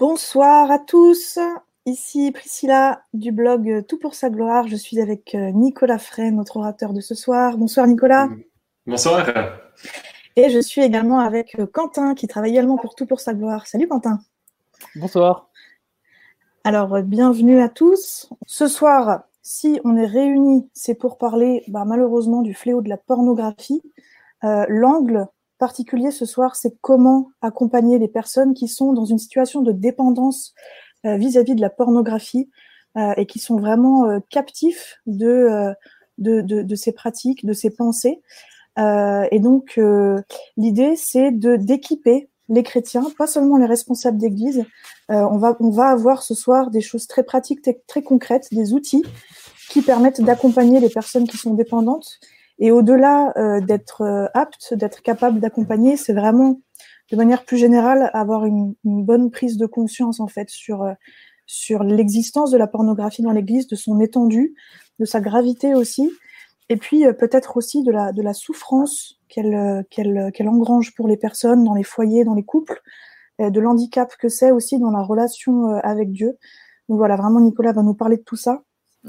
Bonsoir à tous. Ici Priscilla du blog Tout pour sa gloire. Je suis avec euh, Nicolas Frey, notre orateur de ce soir. Bonsoir Nicolas. Bonsoir. Et je suis également avec euh, Quentin qui travaille également pour Tout pour sa gloire. Salut Quentin. Bonsoir. Alors, euh, bienvenue à tous. Ce soir, si on est réunis, c'est pour parler bah, malheureusement du fléau de la pornographie. L'angle particulier ce soir, c'est comment accompagner les personnes qui sont dans une situation de dépendance euh, vis-à-vis de la pornographie euh, et qui sont vraiment euh, captifs de, de, de, ces pratiques, de ces pensées. et donc, l'idée, c'est de d'équiper les chrétiens, pas seulement les responsables d'église. on, va, on va avoir ce soir des choses très pratiques, très concrètes, des outils qui permettent d'accompagner les personnes qui sont dépendantes et au-delà euh, d'être euh, apte, d'être capable d'accompagner, c'est vraiment de manière plus générale avoir une, une, bonne prise de conscience en fait sur euh, sur l'existence de la pornographie dans l'Église, de son étendue, de sa gravité aussi, et puis peut-être aussi de la de la souffrance qu'elle qu'elle qu'elle engrange pour les personnes dans les foyers, dans les couples, de l'handicap que c'est aussi dans la relation avec Dieu. Donc voilà, vraiment Nicolas va nous parler de tout ça.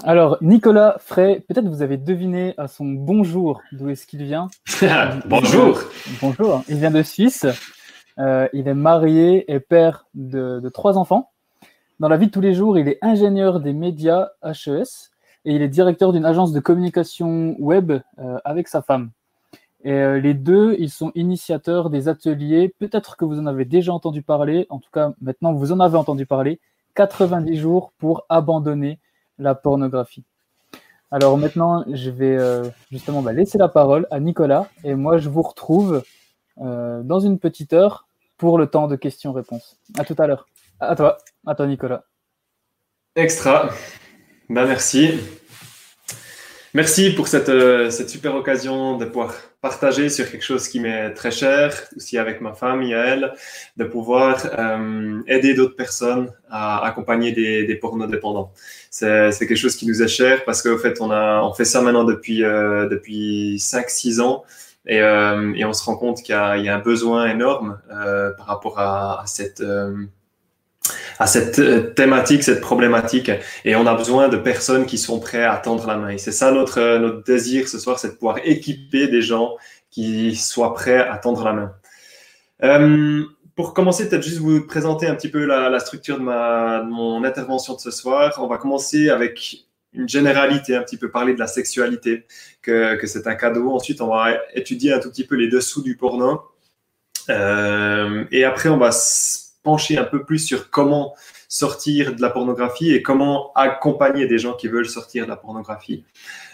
Alors, Nicolas Frey, peut-être vous avez deviné à son bonjour d'où est-ce qu'il vient. bonjour. Bonjour. Il vient de Suisse. Euh, il est marié et père de, trois enfants. Dans la vie de tous les jours, il est ingénieur des médias HES et il est directeur d'une agence de communication web euh, avec sa femme. Et euh, les deux, ils sont initiateurs des ateliers. Peut-être que vous en avez déjà entendu parler. En tout cas, maintenant, vous en avez entendu parler. 90 jours pour abandonner la pornographie. Alors maintenant, je vais euh, justement bah, laisser la parole à Nicolas et moi je vous retrouve euh, dans une petite heure pour le temps de questions-réponses. À tout à l'heure. À toi, à toi Nicolas. Extra. Ben, merci. Merci pour cette, euh, cette, super occasion de pouvoir partager sur quelque chose qui m'est très cher, aussi avec ma femme, Yael, de pouvoir euh, aider d'autres personnes à accompagner des, des pornodépendants. C'est quelque chose qui nous est cher parce qu'en fait, on, a, on fait ça maintenant depuis, euh, depuis 5-6 ans. Et, euh, et, on se rend compte qu'il y, y, a un besoin énorme par rapport à cette, à cette euh, thématique, cette problématique. Et on a besoin de personnes qui sont prêtes à tendre la main. Et c'est ça notre, euh, notre désir ce soir, c'est de pouvoir équiper des gens qui soient prêts à tendre la main. Euh, pour commencer, peut-être juste vous présenter un petit peu la, structure de, ma, mon intervention de ce soir. On va commencer avec une généralité, un petit peu parler de la sexualité, que, que c'est un cadeau. Ensuite, on va étudier un tout petit peu les dessous du porno. Et après, on va pencher un peu plus sur comment sortir de la pornographie et comment accompagner des gens qui veulent sortir de la pornographie.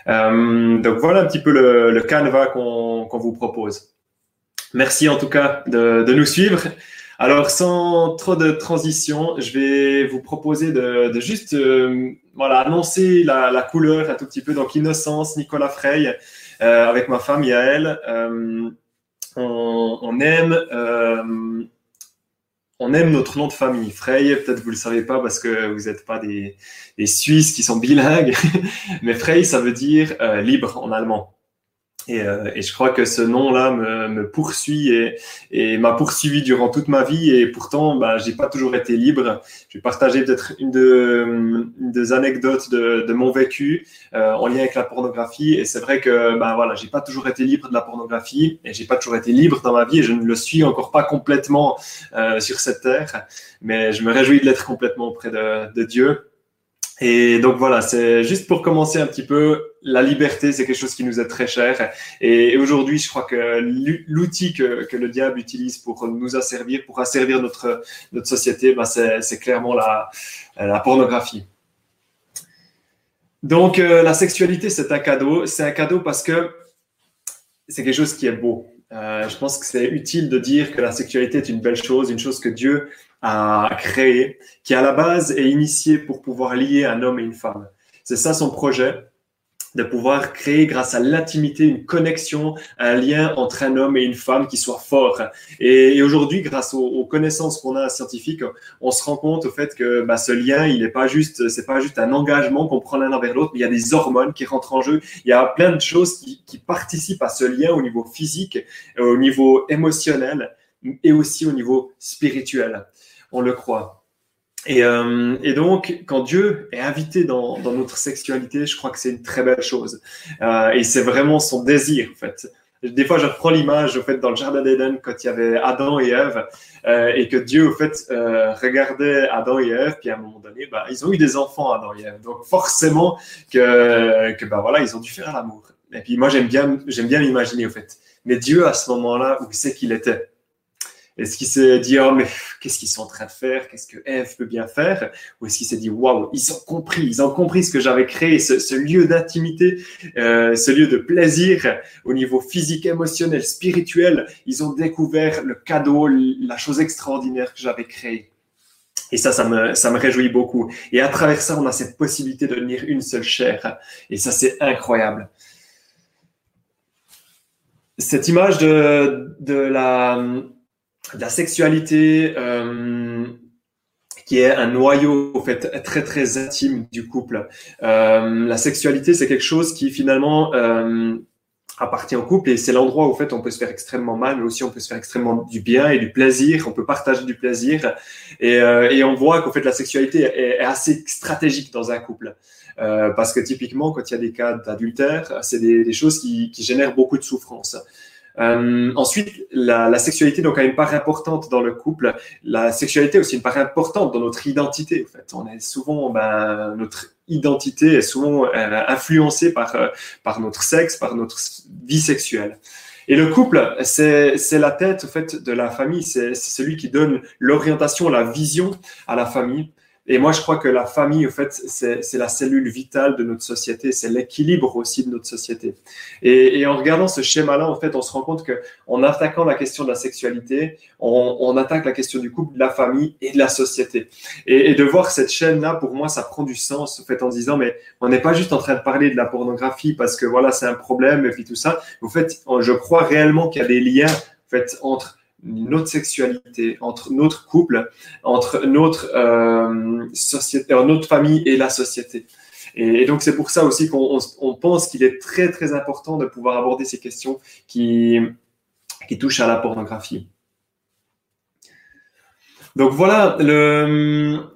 Euh, donc voilà un petit peu le, le canevas qu'on vous propose. Merci en tout cas de, de, nous suivre. Alors sans trop de transition, je vais vous proposer de, de juste euh, voilà, annoncer la, la, couleur un tout petit peu. Donc Innocence, Nicolas Frey, euh, avec ma femme Yael. Euh, on, aime on aime notre nom de famille, Frey. Peut-être vous le savez pas parce que vous n'êtes pas des, Suisses qui sont bilingues, mais Frey, ça veut dire euh, libre en allemand. Euh, et, je crois que ce nom-là me, poursuit et, m'a poursuivi durant toute ma vie. Et pourtant, bah, j'ai pas toujours été libre. Je vais partager peut-être une, de, des anecdotes de, mon vécu euh, en lien avec la pornographie. Et c'est vrai que bah, voilà, j'ai pas toujours été libre de la pornographie et j'ai pas toujours été libre dans ma vie. Et je ne le suis encore pas complètement euh, sur cette terre. Mais je me réjouis de l'être complètement auprès de, de Dieu. Et donc voilà, c'est juste pour commencer un petit peu, la liberté, c'est quelque chose qui nous est très cher. Et aujourd'hui, je crois que l'outil que, le diable utilise pour nous asservir, pour asservir notre, notre société, ben c'est clairement la, la pornographie. Donc euh, la sexualité, c'est un cadeau. C'est un cadeau parce que c'est quelque chose qui est beau. Euh, je pense que c'est utile de dire que la sexualité est une belle chose, une chose que Dieu à créer, qui à la base est initié pour pouvoir lier un homme et une femme. C'est ça son projet de pouvoir créer grâce à l'intimité une connexion, un lien entre un homme et une femme qui soit fort. Et, aujourd'hui, grâce aux, connaissances qu'on a scientifiques, on se rend compte au fait que bah, ce lien, il n'est pas juste, c'est pas juste un engagement qu'on prend l'un envers l'autre, mais il y a des hormones qui rentrent en jeu. Il y a plein de choses qui, qui participent à ce lien au niveau physique, au niveau émotionnel et aussi au niveau spirituel. On le croit. Et, euh, et, donc, quand Dieu est invité dans, dans, notre sexualité, je crois que c'est une très belle chose. Euh, et c'est vraiment son désir, en fait. Des fois, je reprends l'image, au fait, dans le Jardin d'Éden, quand il y avait Adam et Ève, euh, et que Dieu, au fait, euh, regardait Adam et Ève, puis à un moment donné, bah, ils ont eu des enfants, Adam et Ève. Donc, forcément, que, que bah, voilà, ils ont dû faire l'amour. Et puis, moi, j'aime bien, j'aime bien l'imaginer, au fait. Mais Dieu, à ce moment-là, où c'est qu'il était est-ce qu'il s'est dit, oh, mais qu'est-ce qu'ils sont en train de faire? Qu'est-ce que Eve peut bien faire? Ou est-ce qu'il s'est dit, waouh, ils ont compris, ils ont compris ce que j'avais créé, ce, lieu d'intimité, euh, ce lieu de plaisir au niveau physique, émotionnel, spirituel. Ils ont découvert le cadeau, la chose extraordinaire que j'avais créée. Et ça, ça me, ça me réjouit beaucoup. Et à travers ça, on a cette possibilité de devenir une seule chair. Et ça, c'est incroyable. Cette image de, de la la sexualité euh, qui est un noyau au fait très très intime du couple. Euh, la sexualité, c'est quelque chose qui finalement euh, appartient au couple et c'est l'endroit où en fait on peut se faire extrêmement mal, mais aussi on peut se faire extrêmement du bien et du plaisir. On peut partager du plaisir et, on voit qu'en fait la sexualité est, assez stratégique dans un couple. parce que typiquement, quand il y a des cas d'adultère, c'est des, choses qui génèrent beaucoup de souffrance. Euh, ensuite, la, la, sexualité donc a une part importante dans le couple. La sexualité a aussi une part importante dans notre identité. En fait, on est souvent, ben, notre identité est souvent euh, influencée par euh, par notre sexe, par notre vie sexuelle. Et le couple, c'est la tête en fait de la famille. C'est celui qui donne l'orientation, la vision à la famille. Et moi, je crois que la famille, en fait, c'est la cellule vitale de notre société, c'est l'équilibre aussi de notre société. Et, en regardant ce schéma-là, en fait, on se rend compte que en attaquant la question de la sexualité, on, attaque la question du couple, de la famille et de la société. Et, de voir cette chaîne-là, pour moi, ça prend du sens, en fait, en disant, mais on n'est pas juste en train de parler de la pornographie parce que voilà, c'est un problème et puis tout ça. En fait, je crois réellement qu'il y a des liens, en fait, entre notre sexualité, entre notre couple, entre notre euh, société, notre famille et la société. Et, donc c'est pour ça aussi qu'on on, pense qu'il est très très important de pouvoir aborder ces questions qui, qui touchent à la pornographie. Donc voilà, le,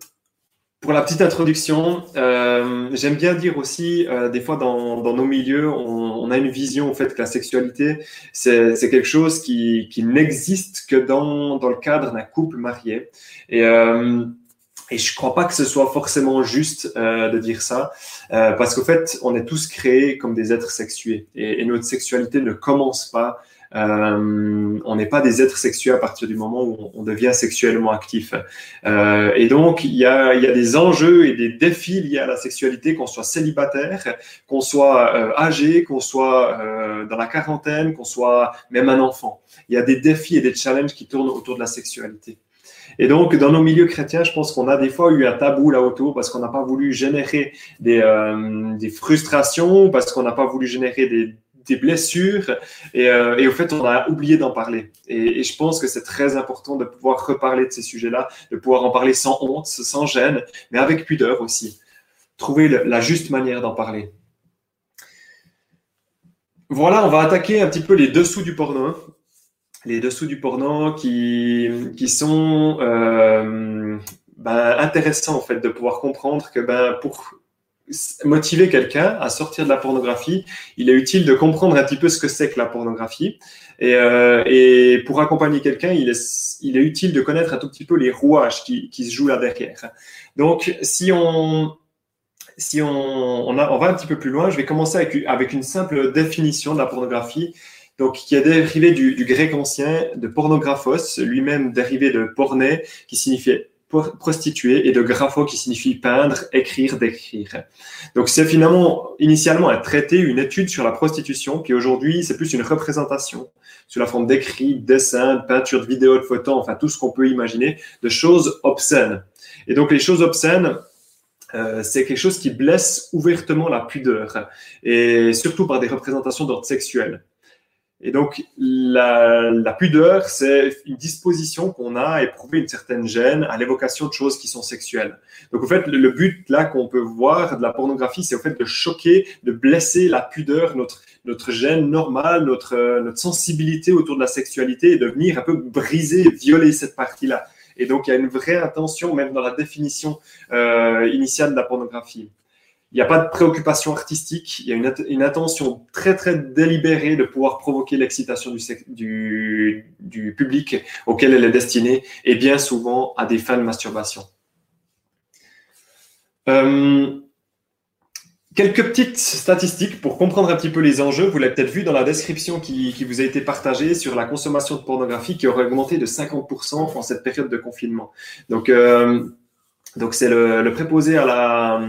pour la petite introduction, euh, j'aime bien dire aussi, euh, des fois dans, nos milieux, on, a une vision en fait que la sexualité, c'est quelque chose qui, n'existe que dans, dans le cadre d'un couple marié. Et, euh, et je crois pas que ce soit forcément juste de dire ça, parce qu'au fait, on est tous créés comme des êtres sexués, et notre sexualité ne commence pas euh, on n'est pas des êtres sexuels à partir du moment où on, devient sexuellement actif. Euh, et donc, il y, a, des enjeux et des défis liés à la sexualité, qu'on soit célibataire, qu'on soit euh, âgé, qu'on soit dans la quarantaine, qu'on soit même un enfant. Il y a des défis et des challenges qui tournent autour de la sexualité. Et donc, dans nos milieux chrétiens, je pense qu'on a des fois eu un tabou là autour parce qu'on n'a pas voulu générer des frustrations, parce qu'on n'a pas voulu générer des, des blessures. Et, euh, et, au fait on a oublié d'en parler. Et, je pense que c'est très important de pouvoir reparler de ces sujets-là de pouvoir en parler sans honte sans gêne mais avec pudeur aussi. Trouver la juste manière d'en parler. Voilà on va attaquer un petit peu les dessous du porno les dessous du porno qui, qui sont euh, ben, intéressants en fait de pouvoir comprendre que ben, pour motiver quelqu'un à sortir de la pornographie, il est utile de comprendre un petit peu ce que c'est que la pornographie. Et, euh, pour accompagner quelqu'un, il est, il est utile de connaître un tout petit peu les rouages qui, se jouent là derrière. Donc, si on, si on, on, va un petit peu plus loin, je vais commencer avec, une simple définition de la pornographie. Donc, qui est dérivé du, du grec ancien de pornographos, lui-même dérivé de porné, qui signifiait prostituée et de grapho qui signifie peindre, écrire, décrire. Donc c'est finalement initialement un traité, une étude sur la prostitution qui aujourd'hui c'est plus une représentation sous la forme d'écrits, de dessins, de peinture, de vidéos, de photos, enfin tout ce qu'on peut imaginer, de choses obscènes. Et donc les choses obscènes, euh, c'est quelque chose qui blesse ouvertement la pudeur, et surtout par des représentations d'ordre sexuel. Et donc, la, la pudeur, c'est une disposition qu'on a à éprouver une certaine gêne à l'évocation de choses qui sont sexuelles. Donc, en fait, le, but là qu'on peut voir de la pornographie, c'est au fait de choquer, de blesser la pudeur, notre, notre gêne normale, notre, notre sensibilité autour de la sexualité et de venir un peu briser, violer cette partie-là. Et donc, il y a une vraie intention, même dans la définition euh, initiale de la pornographie. Il n'y a pas de préoccupation artistique, il y a une, une intention très, très délibérée de pouvoir provoquer l'excitation du, public auquel elle est destinée, et bien souvent à des fins de masturbation. Euh, Quelques petites statistiques pour comprendre un petit peu les enjeux. Vous l'avez peut-être vu dans la description qui, vous a été partagée sur la consommation de pornographie qui aurait augmenté de 50% en cette période de confinement. Donc, euh, c'est le, le, préposé à la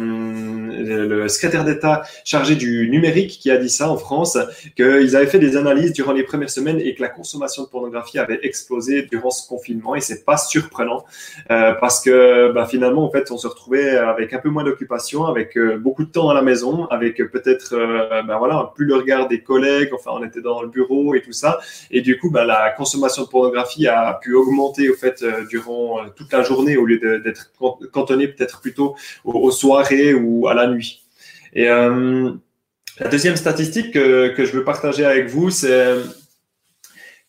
le secrétaire d'État chargé du numérique qui a dit ça en France, qu'ils avaient fait des analyses durant les premières semaines et que la consommation de pornographie avait explosé durant ce confinement et c'est pas surprenant euh, parce que bah, finalement en fait on se retrouvait avec un peu moins d'occupation, avec euh, beaucoup de temps à la maison, avec peut-être euh, bah, voilà plus le regard des collègues, enfin on était dans le bureau et tout ça. Et du coup bah, la consommation de pornographie a pu augmenter au fait euh, durant toute la journée au lieu d'être cantonné peut-être plutôt aux, soirées ou à la nuit. Et euh, la deuxième statistique que, que, je veux partager avec vous, c'est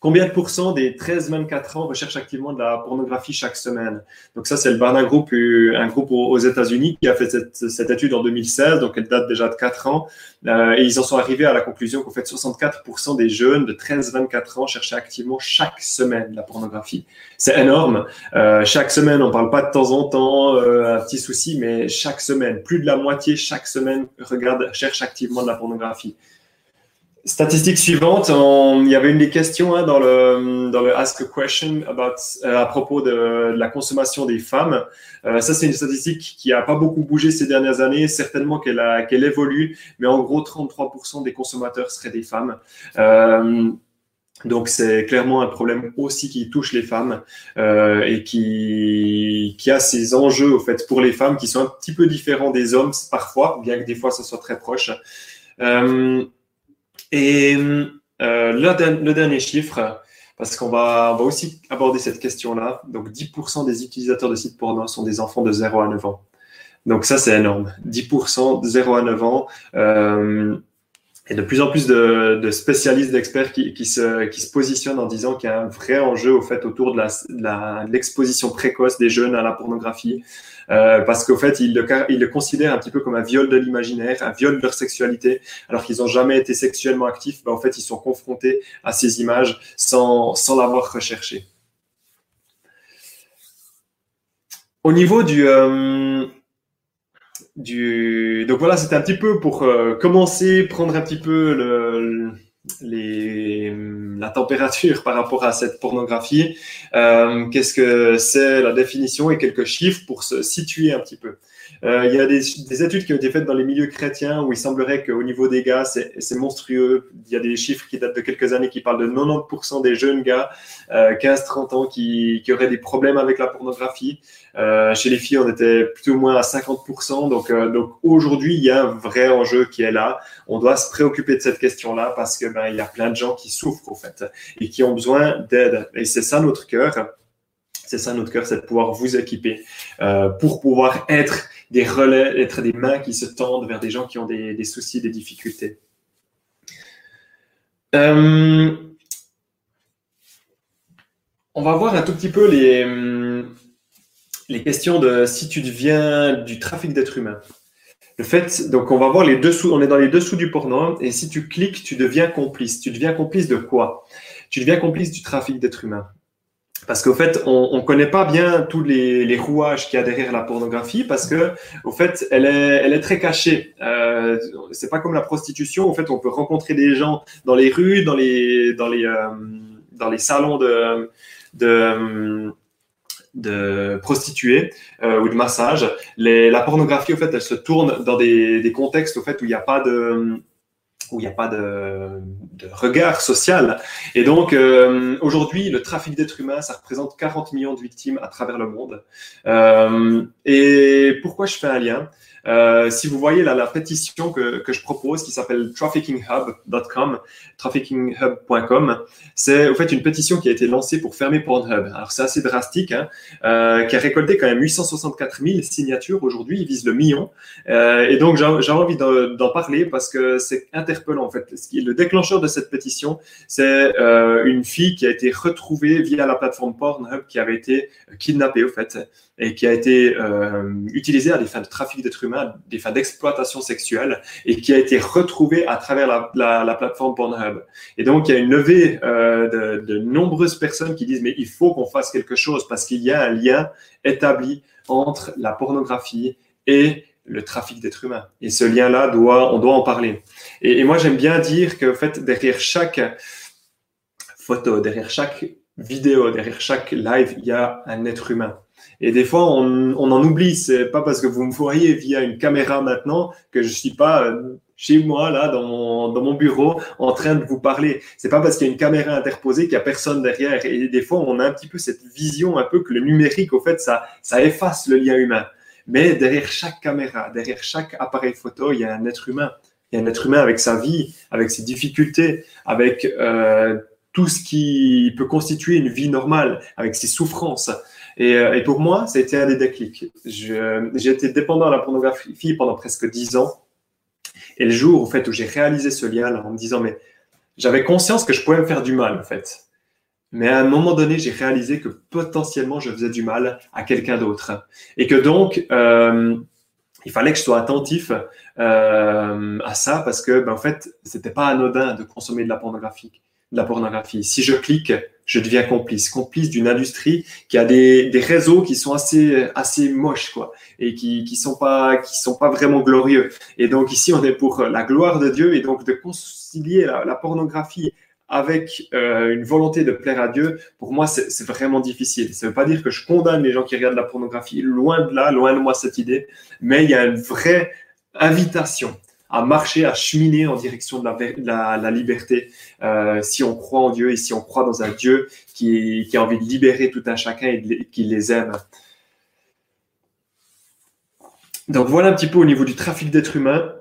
Combien de pourcents des 13-24 ans recherchent activement de la pornographie chaque semaine? Donc ça, c'est le Barna Group, euh, un groupe aux États-Unis qui a fait cette, étude en 2016, donc elle date déjà de 4 ans. Euh, et ils en sont arrivés à la conclusion qu'en fait, 64% des jeunes de 13-24 ans cherchaient activement chaque semaine la pornographie. C'est énorme. Euh, chaque semaine, on parle pas de temps en temps, un petit souci, mais chaque semaine, plus de la moitié chaque semaine regarde, cherche activement de la pornographie. Statistique suivante, il y avait une des questions hein, dans, le, dans le Ask a Question about, euh, à propos de, la consommation des femmes. Euh, ça, c'est une statistique qui n'a pas beaucoup bougé ces dernières années. Certainement qu'elle qu'elle évolue, mais en gros, 33% des consommateurs seraient des femmes. Euh, donc c'est clairement un problème aussi qui touche les femmes et qui, qui a ses enjeux au fait pour les femmes qui sont un petit peu différents des hommes parfois, bien que des fois ça soit très proche. Et euh, le, dernier chiffre, parce qu'on va, on va aussi aborder cette question-là. Donc, 10% des utilisateurs de sites porno sont des enfants de 0 à 9 ans. Donc, ça, c'est énorme. 10% de 0 à 9 ans. Euh, et de plus en plus de, spécialistes, d'experts qui, se, qui se positionnent en disant qu'il y a un vrai enjeu au fait autour de l'exposition précoce des jeunes à la pornographie. Euh, parce qu'au fait, ils le, considèrent un petit peu comme un viol de l'imaginaire, un viol de leur sexualité, alors qu'ils n'ont jamais été sexuellement actifs. Ben, en fait, ils sont confrontés à ces images sans, l'avoir recherché. Au niveau du, euh. Donc voilà, c'était un petit peu pour euh, commencer, prendre un petit peu le, les, la température par rapport à cette pornographie. Euh, Qu'est-ce que c'est la définition et quelques chiffres pour se situer un petit peu? Euh, il y a des, des, études qui ont été faites dans les milieux chrétiens où il semblerait qu'au niveau des gars, c'est monstrueux. Il y a des chiffres qui datent de quelques années qui parlent de 90% des jeunes gars, euh, 15-30 ans, qui, qui, auraient des problèmes avec la pornographie. Euh, chez les filles, on était plutôt moins à 50%. Donc, euh, donc aujourd'hui, il y a un vrai enjeu qui est là. On doit se préoccuper de cette question-là parce que ben, y a plein de gens qui souffrent, au fait, et qui ont besoin d'aide. Et c'est ça notre cœur. C'est ça notre cœur, c'est de pouvoir vous équiper euh, pour pouvoir être des relais, être des mains qui se tendent vers des gens qui ont des, soucis, des difficultés. Euh, on va voir un tout petit peu les, les questions de si tu deviens du trafic d'êtres humains. Le fait, donc on va voir les dessous, on est dans les dessous du porno, et si tu cliques, tu deviens complice. Tu deviens complice de quoi? Tu deviens complice du trafic d'êtres humains. Parce qu'au fait, on ne connaît pas bien tous les, les rouages qu'il y a derrière la pornographie, parce que au fait, elle est, très cachée. Euh, c'est pas comme la prostitution. En fait, on peut rencontrer des gens dans les rues, dans les, dans les, euh, dans les salons de, de prostituées ou de massage. la pornographie, au fait, elle se tourne dans des, contextes où il n'y a pas de où il n'y a pas de, regard social. Et donc, euh, aujourd'hui, le trafic d'êtres humains, ça représente 40 millions de victimes à travers le monde. Euh, et pourquoi je fais un lien? Euh, si vous voyez la pétition que, je propose, qui s'appelle traffickinghub.com, traffickinghub.com, c'est au fait une pétition qui a été lancée pour fermer Pornhub. Alors c'est assez drastique, hein, euh, qui a récolté quand même 864 000 signatures aujourd'hui, il vise le million. Euh, et donc j'ai envie d'en parler parce que c'est interpellant en fait. Le déclencheur de cette pétition, c'est une fille qui a été retrouvée via la plateforme Pornhub qui avait été kidnappée au fait et qui a été euh, utilisée à des fins de trafic d'êtres humains, des fins d'exploitation sexuelle, et qui a été retrouvée à travers la, la, la plateforme Pornhub. Et donc, il y a une levée euh, de, de, nombreuses personnes qui disent, mais il faut qu'on fasse quelque chose parce qu'il y a un lien établi entre la pornographie et le trafic d'êtres humains. Et ce lien-là, doit, on doit en parler. Et, et moi, j'aime bien dire que, en fait, derrière chaque photo, derrière chaque vidéo, derrière chaque live, il y a un être humain. Et des fois, on, en oublie. C'est pas parce que vous me voyez via une caméra maintenant que je suis pas euh, chez moi, là, dans mon, bureau, en train de vous parler. C'est pas parce qu'il y a une caméra interposée qu'il y a personne derrière. Et des fois, on a un petit peu cette vision, un peu que le numérique, au fait, ça, ça efface le lien humain. Mais derrière chaque caméra, derrière chaque appareil photo, il y a un être humain. Il y a un être humain avec sa vie, avec ses difficultés, avec euh, tout ce qui peut constituer une vie normale, avec ses souffrances. Et, euh, et, pour moi, ça a été un des déclics. J'ai été dépendant à la pornographie pendant presque dix ans. Et le jour, où j'ai réalisé ce lien en me disant, mais j'avais conscience que je pouvais me faire du mal, en fait. Mais à un moment donné, j'ai réalisé que potentiellement, je faisais du mal à quelqu'un d'autre. Et que donc, euh, il fallait que je sois attentif euh, à ça parce que, ben, en fait, c'était pas anodin de consommer de la pornographie de la pornographie. Si je clique, je deviens complice, complice d'une industrie qui a des, des, réseaux qui sont assez assez moches quoi et qui qui sont pas qui sont pas vraiment glorieux. Et donc ici on est pour la gloire de Dieu et donc de concilier la, pornographie avec euh, une volonté de plaire à Dieu, pour moi, c'est vraiment difficile. Ça ne veut pas dire que je condamne les gens qui regardent la pornographie, loin de là, loin de moi cette idée, mais il y a une vraie invitation à marcher, à cheminer en direction de la, liberté, euh, si on croit en Dieu et si on croit dans un Dieu qui, a envie de libérer tout un chacun et qui les aime. Donc voilà un petit peu au niveau du trafic d'êtres humains.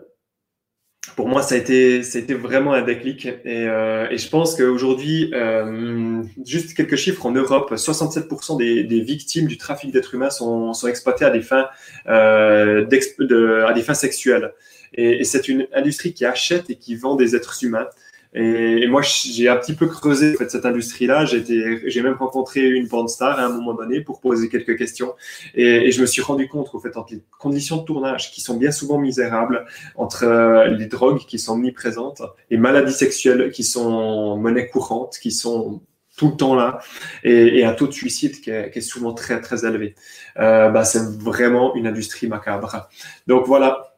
Pour moi, ça a été, ça a été vraiment un déclic. Et, euh, je pense qu'aujourd'hui, euh, juste quelques chiffres en Europe, 67% des, victimes du trafic d'êtres humains sont, exploitées à des fins, à des fins sexuelles. Et, c'est une industrie qui achète et qui vend des êtres humains. Et, moi, j'ai un petit peu creusé en fait, cette industrie-là. J'ai même rencontré une porn star à un moment donné pour poser quelques questions. Et, je me suis rendu compte qu'en fait, entre les conditions de tournage qui sont bien souvent misérables, entre euh, les drogues qui sont omniprésentes, les maladies sexuelles qui sont monnaie courante, qui sont tout le temps là, et, un taux de suicide qui est, souvent très très élevé. Euh, bah, c'est vraiment une industrie macabre. Donc voilà,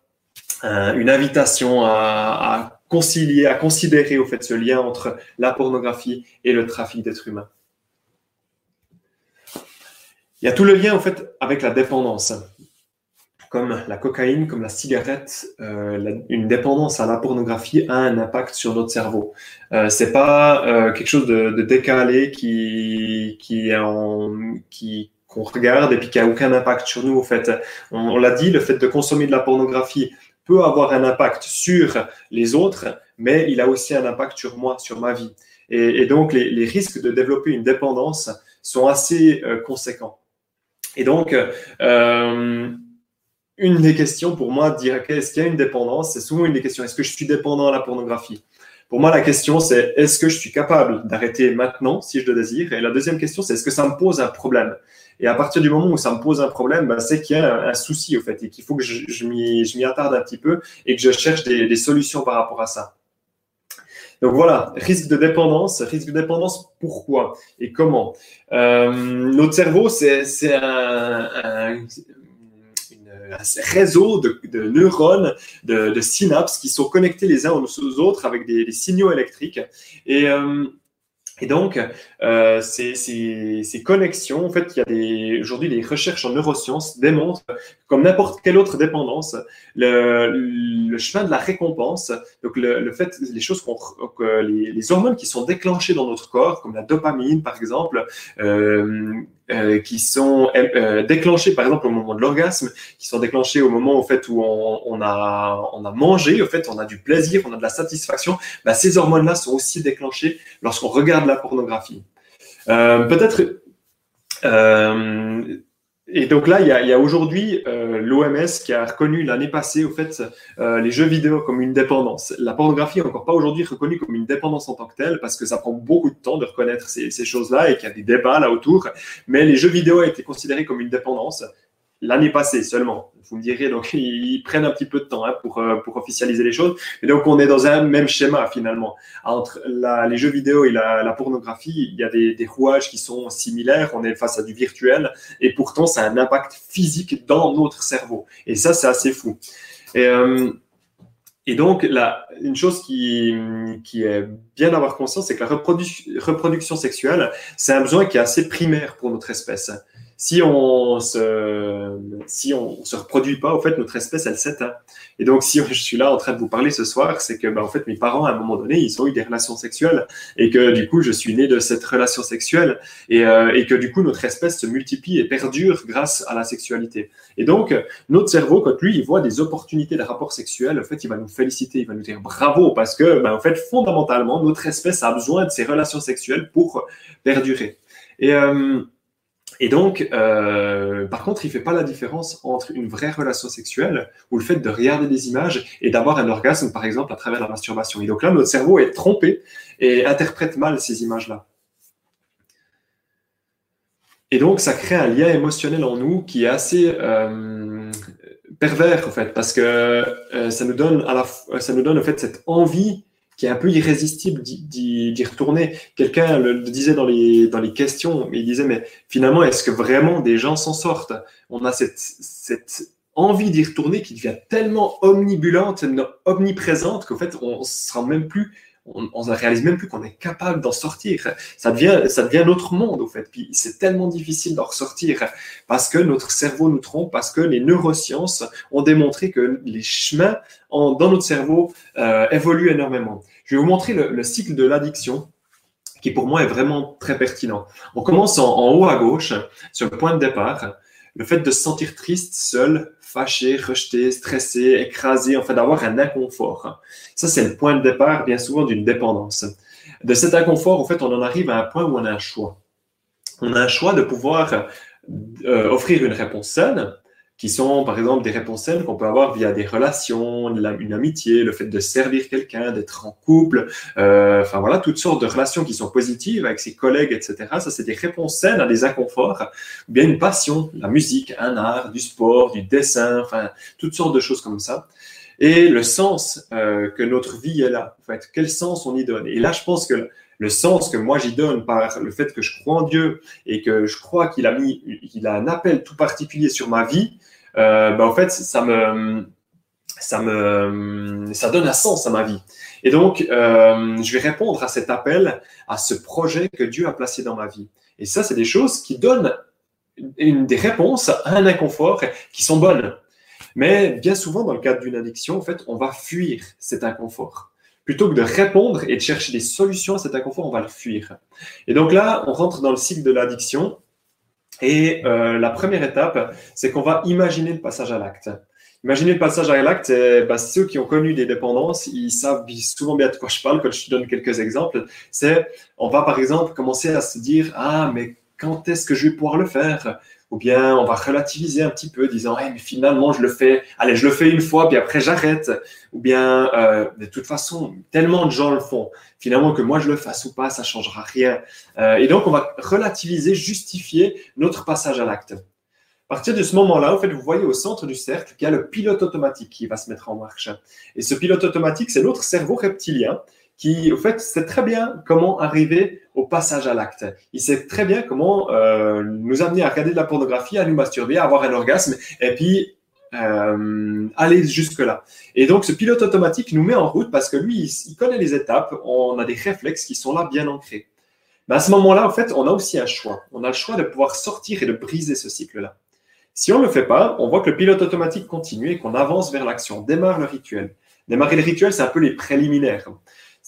euh, une invitation à, concilier, à considérer au fait ce lien entre la pornographie et le trafic d'êtres humains. Il y a tout le lien en fait avec la dépendance. Comme la cocaïne, comme la cigarette, euh, une dépendance à la pornographie a un impact sur notre cerveau. Euh, c'est pas euh, quelque chose de, décalé qui qu'on regarde et puis qui a aucun impact sur nous. En fait, on l'a dit, le fait de consommer de la pornographie peut avoir un impact sur les autres, mais il a aussi un impact sur moi, sur ma vie. Et, donc, les, risques de développer une dépendance sont assez euh, conséquents. Et donc, euh, une des questions pour moi, dire est-ce qu'il y a une dépendance, c'est souvent une des questions, est-ce que je suis dépendant à la pornographie? Pour moi, la question, c'est est-ce que je suis capable d'arrêter maintenant si je le désire? Et la deuxième question, c'est est-ce que ça me pose un problème? Et à partir du moment où ça me pose un problème, bah, c'est qu'il y a un, souci au fait et qu'il faut que je, m'y attarde un petit peu et que je cherche des, solutions par rapport à ça. Donc voilà, risque de dépendance. Risque de dépendance, pourquoi et comment? Euh, Notre cerveau, c'est un, réseau de, neurones, de, synapses qui sont connectés les uns aux autres avec des, des signaux électriques. Et euh, Et donc, euh, ces, connexions, en fait, il y a aujourd'hui les recherches en neurosciences démontrent, comme n'importe quelle autre dépendance, le, le, chemin de la récompense. Donc, le, le fait, les choses qu'on, les, les, hormones qui sont déclenchées dans notre corps, comme la dopamine, par exemple, euh, euh, qui sont euh, déclenchées, par exemple, au moment de l'orgasme, qui sont déclenchées au moment au fait où on, on, a, on a mangé, au fait, on a du plaisir, on a de la satisfaction. Bah, ces hormones-là sont aussi déclenchées lorsqu'on regarde la pornographie. Euh, peut-être. Euh, et donc là, il y a, a aujourd'hui euh, l'OMS qui a reconnu l'année passée, au fait, euh, les jeux vidéo comme une dépendance. La pornographie n'est encore pas aujourd'hui reconnue comme une dépendance en tant que telle, parce que ça prend beaucoup de temps de reconnaître ces, ces choses-là et qu'il y a des débats là autour. Mais les jeux vidéo ont été considérés comme une dépendance l'année passée seulement. Vous me direz, donc ils prennent un petit peu de temps hein, pour, euh, pour officialiser les choses. Et donc on est dans un même schéma finalement. Entre les jeux vidéo et la, pornographie, il y a des, rouages qui sont similaires. On est face à du virtuel et pourtant ça a un impact physique dans notre cerveau. Et ça, c'est assez fou. Et, euh, donc, une chose qui, qui est bien d'avoir conscience, c'est que la reprodu reproduction sexuelle, c'est un besoin qui est assez primaire pour notre espèce si on se, si on se reproduit pas, au fait, notre espèce, elle s'éteint. Et donc, si je suis là en train de vous parler ce soir, c'est que, bah, en fait, mes parents, à un moment donné, ils ont eu des relations sexuelles et que, du coup, je suis né de cette relation sexuelle et, euh, et que, du coup, notre espèce se multiplie et perdure grâce à la sexualité. Et donc, notre cerveau, quand lui, il voit des opportunités de rapport sexuel, en fait, il va nous féliciter, il va nous dire bravo parce que, bah, en fait, fondamentalement, notre espèce a besoin de ces relations sexuelles pour perdurer. Et, euh, et donc, euh, par contre, il fait pas la différence entre une vraie relation sexuelle ou le fait de regarder des images et d'avoir un orgasme, par exemple, à travers la masturbation. Et donc là, notre cerveau est trompé et interprète mal ces images-là. Et donc, ça crée un lien émotionnel en nous qui est assez euh, pervers, en fait, parce que euh, ça nous donne à la, ça nous donne en fait cette envie qui est un peu irrésistible d'y retourner. Quelqu'un le, disait dans les, questions, il disait, mais finalement, est-ce que vraiment des gens s'en sortent? On a cette, cette envie d'y retourner qui devient tellement omnibulante, omniprésente, qu'en fait, on ne se rend même plus on ne réalise même plus qu'on est capable d'en sortir. Ça devient, ça devient notre monde, au fait. Puis c'est tellement difficile d'en ressortir parce que notre cerveau nous trompe, parce que les neurosciences ont démontré que les chemins dans notre cerveau euh, évoluent énormément. Je vais vous montrer le, le cycle de l'addiction qui pour moi est vraiment très pertinent. On commence en, en haut à gauche, sur le point de départ, le fait de se sentir triste, seul, fâché, rejeté, stressé, écrasé, en fait, d'avoir un inconfort. Ça, c'est le point de départ, bien souvent, d'une dépendance. De cet inconfort, en fait, on en arrive à un point où on a un choix. On a un choix de pouvoir euh, offrir une réponse saine, qui sont par exemple des réponses saines qu'on peut avoir via des relations, une amitié, le fait de servir quelqu'un, d'être en couple, euh, enfin voilà, toutes sortes de relations qui sont positives avec ses collègues, etc. Ça, c'est des réponses saines à des inconforts, ou bien une passion, la musique, un art, du sport, du dessin, enfin toutes sortes de choses comme ça. Et le sens euh, que notre vie est là, en fait, quel sens on y donne? Et là, je pense que le sens que moi j'y donne par le fait que je crois en Dieu et que je crois qu'il a mis, qu'il a un appel tout particulier sur ma vie, euh, ben, en fait, ça me, ça me, ça donne un sens à ma vie. Et donc, euh, je vais répondre à cet appel, à ce projet que Dieu a placé dans ma vie. Et ça, c'est des choses qui donnent une, des réponses à un inconfort qui sont bonnes. Mais bien souvent, dans le cadre d'une addiction, en fait, on va fuir cet inconfort. Plutôt que de répondre et de chercher des solutions à cet inconfort, on va le fuir. Et donc là, on rentre dans le cycle de l'addiction. Et euh, la première étape, c'est qu'on va imaginer le passage à l'acte. Imaginer le passage à l'acte, bah, ceux qui ont connu des dépendances, ils savent souvent bien de quoi je parle quand je te donne quelques exemples. C'est, on va par exemple commencer à se dire, ah, mais quand est-ce que je vais pouvoir le faire? Ou bien on va relativiser un petit peu, disant hey, mais finalement je le fais, allez je le fais une fois puis après j'arrête, ou bien euh, de toute façon tellement de gens le font, finalement que moi je le fasse ou pas ça changera rien, euh, et donc on va relativiser, justifier notre passage à l'acte. À partir de ce moment-là, en fait, vous voyez au centre du cercle qu'il y a le pilote automatique qui va se mettre en marche. Et ce pilote automatique, c'est notre cerveau reptilien qui, au fait, sait très bien comment arriver au passage à l'acte. Il sait très bien comment euh, nous amener à regarder de la pornographie, à nous masturber, à avoir un orgasme, et puis euh, aller jusque-là. Et donc, ce pilote automatique nous met en route parce que lui, il, connaît les étapes, on a des réflexes qui sont là bien ancrés. Mais à ce moment-là, en fait, on a aussi un choix. On a le choix de pouvoir sortir et de briser ce cycle-là. Si on ne le fait pas, on voit que le pilote automatique continue et qu'on avance vers l'action. Démarre le rituel. Démarrer le rituel, c'est un peu les préliminaires.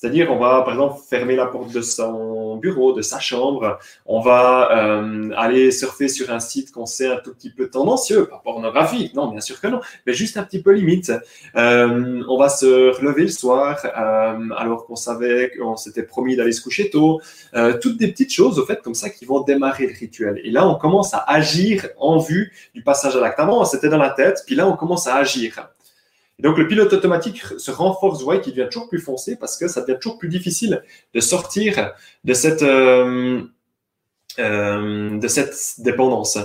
C'est-à-dire, on va, par exemple, fermer la porte de son bureau, de sa chambre. On va euh, aller surfer sur un site qu'on sait un tout petit peu tendancieux, pas pornographique, non, bien sûr que non, mais juste un petit peu limite. Euh, on va se relever le soir euh, alors qu'on savait qu'on s'était promis d'aller se coucher tôt. toutes des petites choses, au fait, comme ça, qui vont démarrer le rituel. Et là, on commence à agir en vue du passage à l'acte. Avant, c'était dans la tête, puis là, on commence à agir donc le pilote automatique se renforce, ouais, qui devient toujours plus foncé parce que ça devient toujours plus difficile de sortir de cette, euh, euh, dépendance,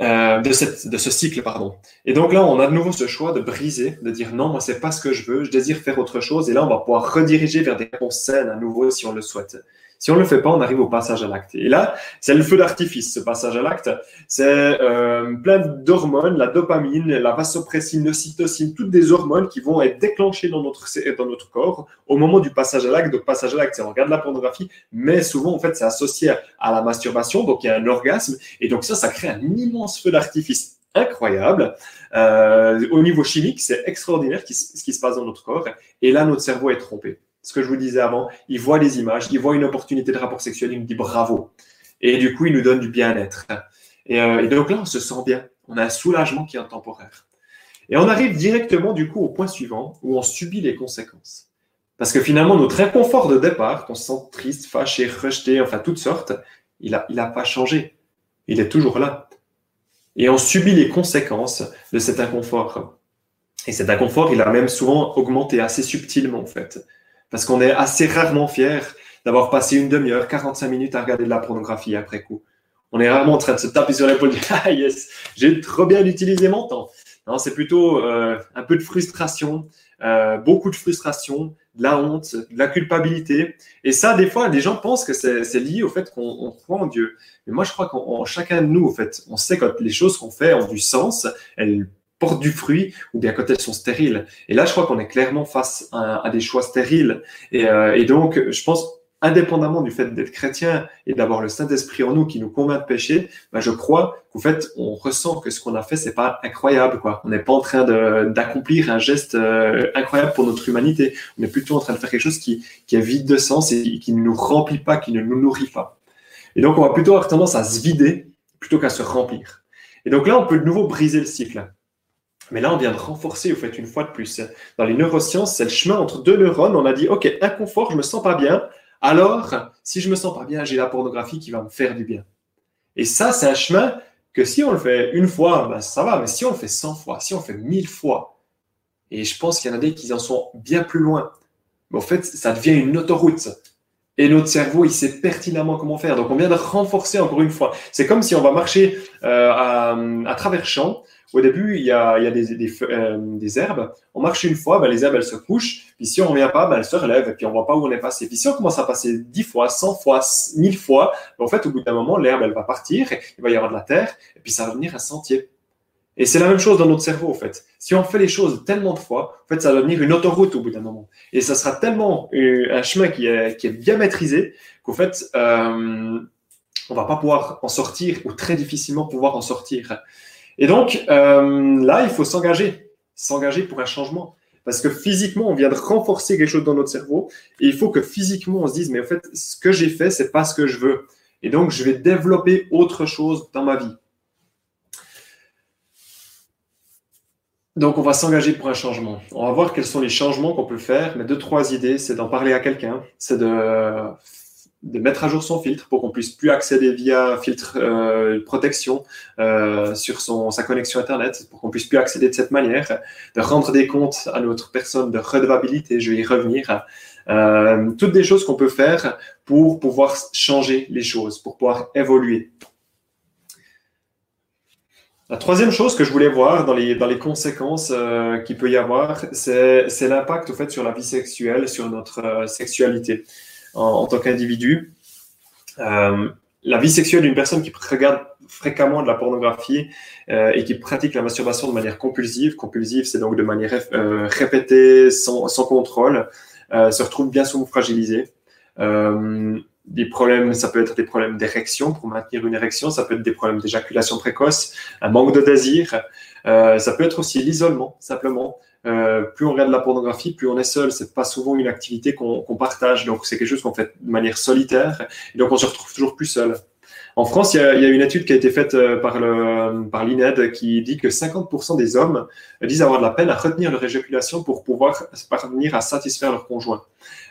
euh, de ce cycle, pardon. Et donc là, on a de nouveau ce choix de briser, de dire non, moi c'est pas ce que je veux, je désire faire autre chose. Et là, on va pouvoir rediriger vers des réponses saines à nouveau si on le souhaite. Si on ne le fait pas, on arrive au passage à l'acte. Et là, c'est le feu d'artifice, ce passage à l'acte. C'est euh, plein d'hormones, la dopamine, la vasopressine, l'ocytocine, toutes des hormones qui vont être déclenchées dans notre, dans notre corps au moment du passage à l'acte. Donc, passage à l'acte, c'est on regarde la pornographie, mais souvent, en fait, c'est associé à la masturbation, donc il y a un orgasme. Et donc ça, ça crée un immense feu d'artifice incroyable. Euh, au niveau chimique, c'est extraordinaire ce qui se passe dans notre corps. Et là, notre cerveau est trompé ce que je vous disais avant, il voit les images, il voit une opportunité de rapport sexuel, il me dit bravo. Et du coup, il nous donne du bien-être. Et, euh, donc là, on se sent bien. On a un soulagement qui est intemporaire. Et on arrive directement du coup au point suivant où on subit les conséquences. Parce que finalement, notre inconfort de départ, qu'on se sent triste, fâché, rejeté, enfin toutes sortes, il n'a il a pas changé. Il est toujours là. Et on subit les conséquences de cet inconfort. Et cet inconfort, il a même souvent augmenté assez subtilement en fait. Parce qu'on est assez rarement fier d'avoir passé une demi-heure, 45 minutes à regarder de la pornographie après coup. On est rarement en train de se taper sur l'épaule Ah yes, j'ai trop bien utilisé mon temps. Non, c'est plutôt euh, un peu de frustration, euh, beaucoup de frustration, de la honte, de la culpabilité. Et ça, des fois, les gens pensent que c'est lié au fait qu'on croit en Dieu. Mais moi, je crois qu'en chacun de nous, au fait, on sait quand les choses qu'on fait ont du sens, elles portent du fruit ou bien quand elles sont stériles. Et là, je crois qu'on est clairement face à, des choix stériles. Euh, et, donc, je pense, indépendamment du fait d'être chrétien et d'avoir le Saint-Esprit en nous qui nous convainc de pécher, ben je crois qu'en fait, on ressent que ce qu'on a fait, c'est pas incroyable, quoi. On n'est pas en train d'accomplir un geste euh, incroyable pour notre humanité. On est plutôt en train de faire quelque chose qui, qui est vide de sens et qui ne nous remplit pas, qui ne nous nourrit pas. Et donc, on va plutôt avoir tendance à se vider plutôt qu'à se remplir. Et donc là, on peut de nouveau briser le cycle. Mais là, on vient de renforcer, au fait, une fois de plus. Dans les neurosciences, c'est le chemin entre deux neurones. On a dit, OK, inconfort, je me sens pas bien. Alors, si je me sens pas bien, j'ai la pornographie qui va me faire du bien. Et ça, c'est un chemin que si on le fait une fois, ben, ça va. Mais si on le fait 100 fois, si on le fait 1000 fois, et je pense qu'il y en a des qui en sont bien plus loin, mais en fait, ça devient une autoroute. Et notre cerveau, il sait pertinemment comment faire. Donc, on vient de renforcer encore une fois. C'est comme si on va marcher euh, à, à travers champs au début, il y a, euh, des, herbes. On marche une fois, ben, les herbes, elles se couchent. Puis si on ne revient pas, ben, elles se relèvent et puis on ne voit pas où on est passé. Puis si on commence à passer 10 fois, 100 fois, 1000 fois, ben, en fait, au bout d'un moment, l'herbe, elle va partir, il va y avoir de la terre et puis ça va devenir un sentier. Et c'est la même chose dans notre cerveau, en fait. Si on fait les choses tellement de fois, en fait, ça va devenir une autoroute au bout d'un moment. Et ça sera tellement euh, un chemin qui est, bien maîtrisé qu'en fait, euh, on va pas pouvoir en sortir ou très difficilement pouvoir en sortir. Et donc, euh, là, il faut s'engager, s'engager pour un changement. Parce que physiquement, on vient de renforcer quelque chose dans notre cerveau. Et il faut que physiquement, on se dise, mais en fait, ce que j'ai fait, c'est pas ce que je veux. Et donc, je vais développer autre chose dans ma vie. Donc, on va s'engager pour un changement. On va voir quels sont les changements qu'on peut faire. Mais deux, trois idées, c'est d'en parler à quelqu'un, c'est de de mettre à jour son filtre pour qu'on puisse plus accéder via filtre euh, protection euh, sur son, sa connexion Internet, pour qu'on puisse plus accéder de cette manière, de rendre des comptes à notre personne de redevabilité, je vais y revenir. Euh, toutes des choses qu'on peut faire pour pouvoir changer les choses, pour pouvoir évoluer. La troisième chose que je voulais voir dans les, dans les conséquences qu'il peut y avoir, c'est l'impact au fait sur la vie sexuelle, sur notre sexualité en, tant qu'individu. Euh, la vie sexuelle d'une personne qui regarde fréquemment de la pornographie euh, et qui pratique la masturbation de manière compulsive, compulsive c'est donc de manière euh, répétée, sans, sans contrôle, se retrouve bien souvent fragilisée. des problèmes, ça peut être des problèmes d'érection pour maintenir une érection, ça peut être des problèmes d'éjaculation précoce, un manque de désir, ça peut être aussi l'isolement, simplement. Euh, plus on regarde la pornographie, plus on est seul. C'est pas souvent une activité qu'on partage, donc c'est quelque chose qu'on fait de manière solitaire, et donc on se retrouve toujours plus seul. En France, il y, a, une étude qui a été faite euh, par l'INED qui dit que 50% des hommes disent avoir de la peine à retenir leur éjaculation pour pouvoir parvenir à satisfaire leur conjoint.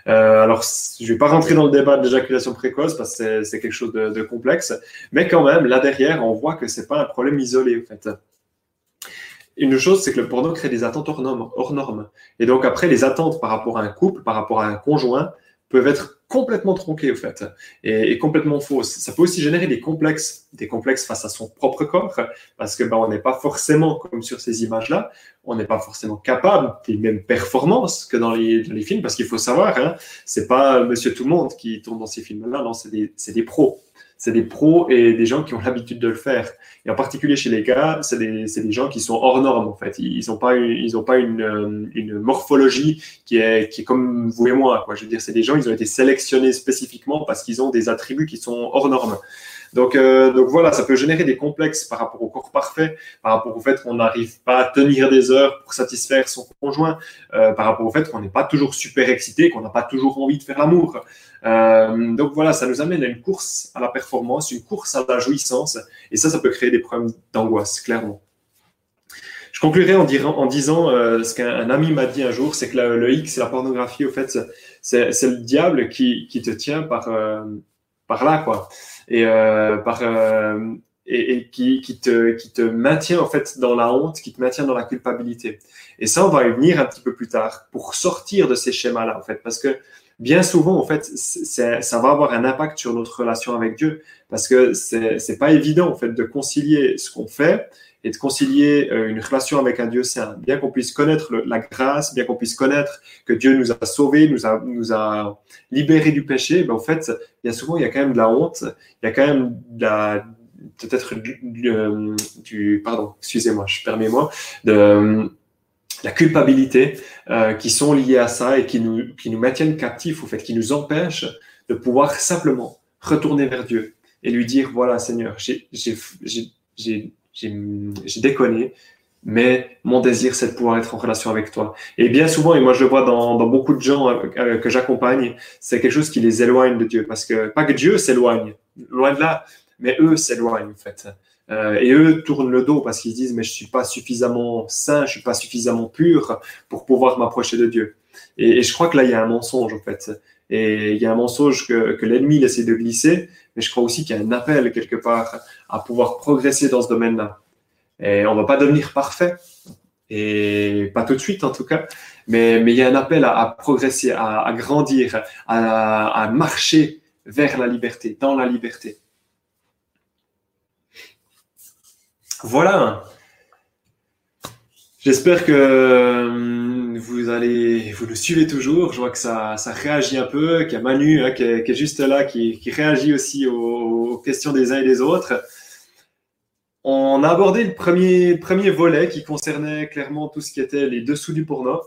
Euh, alors, je vais pas rentrer dans le débat de l'éjaculation précoce parce que c'est quelque chose de, de, complexe, mais quand même, là derrière, on voit que c'est pas un problème isolé, en fait. Une chose, c'est que le porno crée des attentes hors normes, hors normes. Et donc après, les attentes par rapport à un couple, par rapport à un conjoint, peuvent être complètement tronquées au fait et, complètement fausses. Ça peut aussi générer des complexes, des complexes face à son propre corps, parce que ben, on n'est pas forcément comme sur ces images-là, on n'est pas forcément capable des mêmes performances que dans les, films, parce qu'il faut savoir, hein, c'est pas Monsieur Tout le Monde qui tourne dans ces films-là, non, c'est des pros c'est des pros et des gens qui ont l'habitude de le faire. Et en particulier chez les gars, c'est des, des, gens qui sont hors normes en fait. Ils n'ont pas, une, ils ont pas une, euh, une, morphologie qui est, qui est comme vous et moi. Quoi. Je veux dire, c'est des gens, ils ont été sélectionnés spécifiquement parce qu'ils ont des attributs qui sont hors normes. Donc, euh, donc voilà, ça peut générer des complexes par rapport au corps parfait, par rapport au fait qu'on n'arrive pas à tenir des heures pour satisfaire son conjoint, euh, par rapport au fait qu'on n'est pas toujours super excité, qu'on n'a pas toujours envie de faire l'amour. Euh, donc voilà, ça nous amène à une course à la performance, une course à la jouissance, et ça, ça peut créer des problèmes d'angoisse, clairement. Je conclurai en, en disant ce qu'un ami m'a dit un jour, c'est que le X et la pornographie, au fait, c'est le diable qui, te tient par, par là, quoi et euh, par euh, et, et, qui, qui, te, qui te maintient en fait dans la honte, qui te maintient dans la culpabilité. Et ça, on va y venir un petit peu plus tard pour sortir de ces schémas-là en fait, parce que bien souvent en fait, ça va avoir un impact sur notre relation avec Dieu, parce que c'est pas évident en fait de concilier ce qu'on fait et de concilier euh, une relation avec un Dieu saint, bien qu'on puisse connaître la grâce, bien qu'on puisse connaître que Dieu nous a sauvés, nous a, nous a libérés du péché, ben en fait, a souvent, il y a quand même de la honte, il y a quand même de la, peut-être du, euh, du, pardon, excusez-moi, je permets-moi, de la culpabilité euh, qui sont liées à ça et qui nous, qui nous maintiennent captifs, au fait, qui nous empêchent de pouvoir simplement retourner vers Dieu et lui dire, voilà Seigneur, j'ai déconné, mais mon désir, c'est de pouvoir être en relation avec toi. Et bien souvent, et moi je le vois dans, dans beaucoup de gens euh, euh, que j'accompagne, c'est quelque chose qui les éloigne de Dieu. Parce que, pas que Dieu s'éloigne, loin de là, mais eux s'éloignent en fait. Euh, et eux tournent le dos parce qu'ils disent, mais je suis pas suffisamment saint, je suis pas suffisamment pur pour pouvoir m'approcher de Dieu. Et, je crois que là, il y a un mensonge en fait. Et il y a un mensonge que, l'ennemi essaie de glisser, mais je crois aussi qu'il y a un appel quelque part à pouvoir progresser dans ce domaine-là. Et on va pas devenir parfait, et pas tout de suite en tout cas, mais, il y a un appel à, progresser, à, grandir, à, marcher vers la liberté, dans la liberté. Voilà. J'espère que vous allez, vous le suivez toujours. Je vois que ça, réagit un peu, qu'il y a Manu hein, qui, est, juste là, qui, réagit aussi aux, questions des uns et des autres. On a abordé le premier, volet qui concernait clairement tout ce qui était les dessous du porno.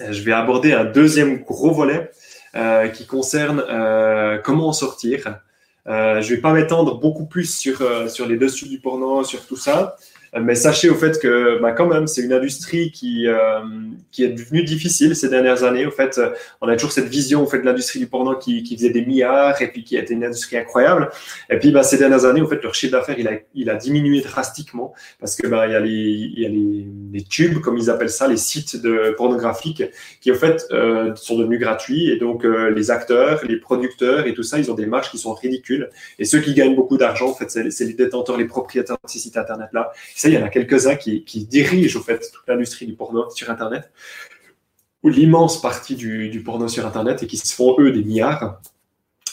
Je vais aborder un deuxième gros volet euh, qui concerne euh, comment en sortir. Euh, je vais pas m'étendre beaucoup plus sur, euh, sur les dessous du porno, sur tout ça. Mais sachez au fait que, bah, quand même, c'est une industrie qui, euh, qui est devenue difficile ces dernières années. Au fait, on a toujours cette vision au fait de l'industrie du porno qui, qui faisait des milliards et puis qui été une industrie incroyable. Et puis, bah, ces dernières années, au fait, leur chiffre d'affaires, il a, il a diminué drastiquement parce que, bah, il y a les, il y a les, les tubes, comme ils appellent ça, les sites de pornographiques qui, au fait, euh, sont devenus gratuits. Et donc, euh, les acteurs, les producteurs et tout ça, ils ont des marges qui sont ridicules. Et ceux qui gagnent beaucoup d'argent, en fait, c'est les détenteurs, les propriétaires de ces sites Internet-là il y en a quelques-uns qui, dirigent au fait toute l'industrie du porno sur Internet, ou l'immense partie du, porno sur Internet et qui se font eux des milliards,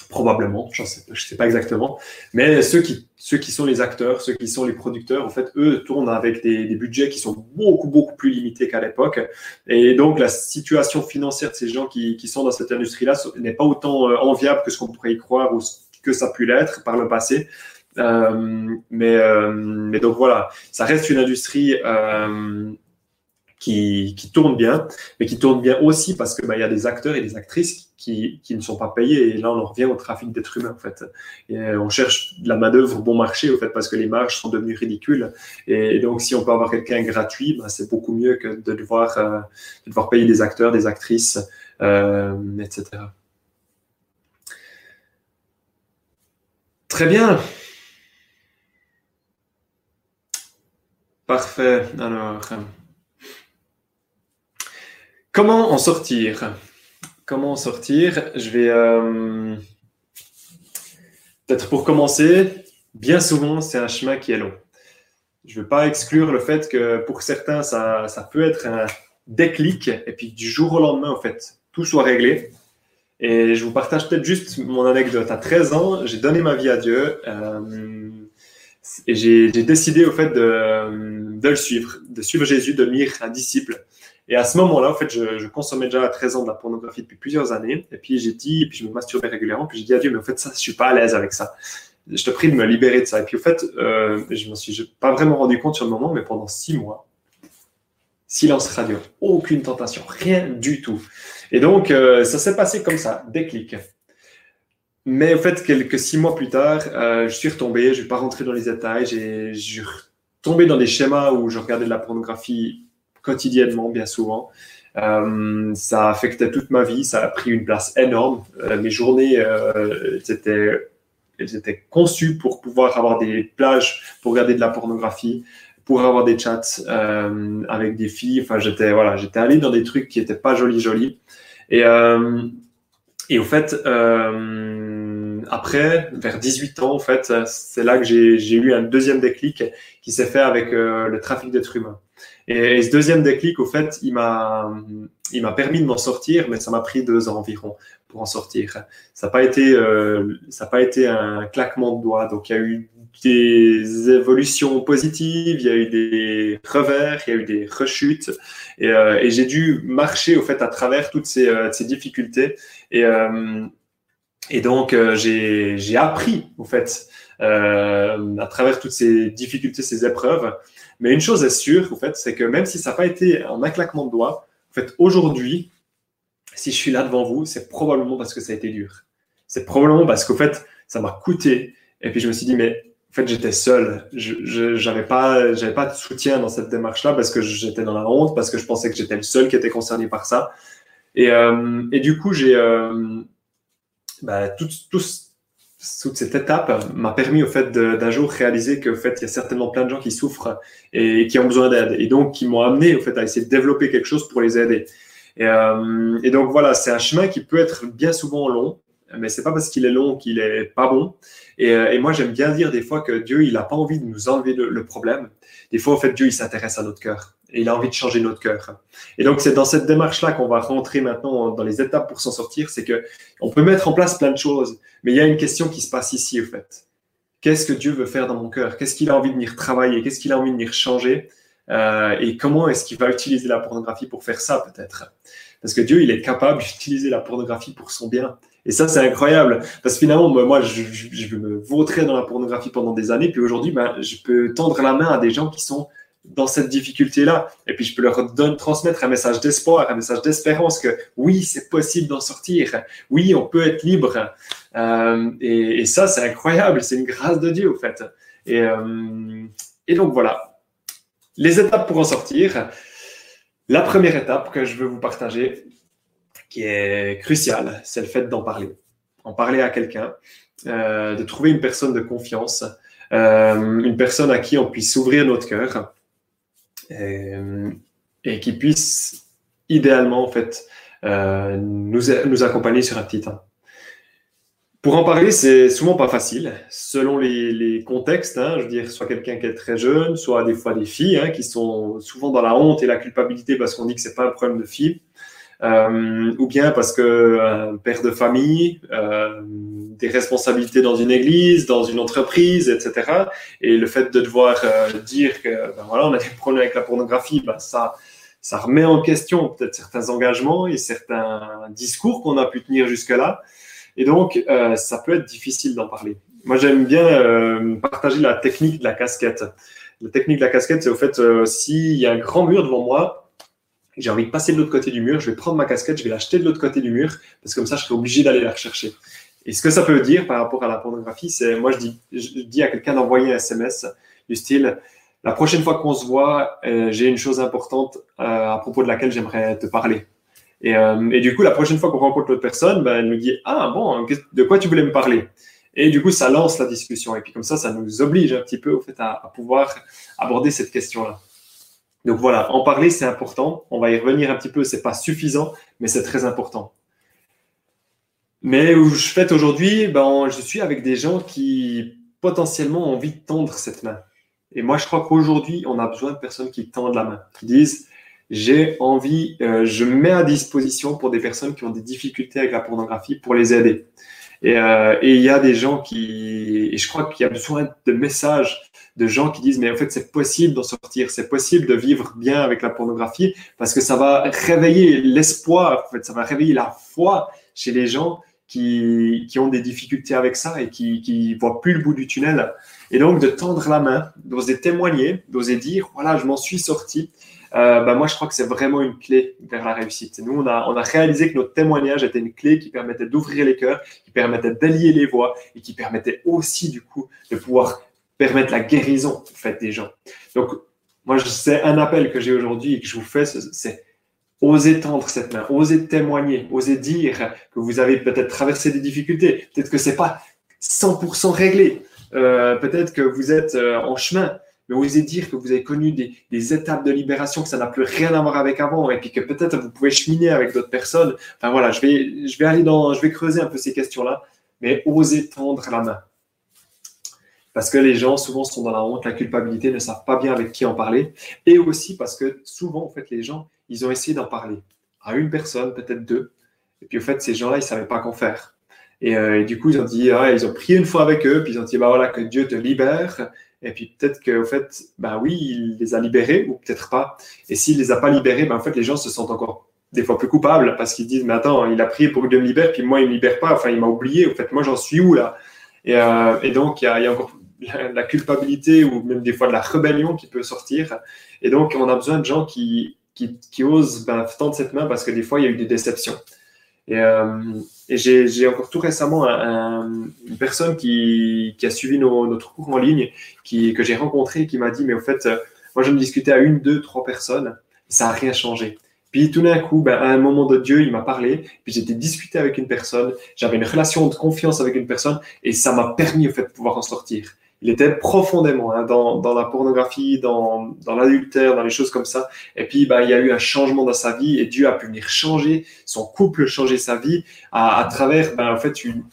probablement, je ne sais, pas exactement, mais ceux qui, sont les acteurs, ceux qui sont les producteurs, en fait, eux tournent avec des, budgets qui sont beaucoup, beaucoup plus limités qu'à l'époque. Et donc, la situation financière de ces gens qui, qui sont dans cette industrie-là n'est pas autant euh, enviable que ce qu'on pourrait y croire ou que ça a pu l'être par le passé. Euh, mais, euh, mais donc voilà, ça reste une industrie euh, qui, tourne bien, mais qui tourne bien aussi parce que bah, y a des acteurs et des actrices qui, ne sont pas payés. Et là, on en revient au trafic d'êtres humains, en fait. On cherche de la main-d'œuvre bon marché, en fait, parce que les marges sont devenues ridicules. Et, donc, si on peut avoir quelqu'un gratuit, bah, c'est beaucoup mieux que de devoir, de devoir payer des acteurs, des actrices, etc. Très bien. Parfait. Alors. Comment en sortir? Comment en sortir? Je vais euh, peut-être pour commencer, bien souvent c'est un chemin qui est long. Je ne veux pas exclure le fait que pour certains ça, ça, peut être un déclic et puis du jour au lendemain en fait tout soit réglé. Et je vous partage peut-être juste mon anecdote. À 13 ans, j'ai donné ma vie à Dieu euh, et j'ai décidé au fait de, le suivre, de suivre Jésus, de devenir un disciple. Et à ce moment-là, en fait, je, consommais déjà à 13 ans de la pornographie depuis plusieurs années. Et puis j'ai dit, et puis je me masturbais régulièrement. Puis j'ai dit à Dieu, mais en fait, ça, je suis pas à l'aise avec ça. Je te prie de me libérer de ça. Et puis en fait, euh, je me suis pas vraiment rendu compte sur le moment, mais pendant six mois, silence radio, aucune tentation, rien du tout. Et donc, euh, ça s'est passé comme ça, déclic. Mais en fait, quelques six mois plus tard, euh, je suis retombé, je ne vais pas rentrer dans les détails, je suis retombé dans des schémas où je regardais de la pornographie quotidiennement, bien souvent. Euh, ça affectait toute ma vie, ça a pris une place énorme. Euh, mes journées, euh, étaient, elles étaient conçues pour pouvoir avoir des plages pour regarder de la pornographie, pour avoir des chats avec des filles. Enfin, j'étais voilà, j'étais allé dans des trucs qui étaient pas jolis, jolis. Et, et au fait, euh, après, vers 18 ans, en fait, c'est là que j'ai eu un deuxième déclic qui s'est fait avec le trafic d'êtres humains. Et, ce deuxième déclic, au fait, il m'a, permis de m'en sortir, mais ça m'a pris deux ans environ pour en sortir. Ça n'a pas été, euh, ça n'a pas été un claquement de doigts. Donc il y a eu des évolutions positives, il y a eu des revers, il y a eu des rechutes, et, euh, j'ai dû marcher au fait à travers toutes ces, euh, difficultés. Et, euh, donc j'ai, appris au fait à travers toutes ces difficultés, ces épreuves, mais une chose est sûre, en fait, c'est que même si ça n'a pas été en un claquement de doigts, en fait, aujourd'hui, si je suis là devant vous, c'est probablement parce que ça a été dur. C'est probablement parce qu'en fait, ça m'a coûté. Et puis je me suis dit, mais en fait, j'étais seul. Je n'avais pas, j'avais pas de soutien dans cette démarche-là parce que j'étais dans la honte, parce que je pensais que j'étais le seul qui était concerné par ça. Et, euh, du coup, j'ai euh, bah, tout, tout, toute cette étape m'a permis au fait d'un jour réaliser qu'au fait il y a certainement plein de gens qui souffrent et qui ont besoin d'aide et donc qui m'ont amené au fait à essayer de développer quelque chose pour les aider. Et, euh, et donc voilà, c'est un chemin qui peut être bien souvent long, mais c'est pas parce qu'il est long qu'il est pas bon. Et, euh, et moi j'aime bien dire des fois que Dieu il a pas envie de nous enlever le, le problème. Des fois en fait Dieu il s'intéresse à notre cœur et il a envie de changer notre cœur. Et donc, c'est dans cette démarche-là qu'on va rentrer maintenant dans les étapes pour s'en sortir. C'est que on peut mettre en place plein de choses, mais il y a une question qui se passe ici, au fait. Qu'est-ce que Dieu veut faire dans mon cœur? Qu'est-ce qu'il a envie de venir travailler? Qu'est-ce qu'il a envie de venir changer? Euh, Et comment est-ce qu'il va utiliser la pornographie pour faire ça, peut-être? Parce que Dieu, il est capable d'utiliser la pornographie pour son bien. Et ça, c'est incroyable. Parce que finalement, moi, je, je, me vautrer dans la pornographie pendant des années. Puis aujourd'hui, ben, je peux tendre la main à des gens qui sont dans cette difficulté-là. Et puis, je peux leur transmettre un message d'espoir, un message d'espérance que oui, c'est possible d'en sortir. Oui, on peut être libre. Euh, et, et, ça, c'est incroyable. C'est une grâce de Dieu, au fait. Et, euh, et donc, voilà. Les étapes pour en sortir. La première étape que je veux vous partager, qui est cruciale, c'est le fait d'en parler. En parler à quelqu'un, euh, de trouver une personne de confiance, euh, une personne à qui on puisse ouvrir notre cœur euh, et, qui puisse idéalement en fait nous, nous accompagner sur un petit temps. Pour en parler, c'est souvent pas facile, selon les, les contextes. Hein, je veux dire, soit quelqu'un qui est très jeune, soit des fois des filles hein, qui sont souvent dans la honte et la culpabilité parce qu'on dit que c'est pas un problème de filles, euh, ou bien parce que un père de famille, euh, des responsabilités dans une église, dans une entreprise, etc. Et le fait de devoir euh, dire que ben voilà, on a des problèmes avec la pornographie, ben ça, ça remet en question peut-être certains engagements et certains discours qu'on a pu tenir jusque-là. Et donc, euh, ça peut être difficile d'en parler. Moi, j'aime bien euh, partager la technique de la casquette. La technique de la casquette, c'est au fait, s'il y a un grand mur devant moi, j'ai envie de passer de l'autre côté du mur, je vais prendre ma casquette, je vais l'acheter de l'autre côté du mur, parce que comme ça, je serai obligé d'aller la rechercher. Et ce que ça peut dire par rapport à la pornographie, c'est, moi, je dis, je dis à quelqu'un d'envoyer un SMS du style, la prochaine fois qu'on se voit, euh, j'ai une chose importante euh, à propos de laquelle j'aimerais te parler. Et, euh, et, du coup, la prochaine fois qu'on rencontre l'autre personne, ben, elle nous dit, ah bon, de quoi tu voulais me parler? Et du coup, ça lance la discussion. Et puis comme ça, ça nous oblige un petit peu au fait à pouvoir aborder cette question-là. Donc voilà, en parler, c'est important. On va y revenir un petit peu. C'est pas suffisant, mais c'est très important. Mais où je fais aujourd'hui, ben, je suis avec des gens qui potentiellement ont envie de tendre cette main. Et moi, je crois qu'aujourd'hui, on a besoin de personnes qui tendent la main, qui disent j'ai envie, euh, je mets à disposition pour des personnes qui ont des difficultés avec la pornographie pour les aider. Et, euh, et il y a des gens qui, et je crois qu'il y a besoin de messages de gens qui disent mais en fait c'est possible d'en sortir, c'est possible de vivre bien avec la pornographie parce que ça va réveiller l'espoir, en fait ça va réveiller la foi chez les gens qui, qui ont des difficultés avec ça et qui qui voient plus le bout du tunnel. Et donc de tendre la main, d'oser témoigner, d'oser dire voilà je m'en suis sorti. Euh, bah moi, je crois que c'est vraiment une clé vers la réussite. Nous, on a, on a réalisé que notre témoignage était une clé qui permettait d'ouvrir les cœurs, qui permettait d'allier les voix et qui permettait aussi, du coup, de pouvoir permettre la guérison en fait, des gens. Donc, moi, c'est un appel que j'ai aujourd'hui et que je vous fais, c'est oser tendre cette main, oser témoigner, oser dire que vous avez peut-être traversé des difficultés, peut-être que c'est pas 100% réglé, euh, peut-être que vous êtes euh, en chemin, mais osez dire que vous avez connu des, étapes de libération, que ça n'a plus rien à voir avec avant, et puis que peut-être vous pouvez cheminer avec d'autres personnes. Enfin voilà, je vais, je vais aller dans, je vais creuser un peu ces questions-là, mais osez tendre la main. Parce que les gens, souvent, sont dans la honte, la culpabilité, ne savent pas bien avec qui en parler. Et aussi parce que souvent, en fait, les gens, ils ont essayé d'en parler à une personne, peut-être deux. Et puis, en fait, ces gens-là, ils ne savaient pas qu'en faire. Euh, et, du coup, ils ont dit, ah, ils ont prié une fois avec eux, puis ils ont dit, bah voilà, que Dieu te libère. Et puis peut-être qu'en fait, bah oui, il les a libérés, ou peut-être pas. Et s'il les a pas libérés, ben en fait, les gens se sentent encore des fois plus coupables parce qu'ils disent, mais attends, il a prié pour que Dieu me libère, puis moi, il me libère pas. Enfin, il m'a oublié. En fait, moi, j'en suis où là? Et, euh, et, donc, il y, y a encore la, culpabilité ou même des fois de la rébellion qui peut sortir. Et donc, on a besoin de gens qui, qui, osent ben, tendre cette main parce que des fois, il y a eu des déceptions. Et, euh, j'ai encore tout récemment une personne qui, qui a suivi notre cours en ligne, qui, que j'ai rencontré, qui m'a dit, mais au fait, euh, moi, je me discutais à une, deux, trois personnes, ça n'a rien changé. Puis tout d'un coup, ben, à un moment de Dieu, il m'a parlé, puis j'étais discuté avec une personne, j'avais une relation de confiance avec une personne, et ça m'a permis au fait de pouvoir en sortir il était profondément hein, dans, la pornographie, dans, l'adultère, dans les choses comme ça. Et puis, bah, il y a eu un changement dans sa vie et Dieu a pu venir changer son couple, changer sa vie à, travers, ben, en fait, une,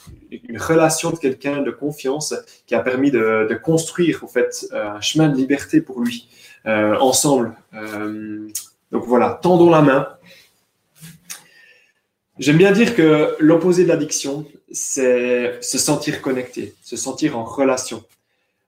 relation de quelqu'un de confiance qui a permis de, de construire, en fait, euh, un chemin de liberté pour lui, euh, ensemble. Euh, donc voilà, tendons la main. J'aime bien dire que l'opposé de l'addiction, c'est se sentir connecté, se sentir en relation.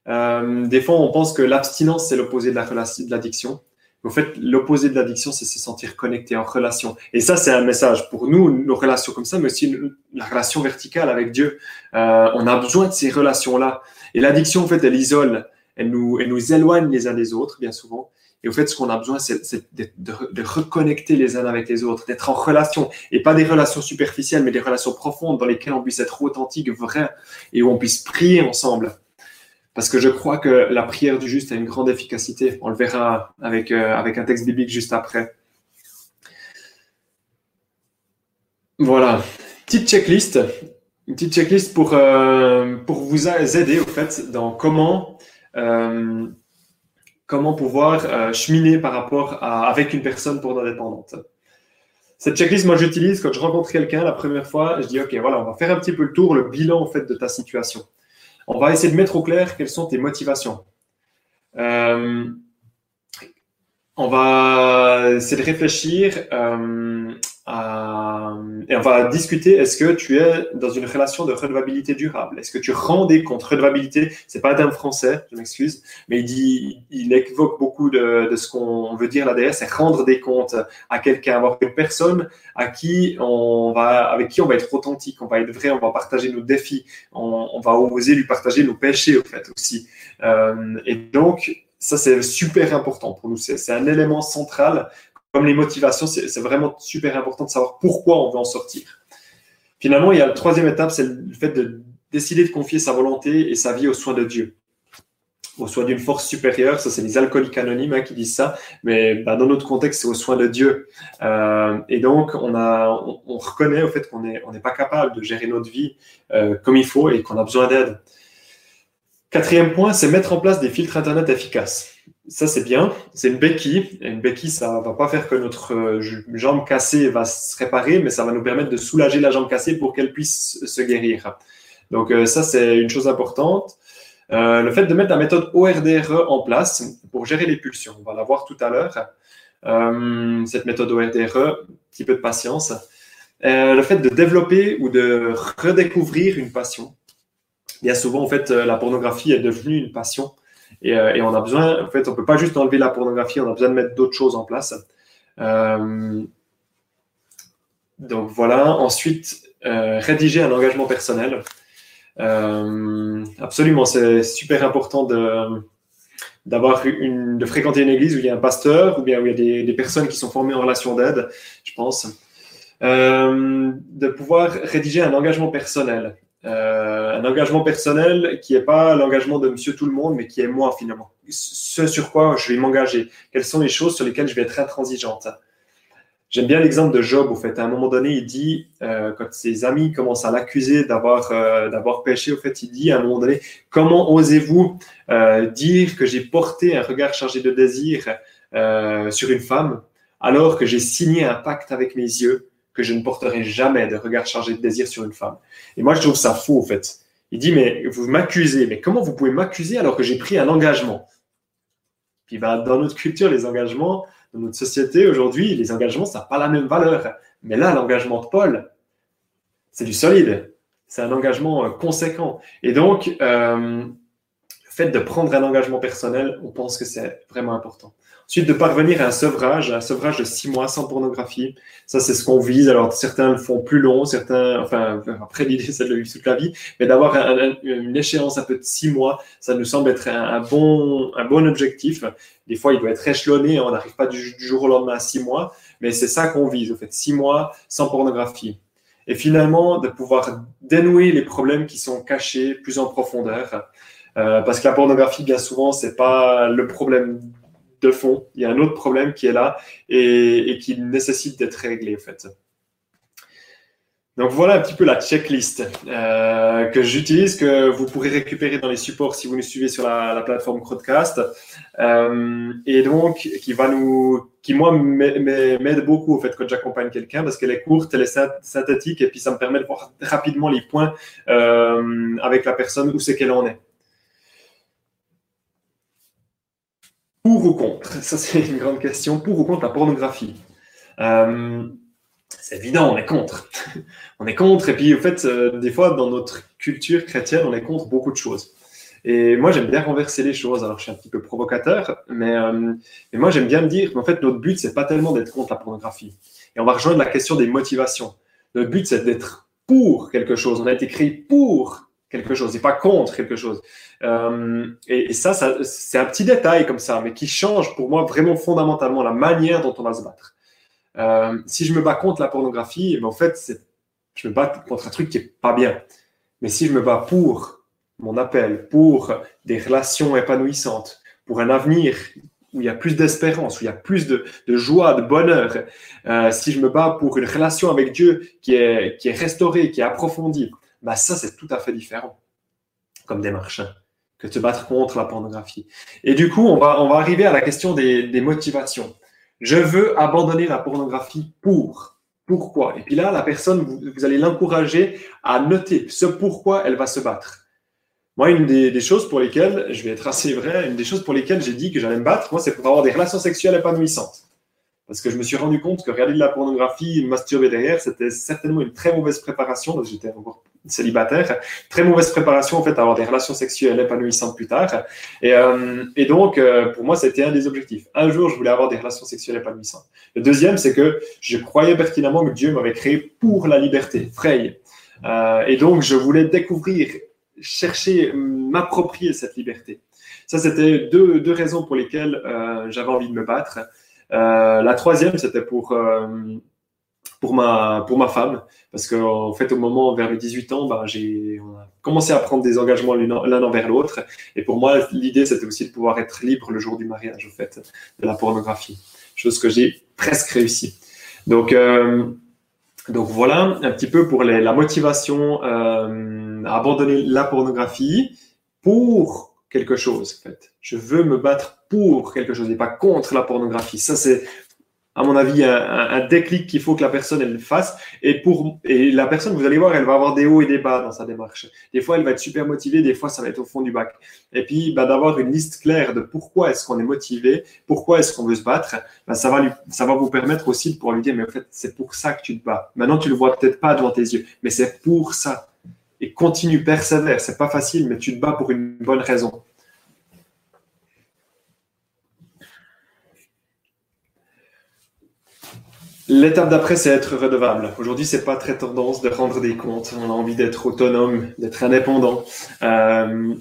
Euh, des fois, on pense que l'abstinence, c'est l'opposé de l'addiction. En fait, l'opposé de l'addiction, c'est se sentir connecté en relation. Et ça, c'est un message pour nous, nos relations comme ça, mais aussi la relation verticale avec Dieu. Euh, on a besoin de ces relations-là. Et l'addiction, en fait, elle isole, elle nous, elle nous éloigne les uns des autres, bien souvent. Et au fait, ce qu'on a besoin, c'est de, de, reconnecter les uns avec les autres, d'être en relation. Et pas des relations superficielles, mais des relations profondes dans lesquelles on puisse être authentique, vrai, et où on puisse prier ensemble. Parce que je crois que la prière du juste a une grande efficacité. On le verra avec, euh, avec un texte biblique juste après. Voilà. Petite checklist. Une petite checklist pour, euh, pour vous aider au fait dans comment, euh, comment pouvoir cheminer par rapport à, avec une personne pour indépendante. Cette checklist, moi, j'utilise quand je rencontre quelqu'un la première fois. Je dis, OK, voilà, on va faire un petit peu le tour, le bilan en fait de ta situation on va essayer de mettre au clair quelles sont tes motivations. Euh, on va essayer de réfléchir euh, et on va discuter est-ce que tu es dans une relation de redevabilité durable? Est-ce que tu rends des comptes? Redevabilité, c'est pas un terme français, je m'excuse, mais il évoque beaucoup de, ce qu'on veut dire là derrière, c'est rendre des comptes à quelqu'un, avoir une personne à qui on va, avec qui on va être authentique, on va être vrai, on va partager nos défis, on, va oser lui partager nos péchés au fait aussi. Euh, et donc ça c'est super important pour nous, c'est un élément central comme les motivations, c'est vraiment super important de savoir pourquoi on veut en sortir. Finalement, il y a la troisième étape, c'est le fait de décider de confier sa volonté et sa vie aux soins de Dieu, aux soins d'une force supérieure. Ça, c'est les alcooliques anonymes hein, qui disent ça, mais bah, dans notre contexte, c'est aux soins de Dieu. Euh, et donc, on, reconnaît au fait qu'on n'est on n'est pas capable de gérer notre vie euh, comme il faut et qu'on a besoin d'aide. Quatrième point, c'est mettre en place des filtres Internet efficaces. Ça, c'est bien. C'est une béquille. une béquille, ça va pas faire que notre euh, jambe cassée va se réparer, mais ça va nous permettre de soulager la jambe cassée pour qu'elle puisse se guérir. Donc, euh, ça, c'est une chose importante. Euh, le fait de mettre la méthode ORDRE en place pour gérer les pulsions. On va la voir tout à l'heure. cette méthode ORDRE, petit peu de patience. le fait de développer ou de redécouvrir une passion bien souvent, en fait, la pornographie est devenue une passion. Euh, et, on a besoin, en fait, on peut pas juste enlever la pornographie, on a besoin de mettre d'autres choses en place. Euh, donc voilà. Ensuite, rédiger un engagement personnel. absolument, c'est super important de d'avoir une, de fréquenter une église où il y a un pasteur ou bien où il y a des, des personnes qui sont formées en relation d'aide, je pense, de pouvoir rédiger un engagement personnel. Euh, un engagement personnel qui n'est pas l'engagement de monsieur tout le monde, mais qui est moi finalement. Ce sur quoi je vais m'engager. Quelles sont les choses sur lesquelles je vais être intransigeante? J'aime bien l'exemple de Job, au fait. À un moment donné, il dit, euh, quand ses amis commencent à l'accuser d'avoir euh, d'avoir péché, au fait, il dit à un moment donné, comment osez-vous dire que j'ai porté un regard chargé de désir sur une femme alors que j'ai signé un pacte avec mes yeux que je ne porterai jamais de regard chargé de désir sur une femme. Et moi, je trouve ça faux, en fait. Il dit, mais vous m'accusez, mais comment vous pouvez m'accuser alors que j'ai pris un engagement? Puis bah, dans notre culture, les engagements, dans notre société aujourd'hui, les engagements, ça n'a pas la même valeur. Mais là, l'engagement de Paul, c'est du solide. C'est un engagement euh, conséquent. Et donc, euh, le fait de prendre un engagement personnel, on pense que c'est vraiment important. Ensuite, de parvenir à un sevrage, un sevrage de six mois sans pornographie. Ça, c'est ce qu'on vise. Alors, certains le font plus long, certains, enfin, après l'idée, c'est de le vivre toute la vie, mais d'avoir une échéance un peu de six mois, ça nous semble être un, bon, un bon objectif. Des fois, il doit être échelonné, on n'arrive pas du, jour au lendemain à six mois, mais c'est ça qu'on vise, en fait, six mois sans pornographie. Et finalement, de pouvoir dénouer les problèmes qui sont cachés plus en profondeur. Euh, parce que la pornographie, bien souvent, c'est pas le problème de fond. Il y a un autre problème qui est là et, qui nécessite d'être réglé, en fait. Donc voilà un petit peu la checklist euh, que j'utilise, que vous pourrez récupérer dans les supports si vous nous suivez sur la, plateforme Crowdcast, euh, et donc qui va nous, qui moi m'aide beaucoup au fait quand j'accompagne quelqu'un parce qu'elle est courte, elle est synthétique et puis ça me permet de voir rapidement les points euh, avec la personne où c'est qu'elle en est. Pour ou contre? Ça, c'est une grande question. Pour ou contre la pornographie? Euh, C'est évident, on est contre. on est contre. Et puis, en fait, euh, des fois, dans notre culture chrétienne, on est contre beaucoup de choses. Et moi, j'aime bien renverser les choses. Alors, je suis un petit peu provocateur, mais, euh, moi, j'aime bien me dire qu'en fait, notre but, c'est pas tellement d'être contre la pornographie. Et on va rejoindre la question des motivations. Notre but, c'est d'être pour quelque chose. On a été créé pour quelque chose et pas contre quelque chose. Euh, et, ça, c'est un petit détail comme ça, mais qui change pour moi vraiment fondamentalement la manière dont on va se battre. Euh, si je me bats contre la pornographie, ben en fait, je me bats contre un truc qui est pas bien. Mais si je me bats pour mon appel, pour des relations épanouissantes, pour un avenir où il y a plus d'espérance, où il y a plus de, joie, de bonheur, euh, si je me bats pour une relation avec Dieu qui est, qui est restaurée, qui est approfondie, bah ça, c'est tout à fait différent comme démarche que de se battre contre la pornographie. Et du coup, on va, on va arriver à la question des, motivations. Je veux abandonner la pornographie pour. Pourquoi? Et puis là, la personne, vous, allez l'encourager à noter ce pourquoi elle va se battre. Moi, une des, choses pour lesquelles, je vais être assez vrai, une des choses pour lesquelles j'ai dit que j'allais me battre, moi, c'est pour avoir des relations sexuelles épanouissantes. Parce que je me suis rendu compte que regarder de la pornographie, masturber derrière, c'était certainement une très mauvaise préparation. J'étais encore célibataire. Très mauvaise préparation, en fait, à avoir des relations sexuelles épanouissantes plus tard. Et, euh, et donc, euh, pour moi, c'était un des objectifs. Un jour, je voulais avoir des relations sexuelles épanouissantes. Le deuxième, c'est que je croyais pertinemment que Dieu m'avait créé pour la liberté, Frey. Euh, et donc, je voulais découvrir, chercher, m'approprier cette liberté. Ça, c'était deux, deux raisons pour lesquelles j'avais envie de me battre. la troisième, c'était pour pour ma, pour ma femme. Parce qu'en en fait, au moment vers mes 18 ans, ben, j'ai commencé à prendre des engagements l'un envers l'autre. Et pour moi, l'idée, c'était aussi de pouvoir être libre le jour du mariage, au fait, de la pornographie. Chose que j'ai presque réussi. Donc, euh, donc voilà un petit peu pour la motivation euh, à abandonner la pornographie pour quelque chose. En fait. Je veux me battre pour quelque chose et pas contre la pornographie. Ça, c'est à mon avis, un, déclic qu'il faut que la personne elle fasse. Et pour et la personne, vous allez voir, elle va avoir des hauts et des bas dans sa démarche. Des fois, elle va être super motivée, des fois, ça va être au fond du bac. Et puis, bah, d'avoir une liste claire de pourquoi est-ce qu'on est motivé, pourquoi est-ce qu'on veut se battre, bah, ça va lui, ça va vous permettre aussi de pouvoir lui dire, mais en fait, c'est pour ça que tu te bats. Maintenant, tu le vois peut-être pas devant tes yeux, mais c'est pour ça. Et continue, persévère. C'est pas facile, mais tu te bats pour une bonne raison. L'étape d'après, c'est être redevable. Aujourd'hui, c'est pas très tendance de rendre des comptes. On a envie d'être autonome, d'être indépendant. Euh,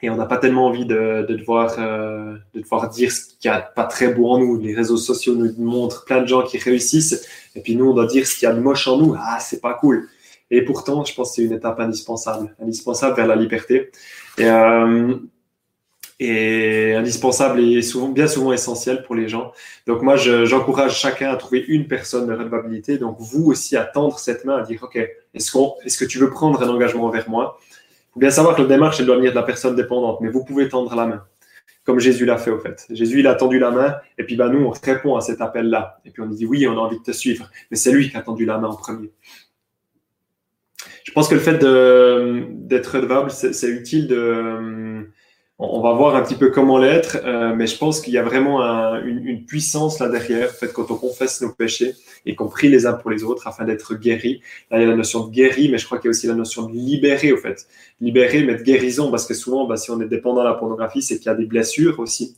et on n'a pas tellement envie de, devoir, euh, de devoir dire ce qu'il n'y a pas très beau en nous. Les réseaux sociaux nous montrent plein de gens qui réussissent. Et puis nous, on doit dire ce qu'il y a de moche en nous. Ah, c'est pas cool. Et pourtant, je pense que c'est une étape indispensable. Indispensable vers la liberté. Et, euh, est indispensable et souvent, bien souvent essentiel pour les gens. Donc moi, j'encourage chacun à trouver une personne de redevabilité. Donc vous aussi à tendre cette main, à dire, OK, est-ce qu'on, est-ce que tu veux prendre un engagement envers moi? Il faut bien savoir que la démarche, elle doit venir de la personne dépendante, mais vous pouvez tendre la main, comme Jésus l'a fait au fait. Jésus, il a tendu la main, et puis bah, nous, on répond à cet appel-là. Et puis on dit, oui, on a envie de te suivre. Mais c'est lui qui a tendu la main en premier. Je pense que le fait d'être redevable, c'est utile de on va voir un petit peu comment l'être, euh, mais je pense qu'il y a vraiment une, puissance là derrière, en fait, quand on confesse nos péchés et qu'on prie les uns pour les autres afin d'être guéris. Là, il y a la notion de guéri, mais je crois qu'il y a aussi la notion de libérer, au fait. Libérer, mais de guérison, parce que souvent, bah, si on est dépendant de la pornographie, c'est qu'il y a des blessures aussi.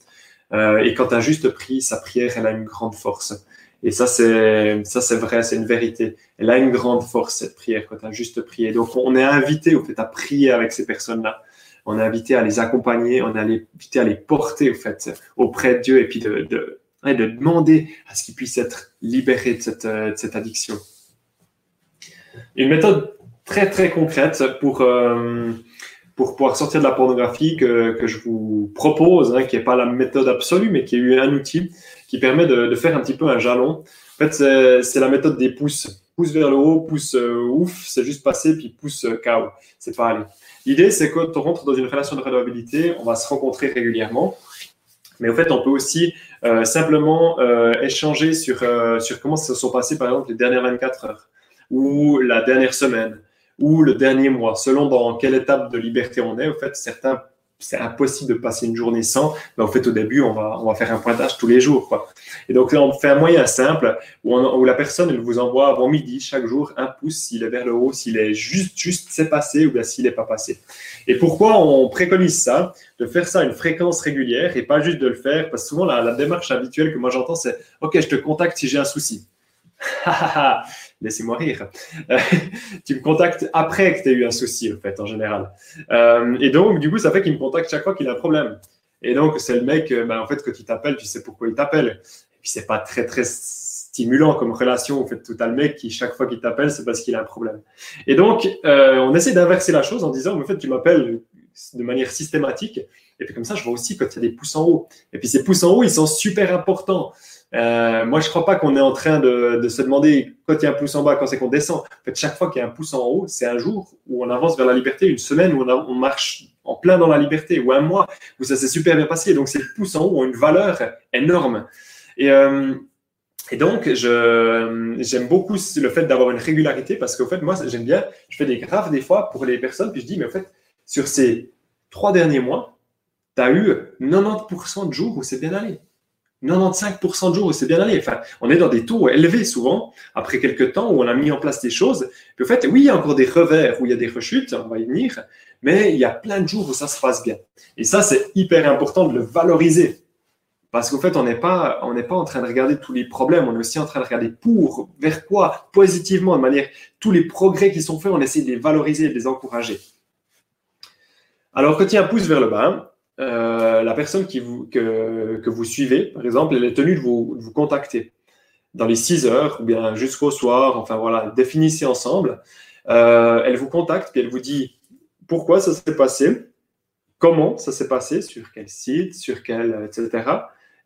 Euh, et quand un juste prie, sa prière, elle a une grande force. Et ça, c'est ça, c'est vrai, c'est une vérité. Elle a une grande force cette prière quand un juste prié. Donc, on est invité au fait à prier avec ces personnes-là on est invité à les accompagner, on est invité à les porter au fait auprès de Dieu et puis de, de, de demander à ce qu'ils puissent être libérés de cette, cette, addiction. Une méthode très très concrète pour, euh, pour pouvoir sortir de la pornographie que, que je vous propose, hein, qui n'est pas la méthode absolue, mais qui est un outil qui permet de, faire un petit peu un jalon. En fait, c'est la méthode des pouces. Pouce vers le haut, pouce euh, ouf, c'est juste passer, puis pouce euh, KO. C'est pas aller. L'idée, c'est que quand on rentre dans une relation de redevabilité, on va se rencontrer régulièrement. Mais en fait, on peut aussi euh, simplement euh, échanger sur, euh, sur comment se sont passées, par exemple, les dernières 24 heures, ou la dernière semaine, ou le dernier mois, selon dans quelle étape de liberté on est. En fait, certains c'est impossible de passer une journée sans. Mais en fait, au début, on va, on va faire un pointage tous les jours. Et donc, là, on fait un moyen simple où, où la personne elle vous envoie avant midi, chaque jour, un pouce s'il est vers le haut, s'il est juste, juste c'est passé ou bien s'il n'est pas passé. Et pourquoi on préconise ça? De faire ça à une fréquence régulière et pas juste de le faire Parce que souvent, la, la démarche habituelle que moi j'entends, c'est OK, je te contacte si j'ai un souci. laissez-moi rire. Euh, tu me contactes après que tu as eu un souci, en fait, en général. Euh, et donc, du coup, ça fait qu'il me contacte chaque fois qu'il a un problème. Et donc, c'est le mec, ben, en fait, quand il t'appelle, tu sais pourquoi il t'appelle. Et puis, c'est pas très, très stimulant comme relation. En fait, tout à le mec qui, chaque fois qu'il t'appelle, c'est parce qu'il a un problème. Et donc, on essaie d'inverser la chose en disant, en fait, tu m'appelles de manière systématique. Et puis, comme ça, je vois aussi quand il y a des pouces en haut. Et puis, ces pouces en haut, ils sont super importants. Euh, moi, je crois pas qu'on est en train de, se demander quand il y a un pouce en bas, quand c'est qu'on descend. En fait, chaque fois qu'il y a un pouce en haut, c'est un jour où on avance vers la liberté, une semaine où on, marche en plein dans la liberté, ou un mois où ça s'est super bien passé. Donc, ces pouces en haut ont une valeur énorme. Et, euh, donc, j'aime beaucoup le fait d'avoir une régularité parce qu'au fait, moi, j'aime bien, je fais des graphes des fois pour les personnes, puis je dis, mais en fait, sur ces trois derniers mois, tu as eu 90% de jours où c'est bien allé. 95% de jours où c'est bien allé. Enfin, on est dans des taux élevés souvent, après quelques temps où on a mis en place des choses. Puis fait, oui, il y a encore des revers où il y a des rechutes, on va y venir, mais il y a plein de jours où ça se passe bien. Et ça, c'est hyper important de le valoriser. Parce qu'au fait, on n'est pas, en train de regarder tous les problèmes, on est aussi en train de regarder pour, vers quoi, positivement, de manière, tous les progrès qui sont faits, on essaie de les valoriser, de les encourager. Alors, quand il y a un pouce vers le bas, euh, la personne que, vous suivez, par exemple, elle est tenue de vous, contacter dans les 6 heures ou bien jusqu'au soir. Enfin voilà, définissez ensemble. Euh, elle vous contacte puis elle vous dit pourquoi ça s'est passé, comment ça s'est passé, sur quel site, sur quel, etc.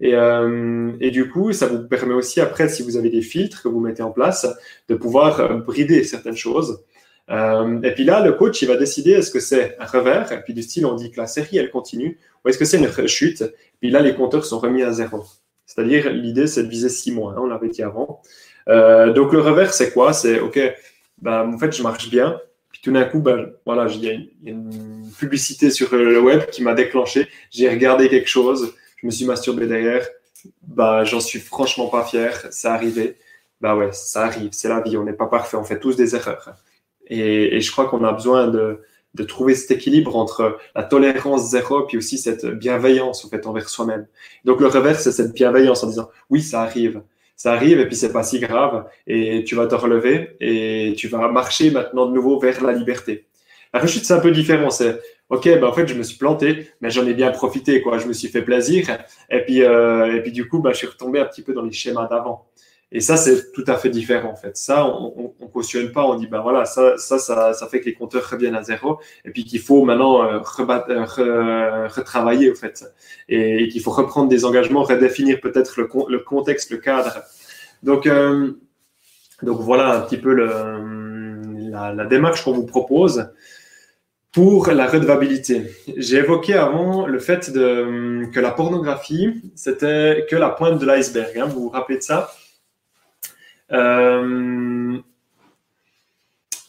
Euh, et, du coup, ça vous permet aussi après, si vous avez des filtres que vous mettez en place, de pouvoir brider certaines choses. Euh, et puis là, le coach, il va décider est-ce que c'est un revers, et puis du style, on dit que la série, elle continue, ou est-ce que c'est une chute, puis là, les compteurs sont remis à zéro. C'est-à-dire, l'idée, c'est de viser six mois, hein, on l'avait dit avant. Euh, donc, le revers, c'est quoi? C'est, OK, ben, en fait, je marche bien, puis tout d'un coup, ben, voilà, il y, a une publicité sur le web qui m'a déclenché, j'ai regardé quelque chose, je me suis masturbé derrière, bah, j'en suis franchement pas fier, ça arrivé. Bah ouais, ça arrive, c'est la vie, on n'est pas parfait, on fait tous des erreurs. Et, et je crois qu'on a besoin de, de, trouver cet équilibre entre la tolérance zéro puis aussi cette bienveillance en fait envers soi-même. Donc le revers, c'est cette bienveillance en disant oui, ça arrive, ça arrive et puis c'est pas si grave et tu vas te relever et tu vas marcher maintenant de nouveau vers la liberté. La rechute, c'est un peu différent. C'est ok, ben en fait, je me suis planté, mais j'en ai bien profité, quoi. Je me suis fait plaisir et puis euh, et puis du coup, ben, je suis retombé un petit peu dans les schémas d'avant. Et ça, c'est tout à fait différent, en fait. Ça, on ne cautionne pas, on dit, ben voilà, ça, ça, ça, fait que les compteurs reviennent à zéro, et puis qu'il faut maintenant euh, euh, retravailler, en fait, et, qu'il faut reprendre des engagements, redéfinir peut-être le, contexte, le cadre. Donc, euh, donc voilà un petit peu la, démarche qu'on vous propose pour la redevabilité. J'ai évoqué avant le fait que la pornographie, c'était que la pointe de l'iceberg. Hein, vous vous rappelez de ça? Euh,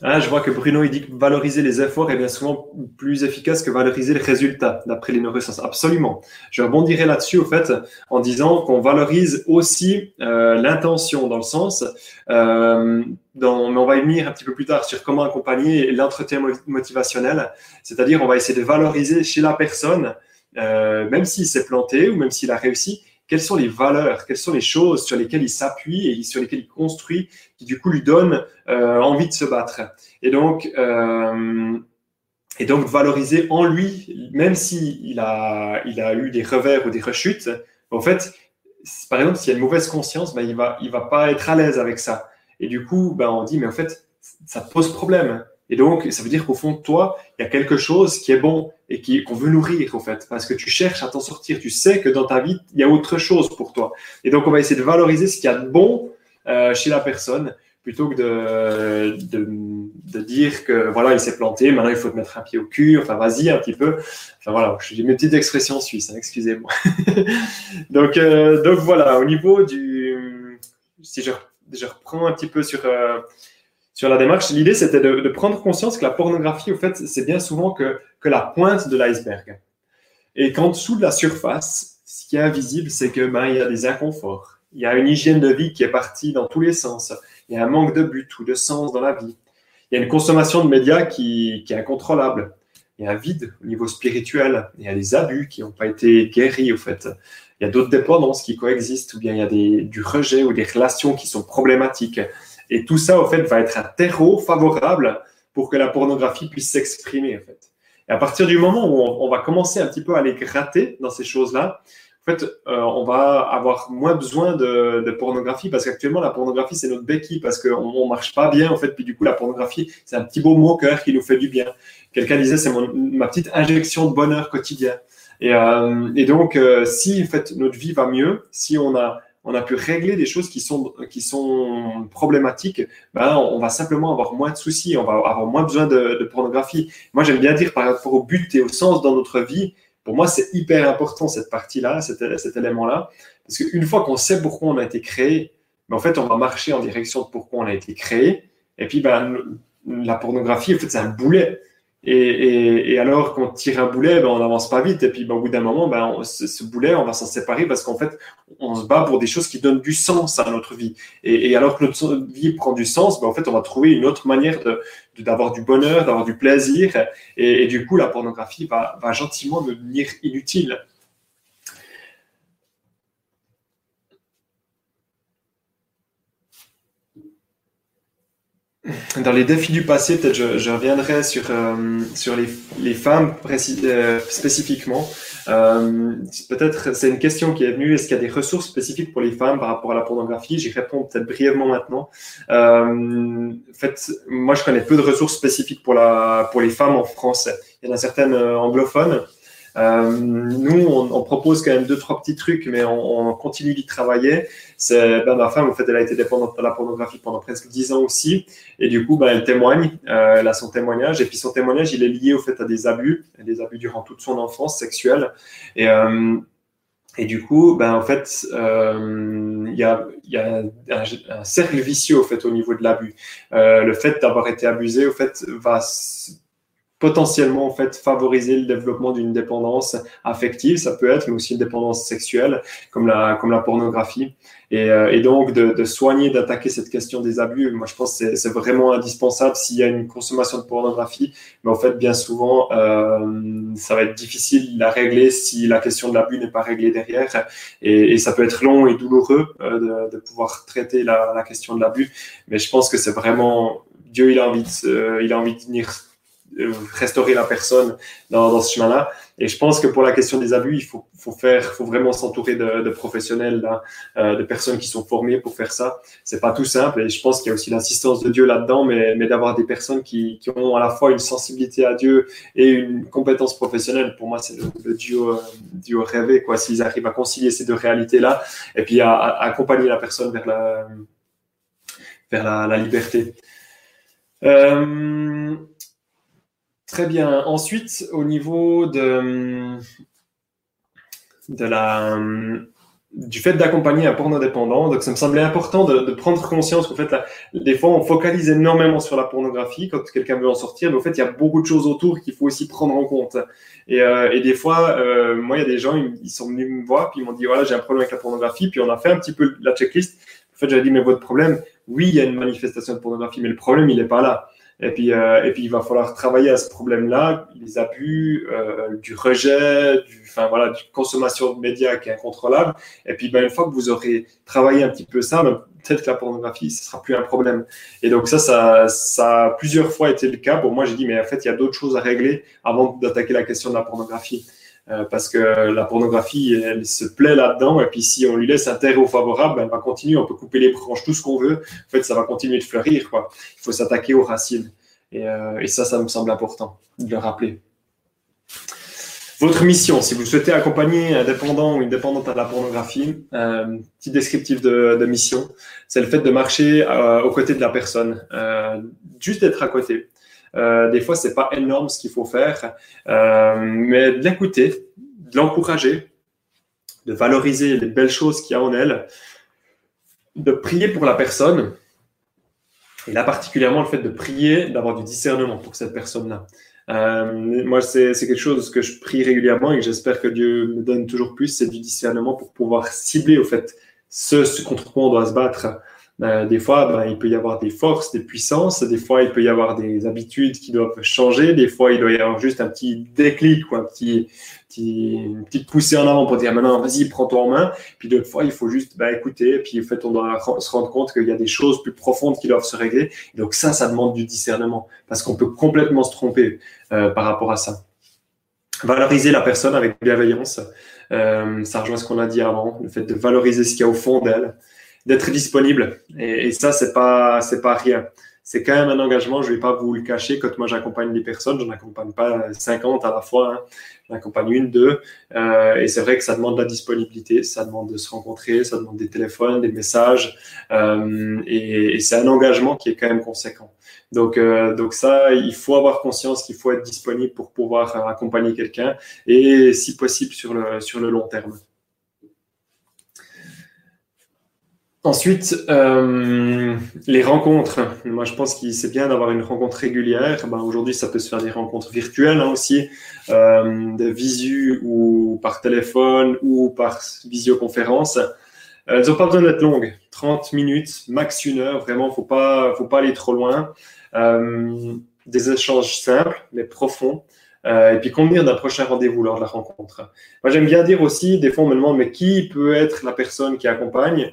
ah, je vois que Bruno il dit que valoriser les efforts est bien souvent plus efficace que valoriser les résultats, d'après les neurosciences. Absolument. Je rebondirai là-dessus, au fait, en disant qu'on valorise aussi euh, l'intention, dans le sens, euh, mais on va y venir un petit peu plus tard sur comment accompagner l'entretien motivationnel, c'est-à-dire on va essayer de valoriser chez la personne, euh, même s'il s'est planté ou même s'il a réussi, quelles sont les valeurs, quelles sont les choses sur lesquelles il s'appuie et sur lesquelles il construit, qui du coup lui donnent euh, envie de se battre. Et donc, euh, et donc valoriser en lui, même s'il il a, il a eu des revers ou des rechutes, en fait, par exemple, s'il a une mauvaise conscience, ben, il va, il va pas être à l'aise avec ça. Et du coup, ben, on dit, mais en fait, ça pose problème. Et donc, ça veut dire qu'au fond de toi, il y a quelque chose qui est bon et qui, qu'on veut nourrir, en fait, parce que tu cherches à t'en sortir. Tu sais que dans ta vie, il y a autre chose pour toi. Et donc, on va essayer de valoriser ce qu'il y a de bon euh, chez la personne plutôt que de, de, dire que voilà, il s'est planté, maintenant il faut te mettre un pied au cul, enfin vas-y un petit peu. Enfin voilà, j'ai mes petites expressions suisses, hein, excusez-moi. donc, euh, donc voilà, au niveau du. Si je, je reprends un petit peu sur. Euh, sur la démarche. L'idée, c'était de, prendre conscience que la pornographie, au fait, c'est bien souvent que, la pointe de l'iceberg. Et qu'en dessous de la surface, ce qui est invisible, c'est que ben, il y a des inconforts. Il y a une hygiène de vie qui est partie dans tous les sens. Il y a un manque de but ou de sens dans la vie. Il y a une consommation de médias qui, est incontrôlable. Il y a un vide au niveau spirituel. Il y a des abus qui n'ont pas été guéris, au fait. Il y a d'autres dépendances qui coexistent, ou bien il y a du rejet ou des relations qui sont problématiques. Et tout ça, au fait, va être un terreau favorable pour que la pornographie puisse s'exprimer, en fait. Et à partir du moment où on, va commencer un petit peu à les gratter dans ces choses-là, en fait, euh, on va avoir moins besoin de, pornographie parce qu'actuellement, la pornographie, c'est notre béquille parce qu'on ne marche pas bien, en fait. Puis du coup, la pornographie, c'est un petit beau moqueur qui nous fait du bien. Quelqu'un disait, c'est ma petite injection de bonheur quotidien. Et, euh, donc, euh, si en fait, notre vie va mieux, si on a on a pu régler des choses qui sont, qui sont problématiques, ben, on va simplement avoir moins de soucis, on va avoir moins besoin de, pornographie. Moi, j'aime bien dire par rapport au but et au sens dans notre vie, pour moi, c'est hyper important cette partie-là, cet, élément-là, parce qu'une fois qu'on sait pourquoi on a été créé, ben, en fait, on va marcher en direction de pourquoi on a été créé. Et puis, ben, la pornographie, en fait, c'est un boulet. Et, alors, quand on tire un boulet, ben, on n'avance pas vite. Et puis, ben, au bout d'un moment, ben, ce, boulet, on va s'en séparer parce qu'en fait, on se bat pour des choses qui donnent du sens à notre vie. Et, alors que notre vie prend du sens, ben, en fait, on va trouver une autre manière d'avoir du bonheur, d'avoir du plaisir. Et, du coup, la pornographie va, va gentiment devenir inutile. Dans les défis du passé, peut-être je, je, reviendrai sur, euh, sur les, les femmes euh, spécifiquement. Euh, peut-être c'est une question qui est venue. Est-ce qu'il y a des ressources spécifiques pour les femmes par rapport à la pornographie? J'y réponds peut-être brièvement maintenant. Euh, en fait, moi je connais peu de ressources spécifiques pour, la, pour les femmes en français. Il y en a certaines anglophones. Euh, nous, on, propose quand même deux, trois petits trucs, mais on, on continue d'y travailler. C'est, ben, ma femme, en fait, elle a été dépendante de la pornographie pendant presque dix ans aussi. Et du coup, ben, elle témoigne, euh, elle a son témoignage. Et puis son témoignage, il est lié au fait à des abus, des abus durant toute son enfance sexuelle. Et, euh, du coup, ben, en fait, il y a, un, un, cercle vicieux au fait au niveau de l'abus. Le fait d'avoir été abusé, au fait, va potentiellement en fait favoriser le développement d'une dépendance affective, ça peut être, mais aussi une dépendance sexuelle, comme la, comme la pornographie. Et, euh, et donc de, de soigner, d'attaquer cette question des abus, moi je pense que c'est vraiment indispensable s'il y a une consommation de pornographie, mais en fait bien souvent euh, ça va être difficile à régler si la question de l'abus n'est pas réglée derrière, et, et, ça peut être long et douloureux euh, de, de, pouvoir traiter la, la question de l'abus, mais je pense que c'est vraiment Dieu il a envie de, il a envie de venir restaurer la personne dans, ce chemin-là. Et je pense que pour la question des abus, il faut, faut faire, faut vraiment s'entourer de, professionnels, euh, de personnes qui sont formées pour faire ça. C'est pas tout simple. Et je pense qu'il y a aussi l'assistance de Dieu là-dedans, mais, mais d'avoir des personnes qui, ont à la fois une sensibilité à Dieu et une compétence professionnelle. Pour moi, c'est le, le, duo, euh, duo rêvé, quoi. S'ils arrivent à concilier ces deux réalités-là, et puis à, accompagner la personne vers la, vers la liberté. Euh, Très bien. Ensuite, au niveau de, du fait d'accompagner un porno dépendant, donc ça me semblait important de, prendre conscience qu'en fait, des fois, on focalise énormément sur la pornographie quand quelqu'un veut en sortir, mais en fait, il y a beaucoup de choses autour qu'il faut aussi prendre en compte. Et, euh, des fois, euh, moi, il y a des gens, ils, sont venus me voir, puis ils m'ont dit, voilà, j'ai un problème avec la pornographie, puis on a fait un petit peu la checklist. En fait, j'avais dit, mais votre problème, oui, il y a une manifestation de pornographie, mais le problème, il n'est pas là. Et puis, euh, et puis, il va falloir travailler à ce problème-là, les abus, euh, du rejet, du, enfin voilà, du consommation de médias qui est incontrôlable. Et puis, ben, une fois que vous aurez travaillé un petit peu ça, ben, peut-être que la pornographie, ce sera plus un problème. Et donc ça, ça, ça a plusieurs fois été le cas. Pour moi, j'ai dit, mais en fait, il y a d'autres choses à régler avant d'attaquer la question de la pornographie. Euh, parce que la pornographie, elle se plaît là-dedans, et puis si on lui laisse un terreau favorable, ben, elle va continuer, on peut couper les branches, tout ce qu'on veut, en fait, ça va continuer de fleurir. Il faut s'attaquer aux racines. Et, euh, et, ça, ça me semble important de le rappeler. Votre mission, si vous souhaitez accompagner un dépendant ou une dépendante à la pornographie, euh, petit descriptif de, mission, c'est le fait de marcher euh, aux côtés de la personne, juste d'être à côté. Euh, des fois, c'est pas énorme ce qu'il faut faire, euh, mais de l'écouter, de l'encourager, de valoriser les belles choses qu'il y a en elle, de prier pour la personne, et là particulièrement le fait de prier, d'avoir du discernement pour cette personne-là. Euh, moi, c'est quelque chose que je prie régulièrement et j'espère que Dieu me donne toujours plus, c'est du discernement pour pouvoir cibler au fait ce, ce contre quoi on doit se battre euh, des fois, ben, il peut y avoir des forces, des puissances, des fois, il peut y avoir des habitudes qui doivent changer, des fois, il doit y avoir juste un petit déclic ou un petit, petit, une petite poussée en avant pour dire maintenant, vas-y, prends-toi en main. Puis d'autres fois, il faut juste ben, écouter, puis en fait, on doit se rendre compte qu'il y a des choses plus profondes qui doivent se régler. Donc ça, ça demande du discernement, parce qu'on peut complètement se tromper euh, par rapport à ça. Valoriser la personne avec bienveillance, euh, ça rejoint ce qu'on a dit avant, le fait de valoriser ce qu'il y a au fond d'elle d'être disponible. Et, ça, c'est pas, c'est pas rien. C'est quand même un engagement, je vais pas vous le cacher. Quand moi j'accompagne des personnes, je n'accompagne pas 50 à la fois, hein. j'accompagne une, deux. Euh, et c'est vrai que ça demande de la disponibilité, ça demande de se rencontrer, ça demande des téléphones, des messages. Euh, et, et c'est un engagement qui est quand même conséquent. Donc, euh, donc ça, il faut avoir conscience qu'il faut être disponible pour pouvoir accompagner quelqu'un et si possible sur le, sur le long terme. Ensuite, euh, les rencontres. Moi, je pense que c'est bien d'avoir une rencontre régulière. Ben, Aujourd'hui, ça peut se faire des rencontres virtuelles hein, aussi, euh, de visu ou par téléphone ou par visioconférence. Elles n'ont pas besoin d'être longues, 30 minutes, max une heure. Vraiment, faut pas, faut pas aller trop loin. Euh, des échanges simples mais profonds. Euh, et puis convenir d'un prochain rendez-vous lors de la rencontre. Moi, j'aime bien dire aussi, des fois, on me demande, mais qui peut être la personne qui accompagne?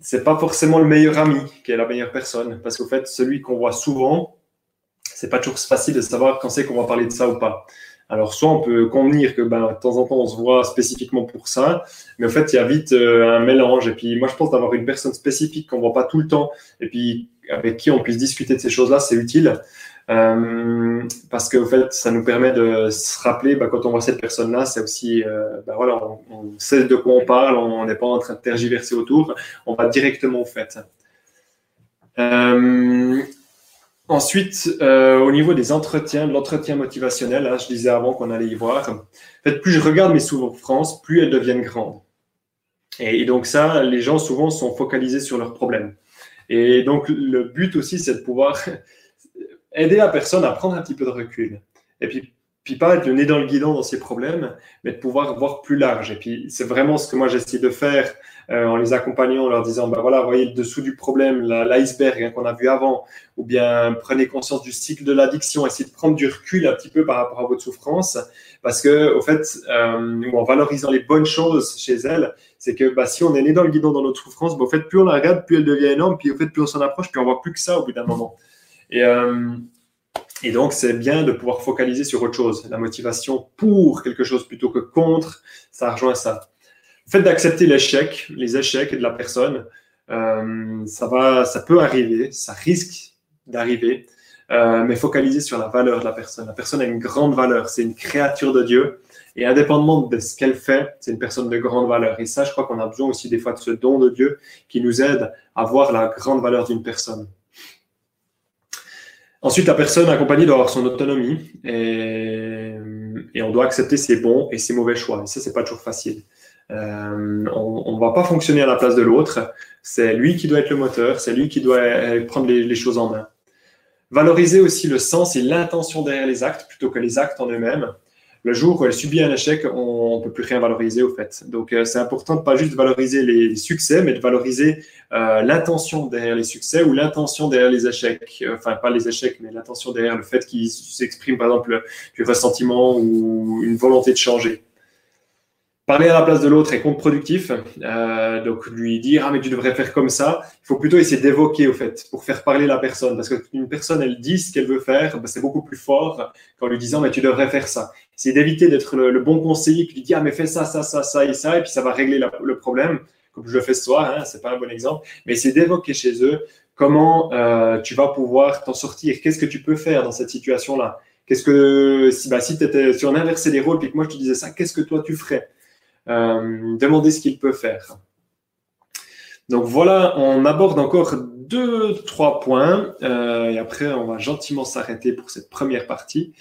C'est pas forcément le meilleur ami qui est la meilleure personne, parce qu'au fait, celui qu'on voit souvent, c'est pas toujours facile de savoir quand c'est qu'on va parler de ça ou pas. Alors, soit on peut convenir que ben, de temps en temps, on se voit spécifiquement pour ça, mais en fait, il y a vite euh, un mélange. Et puis, moi, je pense d'avoir une personne spécifique qu'on voit pas tout le temps, et puis avec qui on puisse discuter de ces choses-là, c'est utile. Euh, parce qu'au fait, ça nous permet de se rappeler, ben, quand on voit cette personne-là, c'est aussi, euh, ben, voilà, on, sait de quoi on parle, on n'est pas en train de tergiverser autour, on va directement au fait. Euh, Ensuite, au niveau des entretiens, de l'entretien motivationnel, hein, je disais avant qu'on allait y voir, en fait, plus je regarde mes souffrances, plus elles deviennent grandes. Et, donc ça, les gens souvent sont focalisés sur leurs problèmes. Et donc le but aussi, c'est de pouvoir aider la personne à prendre un petit peu de recul. Et puis puis pas être le dans le guidon dans ses problèmes, mais de pouvoir voir plus large. Et puis c'est vraiment ce que moi j'essaie de faire euh, en les accompagnant, en leur disant, ben voilà, voyez le dessous du problème, l'iceberg qu'on a vu avant, ou bien prenez conscience du cycle de l'addiction, essayez de prendre du recul un petit peu par rapport à votre souffrance, parce que au fait, euh, en valorisant les bonnes choses chez elle, c'est que bah, si on est né dans le guidon dans notre souffrance, bah, au fait, plus on la regarde, plus elle devient énorme, puis au fait, plus on s'en approche, puis on voit plus que ça au bout d'un moment. Et euh, et donc, c'est bien de pouvoir focaliser sur autre chose. La motivation pour quelque chose plutôt que contre, ça rejoint ça. Le fait d'accepter l'échec, les échecs de la personne, euh, ça, va, ça peut arriver, ça risque d'arriver, euh, mais focaliser sur la valeur de la personne. La personne a une grande valeur, c'est une créature de Dieu. Et indépendamment de ce qu'elle fait, c'est une personne de grande valeur. Et ça, je crois qu'on a besoin aussi des fois de ce don de Dieu qui nous aide à voir la grande valeur d'une personne. Ensuite, la personne accompagnée doit avoir son autonomie et, on doit accepter ses bons et ses mauvais choix. Et ça, c'est pas toujours facile. Euh, on ne va pas fonctionner à la place de l'autre. C'est lui qui doit être le moteur, c'est lui qui doit prendre les choses en main. Valoriser aussi le sens et l'intention derrière les actes plutôt que les actes en eux-mêmes le jour où elle subit un échec, on ne peut plus rien valoriser au fait. Donc euh, c'est important de pas juste valoriser les succès, mais de valoriser euh, l'intention derrière les succès ou l'intention derrière les échecs. Enfin, pas les échecs, mais l'intention derrière le fait qu'il s'exprime par exemple du ressentiment ou une volonté de changer. Parler à la place de l'autre est contre-productif. Euh, donc lui dire ah mais tu devrais faire comme ça. Il faut plutôt essayer d'évoquer au fait pour faire parler la personne parce qu'une personne elle dit ce qu'elle veut faire, ben, c'est beaucoup plus fort qu'en lui disant mais tu devrais faire ça. C'est d'éviter d'être le, bon conseiller qui lui dit ah mais fais ça ça ça ça et ça et puis ça va régler le problème comme je le fais ce soir. Hein, c'est pas un bon exemple, mais c'est d'évoquer chez eux comment euh, tu vas pouvoir t'en sortir. Qu'est-ce que tu peux faire dans cette situation là Qu'est-ce que si bah si, étais, si on inversait les rôles et que moi je te disais ça, qu'est-ce que toi tu ferais? Demander ce qu'il peut faire. Donc voilà, on aborde encore deux, trois points euh, et après on va gentiment s'arrêter pour cette première partie.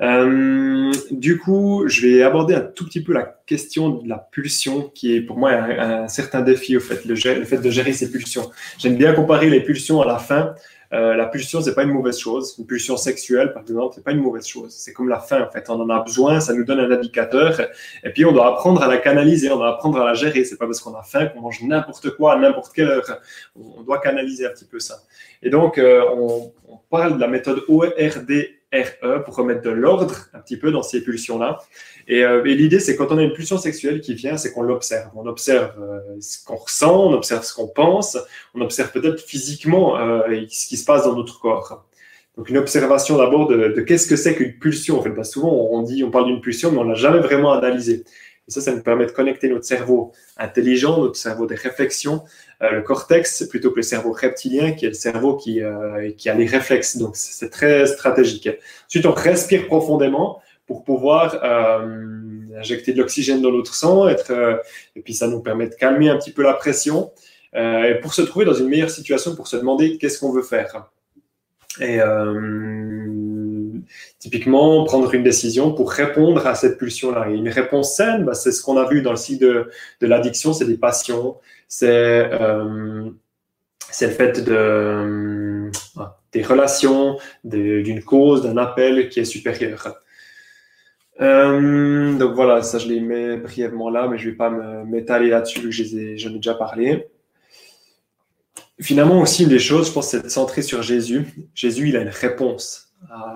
Euh, du coup, je vais aborder un tout petit peu la question de la pulsion, qui est pour moi un, certain défi au fait, le, le, fait de gérer ces pulsions. J'aime bien comparer les pulsions à la fin euh, la pulsion, c'est pas une mauvaise chose. Une pulsion sexuelle, par exemple, c'est pas une mauvaise chose. C'est comme la faim, en fait. On en a besoin, ça nous donne un indicateur. Et puis, on doit apprendre à la canaliser, on doit apprendre à la gérer. C'est pas parce qu'on a faim qu'on mange n'importe quoi à n'importe quelle heure. On doit canaliser un petit peu ça. Et donc, euh, on, on, parle de la méthode ORD RE pour remettre de l'ordre un petit peu dans ces pulsions-là. Euh, et, l'idée, c'est quand on a une pulsion sexuelle qui vient, c'est qu'on l'observe. On observe euh, ce qu'on ressent, on observe ce qu'on pense, on observe peut-être physiquement euh, ce qui se passe dans notre corps. Donc une observation d'abord de, qu'est-ce que c'est qu'une pulsion. En fait, souvent on dit, on parle d'une pulsion, mais on n'a jamais vraiment analysé. Et ça, ça nous permet de connecter notre cerveau intelligent, notre cerveau des réflexions, le cortex, plutôt que le cerveau reptilien, qui est le cerveau qui, qui a les réflexes. Donc, c'est très stratégique. Ensuite, on respire profondément pour pouvoir euh, injecter de l'oxygène dans notre sang, être, euh, et puis ça nous permet de calmer un petit peu la pression, euh, et pour se trouver dans une meilleure situation, pour se demander qu'est-ce qu'on veut faire. Et typiquement, prendre une décision pour répondre à cette pulsion-là. Et une réponse saine, bah, c'est ce qu'on a vu dans le cycle de, l'addiction, c'est des passions, c'est c'est le fait de, des relations, d'une cause, d'un appel qui est supérieur. Euh, donc voilà, ça je l'ai mis brièvement là, mais je ne vais pas m'étaler là-dessus vu que j'en ai, déjà parlé. Finalement aussi, une des choses, je pense, c'est de centrer sur Jésus. Jésus, il a une réponse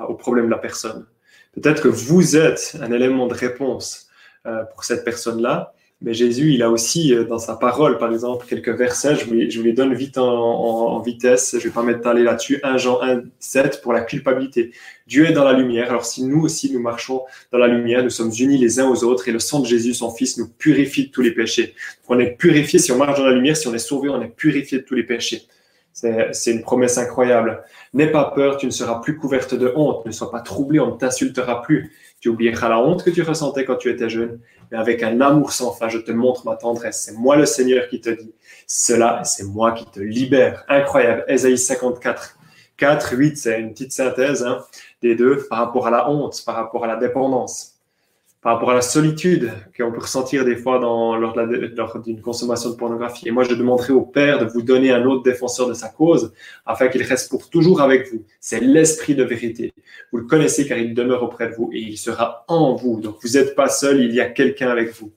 au problème de la personne. Peut-être que vous êtes un élément de réponse euh, pour cette personne-là, mais Jésus, il a aussi euh, dans sa parole, par exemple, quelques versets, je vous les, donne vite en vitesse, je ne vais pas m'étaler là-dessus. 1 Jean 1, 7 pour la culpabilité. Dieu est dans la lumière, alors si nous aussi nous marchons dans la lumière, nous sommes unis les uns aux autres et le sang de Jésus, son Fils, nous purifie de tous les péchés. On est purifié, si on marche dans la lumière, si on est sauvé, on est purifié de tous les péchés. C'est une promesse incroyable. N'aie pas peur, tu ne seras plus couverte de honte. Ne sois pas troublé, on ne t'insultera plus. Tu oublieras la honte que tu ressentais quand tu étais jeune, mais avec un amour sans fin, je te montre ma tendresse. C'est moi le Seigneur qui te dit cela, c'est moi qui te libère. Incroyable. Ésaïe 54, 4, 8, c'est une petite synthèse hein, des deux par rapport à la honte, par rapport à la dépendance par rapport à la solitude qu'on peut ressentir des fois dans, lors, d'une consommation de pornographie. Et moi, je demanderai au Père de vous donner un autre défenseur de sa cause, afin qu'il reste pour toujours avec vous. C'est l'Esprit de vérité. Vous le connaissez car il demeure auprès de vous et il sera en vous. Donc, vous n'êtes pas seul, il y a quelqu'un avec vous.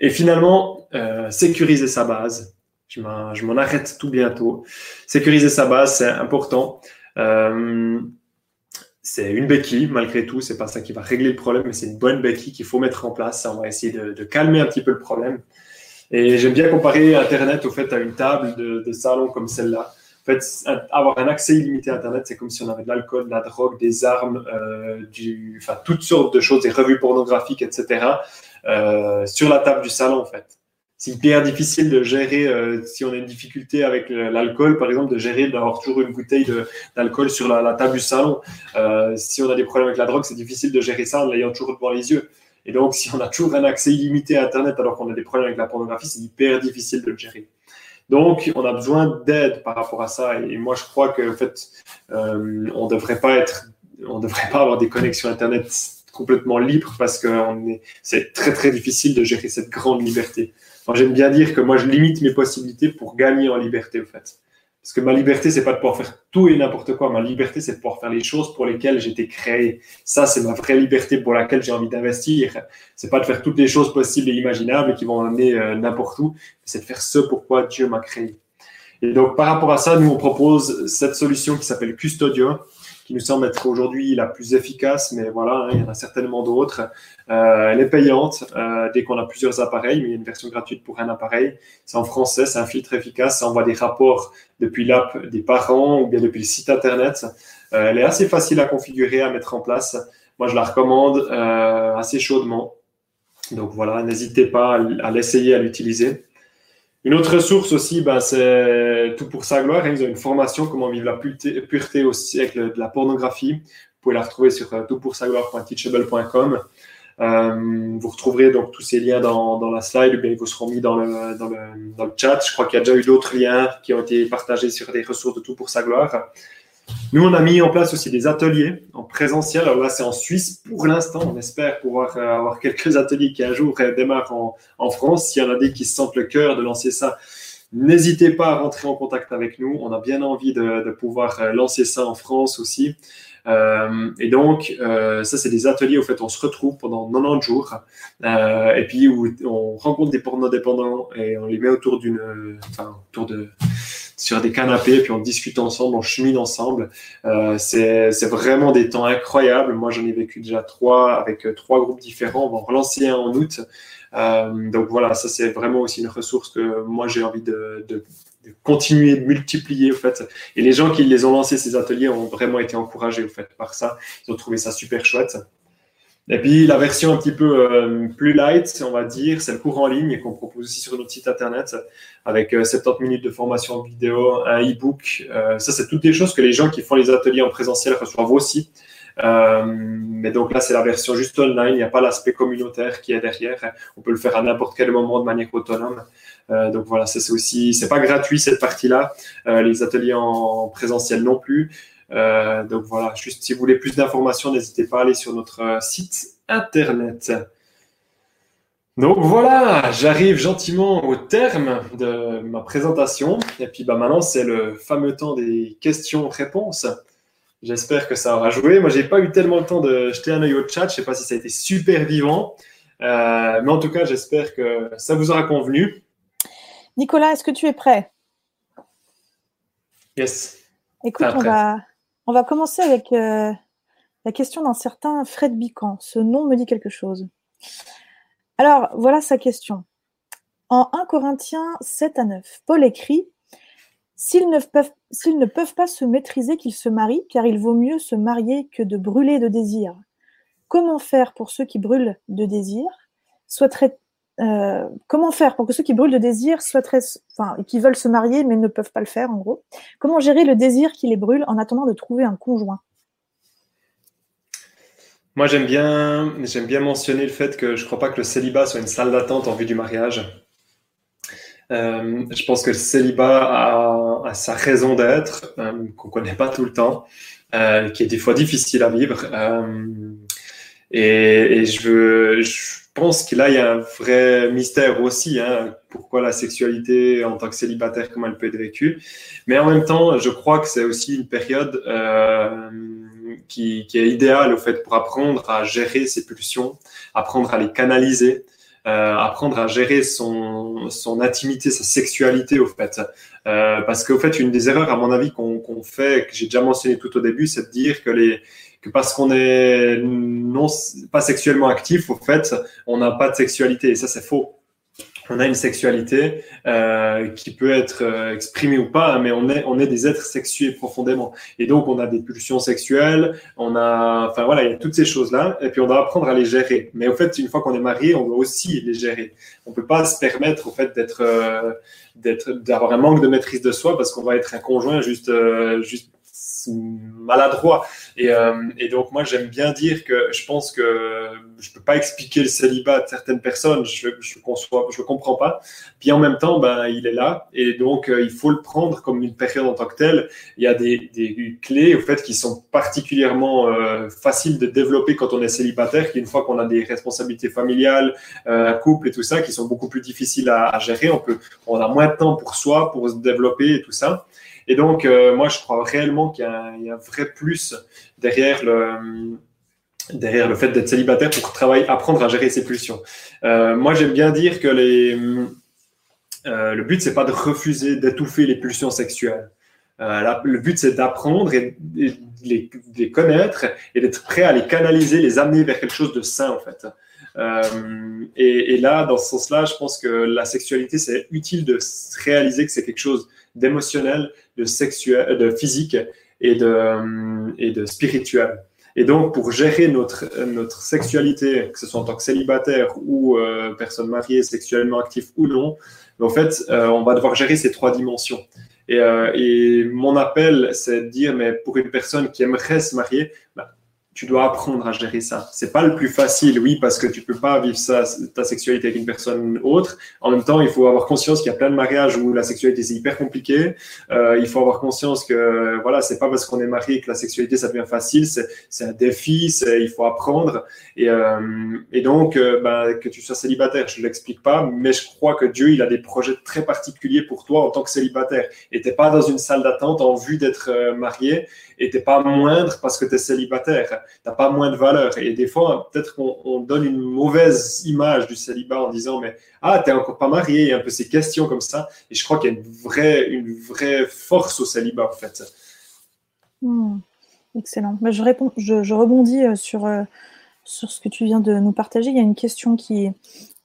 Et finalement, euh, sécuriser sa base. Je m'en arrête tout bientôt. Sécuriser sa base, c'est important. Euh, c'est une béquille, malgré tout. C'est pas ça qui va régler le problème, mais c'est une bonne béquille qu'il faut mettre en place. On va essayer de, calmer un petit peu le problème. Et j'aime bien comparer Internet au fait à une table de, salon comme celle-là. En fait, avoir un accès illimité à Internet, c'est comme si on avait de l'alcool, de la drogue, des armes, euh, du, enfin, toutes sortes de choses, des revues pornographiques, etc. Euh, sur la table du salon, en fait c'est hyper difficile de gérer, euh, si on a une difficulté avec l'alcool, par exemple, de gérer, d'avoir toujours une bouteille d'alcool sur la, table du salon. Euh, si on a des problèmes avec la drogue, c'est difficile de gérer ça en l'ayant toujours devant les yeux. Et donc, si on a toujours un accès illimité à Internet alors qu'on a des problèmes avec la pornographie, c'est hyper difficile de le gérer. Donc, on a besoin d'aide par rapport à ça. Et moi, je crois qu'en fait, euh, on devrait pas être, on devrait pas avoir des connexions Internet complètement libres parce que c'est très très difficile de gérer cette grande liberté j'aime bien dire que moi, je limite mes possibilités pour gagner en liberté, au fait. Parce que ma liberté, c'est pas de pouvoir faire tout et n'importe quoi. Ma liberté, c'est de pouvoir faire les choses pour lesquelles été créé. Ça, c'est ma vraie liberté pour laquelle j'ai envie d'investir. C'est pas de faire toutes les choses possibles et imaginables qui vont amener euh, n'importe où. C'est de faire ce pourquoi Dieu m'a créé. Et donc, par rapport à ça, nous, on propose cette solution qui s'appelle Custodio, qui nous semble être aujourd'hui la plus efficace, mais voilà, hein, il y en a certainement d'autres. Euh, elle est payante euh, dès qu'on a plusieurs appareils, mais il y a une version gratuite pour un appareil. C'est en français, c'est un filtre efficace, ça envoie des rapports depuis l'app des parents ou bien depuis le site internet. Euh, elle est assez facile à configurer, à mettre en place. Moi, je la recommande assez chaudement. Donc voilà, n'hésitez pas à l'essayer, à l'utiliser. Une autre source aussi, ben, c'est Tout pour sa gloire. Ils ont une formation Comment vivre la pureté, au siècle de la pornographie. Vous pouvez la retrouver sur euh, toutpoursagloire.teachable.com. Euh, vous retrouverez donc tous ces liens dans, la slide, ou bien ils vous seront mis dans le chat. Je crois qu'il y a déjà eu d'autres liens qui ont été partagés sur des ressources de Tout pour sa gloire. Nous, on a mis en place aussi des ateliers en présentiel. Alors là, c'est en Suisse pour l'instant. On espère pouvoir euh, avoir quelques ateliers qui un jour euh, démarrent en, France. S'il y en a des qui se sentent le cœur de lancer ça, n'hésitez pas à rentrer en contact avec nous. On a bien envie de, pouvoir euh, lancer ça en France aussi. Et donc, ça, c'est des ateliers où fait, on se retrouve pendant 90 jours, et puis où on rencontre des pornos dépendants et on les met autour d'une, enfin, autour de, sur des canapés, puis on discute ensemble, on chemine ensemble. Euh, c'est vraiment des temps incroyables. Moi, j'en ai vécu déjà trois avec trois groupes différents. On va en relancer un en août. Euh, donc voilà, ça c'est vraiment aussi une ressource que moi j'ai envie de, de, continuer de multiplier au fait. Et les gens qui les ont lancés ces ateliers ont vraiment été encouragés au fait par ça. Ils ont trouvé ça super chouette. Et puis la version un petit peu euh, plus light, on va dire, c'est le cours en ligne qu'on propose aussi sur notre site internet avec 70 euh, minutes de formation vidéo, un e-book. Euh, ça, c'est toutes des choses que les gens qui font les ateliers en présentiel reçoivent aussi. mais donc là, c'est la version juste online. Il n'y a pas l'aspect communautaire qui est derrière. On peut le faire à n'importe quel moment de manière autonome. donc voilà, c'est aussi, c'est pas gratuit cette partie-là. les ateliers en présentiel non plus. Euh, donc voilà, juste si vous voulez plus d'informations, n'hésitez pas à aller sur notre euh, site internet. Donc voilà, j'arrive gentiment au terme de ma présentation. Et puis bah, maintenant, c'est le fameux temps des questions-réponses. J'espère que ça aura joué. Moi, j'ai pas eu tellement le temps de jeter un œil au chat. Je sais pas si ça a été super vivant. Euh, mais en tout cas, j'espère que ça vous aura convenu. Nicolas, est-ce que tu es prêt? Yes. Écoute, on va, on va commencer avec euh, la question d'un certain Fred Bican. Ce nom me dit quelque chose. Alors, voilà sa question. En 1 Corinthiens 7 à 9, Paul écrit S'ils ne, peuvent, pas se maîtriser, qu'ils se marient, car il vaut mieux se marier que de brûler de désir. Comment faire pour ceux qui brûlent de désir? Euh, comment faire pour que ceux qui brûlent de désir très, enfin, qui veulent se marier mais ne peuvent pas le faire en gros? Comment gérer le désir qui les brûle en attendant de trouver un conjoint? Moi, j'aime bien, j'aime bien mentionner le fait que je ne crois pas que le célibat soit une salle d'attente en vue du mariage. Euh, je pense que le célibat a, sa raison d'être, euh, qu'on connaît pas tout le temps, qui est des fois difficile à vivre. Et, je, veux, pense que là, il y a un vrai mystère aussi. Hein, pourquoi la sexualité en tant que célibataire, comment elle peut être vécue. Mais en même temps, je crois que c'est aussi une période euh, qui, est idéale au fait pour apprendre à gérer ses pulsions, apprendre à les canaliser, euh, apprendre à gérer son, intimité, sa sexualité au fait. Euh, parce qu'au fait, une des erreurs, à mon avis, qu'on fait, que j'ai déjà mentionné tout au début, c'est de dire que les parce qu'on est non pas sexuellement actif, au fait, on n'a pas de sexualité. Et ça, c'est faux on a une sexualité euh, qui peut être euh, exprimée ou pas, mais on est, on est des êtres sexués profondément. Et donc, on a des pulsions sexuelles, on a, enfin voilà, il y a toutes ces choses-là, et puis on doit apprendre à les gérer. Mais au fait, une fois qu'on est marié, on doit aussi les gérer. On peut pas se permettre, au fait, euh, d'être, d'avoir un manque de maîtrise de soi parce qu'on va être un conjoint juste, juste maladroit. Et, euh, et donc, moi, j'aime bien dire que je pense que je peux pas expliquer le célibat de certaines personnes, je je conçois, je comprends pas. Puis en même temps, ben, il est là, et donc euh, il faut le prendre comme une période en tant que telle. Il y a des, des clés, au fait, qui sont particulièrement euh, faciles de développer quand on est célibataire, qu'une fois qu'on a des responsabilités familiales, un couple et tout ça, qui sont beaucoup plus difficiles à, à gérer. On peut, on a moins de temps pour soi, pour se développer et tout ça. Et donc, euh, moi, je crois réellement qu'il y, a un vrai plus derrière le, derrière le fait d'être célibataire pour travailler, apprendre à gérer ses pulsions. Euh, moi, j'aime bien dire que les, euh, le but, c'est pas de refuser d'étouffer les pulsions sexuelles. Le but, c'est d'apprendre et, et les, les, connaître et d'être prêt à les canaliser, les amener vers quelque chose de sain, en fait. Euh, et, là, dans ce sens-là, je pense que la sexualité, c'est utile de réaliser que c'est quelque chose d'émotionnel, de sexuel, de physique et de, et de spirituel. Et donc, pour gérer notre, notre sexualité, que ce soit en tant que célibataire ou euh, personne mariée, sexuellement active ou non, en fait, euh, on va devoir gérer ces trois dimensions. Et, euh, et mon appel, c'est de dire, mais pour une personne qui aimerait se marier, bah, tu dois apprendre à gérer ça. C'est pas le plus facile, oui, parce que tu peux pas vivre ça, ta sexualité avec une personne autre. En même temps, il faut avoir conscience qu'il y a plein de mariages où la sexualité c'est hyper compliqué. Euh, il faut avoir conscience que voilà, c'est pas parce qu'on est marié que la sexualité ça devient facile. C'est un défi, il faut apprendre. Et, euh, et donc, euh, bah, que tu sois célibataire, je l'explique pas, mais je crois que Dieu il a des projets très particuliers pour toi en tant que célibataire. Et t'es pas dans une salle d'attente en vue d'être euh, marié et t'es pas moindre parce que tu es célibataire. T'as pas moins de valeur. Et des fois, peut-être qu'on on donne une mauvaise image du célibat en disant mais ah t'es encore pas marié, il y a un peu ces questions comme ça. Et je crois qu'il y a une vraie, une vraie force au célibat en fait. Mmh, excellent. Réponds, je, je rebondis euh, sur euh, sur ce que tu viens de nous partager. Il y a une question qui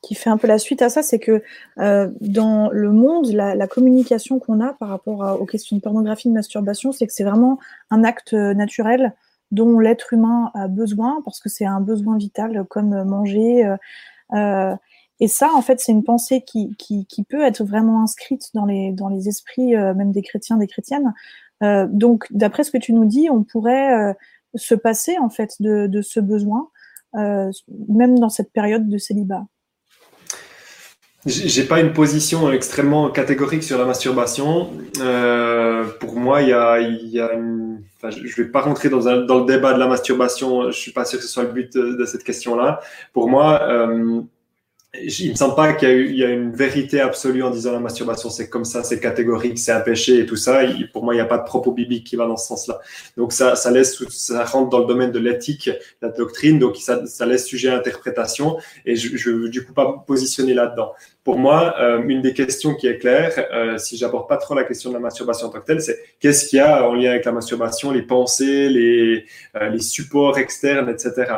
qui fait un peu la suite à ça, c'est que euh, dans le monde, la, communication qu'on a par rapport aux questions de pornographie, de masturbation, c'est que c'est vraiment un acte naturel dont l'être humain a besoin parce que c'est un besoin vital comme manger. Euh, euh, et ça, en fait, c'est une pensée qui, qui, peut être vraiment inscrite dans les, dans les esprits euh, même des chrétiens, des chrétiennes. Euh, donc, d'après ce que tu nous dis, on pourrait euh, se passer en fait de, de ce besoin, même dans cette période de célibat. J'ai pas une position extrêmement catégorique sur la masturbation. Euh, pour moi, il y a, y a une. Enfin, je vais pas rentrer dans, le débat de la masturbation. Je suis pas sûr que ce soit le but de, de cette question-là. Pour moi, euh, il me semble pas qu'il y, y, a une vérité absolue en disant la masturbation c'est comme ça, c'est catégorique, c'est un péché et tout ça. pour moi, il n'y a pas de propos biblique qui va dans ce sens-là. Donc ça, ça laisse, ça rentre dans le domaine de l'éthique, la doctrine, donc ça, ça laisse sujet à interprétation. Et je, je veux du coup pas me positionner là-dedans. Pour moi, euh, une des questions qui est claire, euh, si j'aborde pas trop la question de la masturbation en tant que telle, c'est qu'est-ce qu'il y a en lien avec la masturbation, les pensées, les, euh, les supports externes, etc.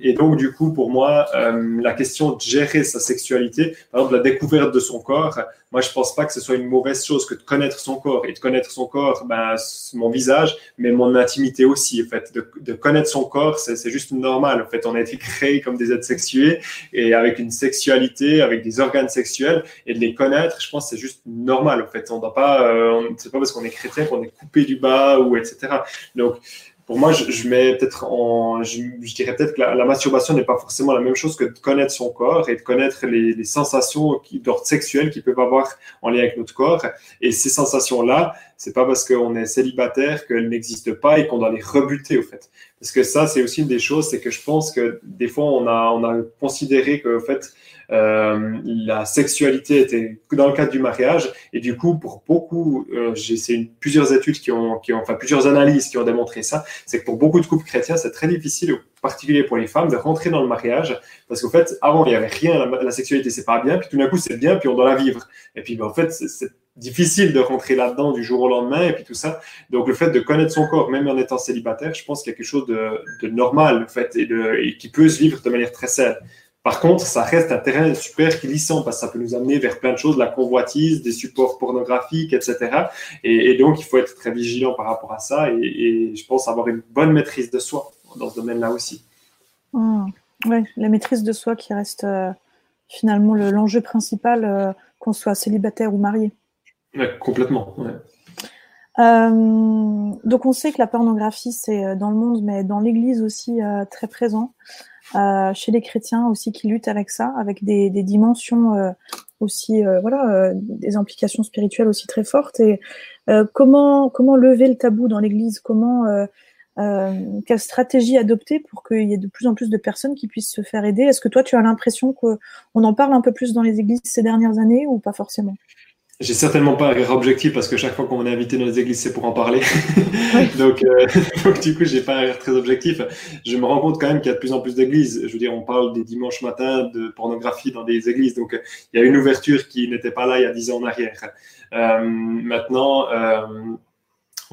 Et donc, du coup, pour moi, la question de gérer sa sexualité, par exemple, la découverte de son corps, moi, je pense pas que ce soit une mauvaise chose que de connaître son corps. Et de connaître son corps, ben, mon visage, mais mon intimité aussi. En fait, de, connaître son corps, c'est juste normal. En fait, on a été créés comme des êtres sexués et avec une sexualité, avec des organes sexuels, et de les connaître, je pense, c'est juste normal. En fait, on doit pas, euh, c'est pas parce qu'on est chrétien qu'on est coupé du bas ou etc. Donc, pour moi, je, je mets peut-être en, je, dirais peut-être que la, masturbation n'est pas forcément la même chose que de connaître son corps et de connaître les, les sensations d'ordre sexuel qui peuvent avoir en lien avec notre corps. Et ces sensations-là, c'est pas parce qu'on est célibataire qu'elles n'existent pas et qu'on doit les rebuter, au fait. Parce que ça, c'est aussi une des choses, c'est que je pense que des fois, on a, on a considéré que, au fait, euh, la sexualité était dans le cadre du mariage. Et du coup, pour beaucoup, euh, j'ai c'est plusieurs études qui ont, qui ont, enfin plusieurs analyses qui ont démontré ça, c'est que pour beaucoup de couples chrétiens, c'est très difficile, en particulier pour les femmes, de rentrer dans le mariage. Parce qu'en fait, avant, il n'y avait rien, la, la sexualité, c'est pas bien, puis tout d'un coup, c'est bien, puis on doit la vivre. Et puis, ben, en fait, c'est difficile de rentrer là-dedans du jour au lendemain et puis tout ça. Donc le fait de connaître son corps, même en étant célibataire, je pense qu'il y a quelque chose de, normal en fait et, qui peut se vivre de manière très saine. Par contre, ça reste un terrain super glissant parce que ça peut nous amener vers plein de choses, la convoitise, des supports pornographiques, etc. Et, donc, il faut être très vigilant par rapport à ça et, et, je pense avoir une bonne maîtrise de soi dans ce domaine-là aussi. Mmh. Oui, la maîtrise de soi qui reste euh, finalement l'enjeu principal, euh, qu'on soit célibataire ou marié. Complètement. Euh, donc on sait que la pornographie c'est euh, dans le monde, mais dans l'Église aussi euh, très présent, chez les chrétiens aussi qui luttent avec ça, avec des, dimensions aussi, voilà, des implications spirituelles aussi très fortes. Et comment comment lever le tabou dans l'Église? Comment quelle stratégie adopter pour qu'il y ait de plus en plus de personnes qui puissent se faire aider? Est-ce que toi tu as l'impression qu'on en parle un peu plus dans les églises ces dernières années ou pas forcément? J'ai certainement pas un objectif parce que chaque fois qu'on est invité dans les églises, c'est pour en parler. donc, euh, donc, du coup, j'ai pas un très objectif. Je me rends compte quand même qu'il y a de plus en plus d'églises. Je veux dire, on parle des dimanches matins de pornographie dans des églises. Donc, il y a une ouverture qui n'était pas là il y a dix ans en arrière. Euh, maintenant, euh,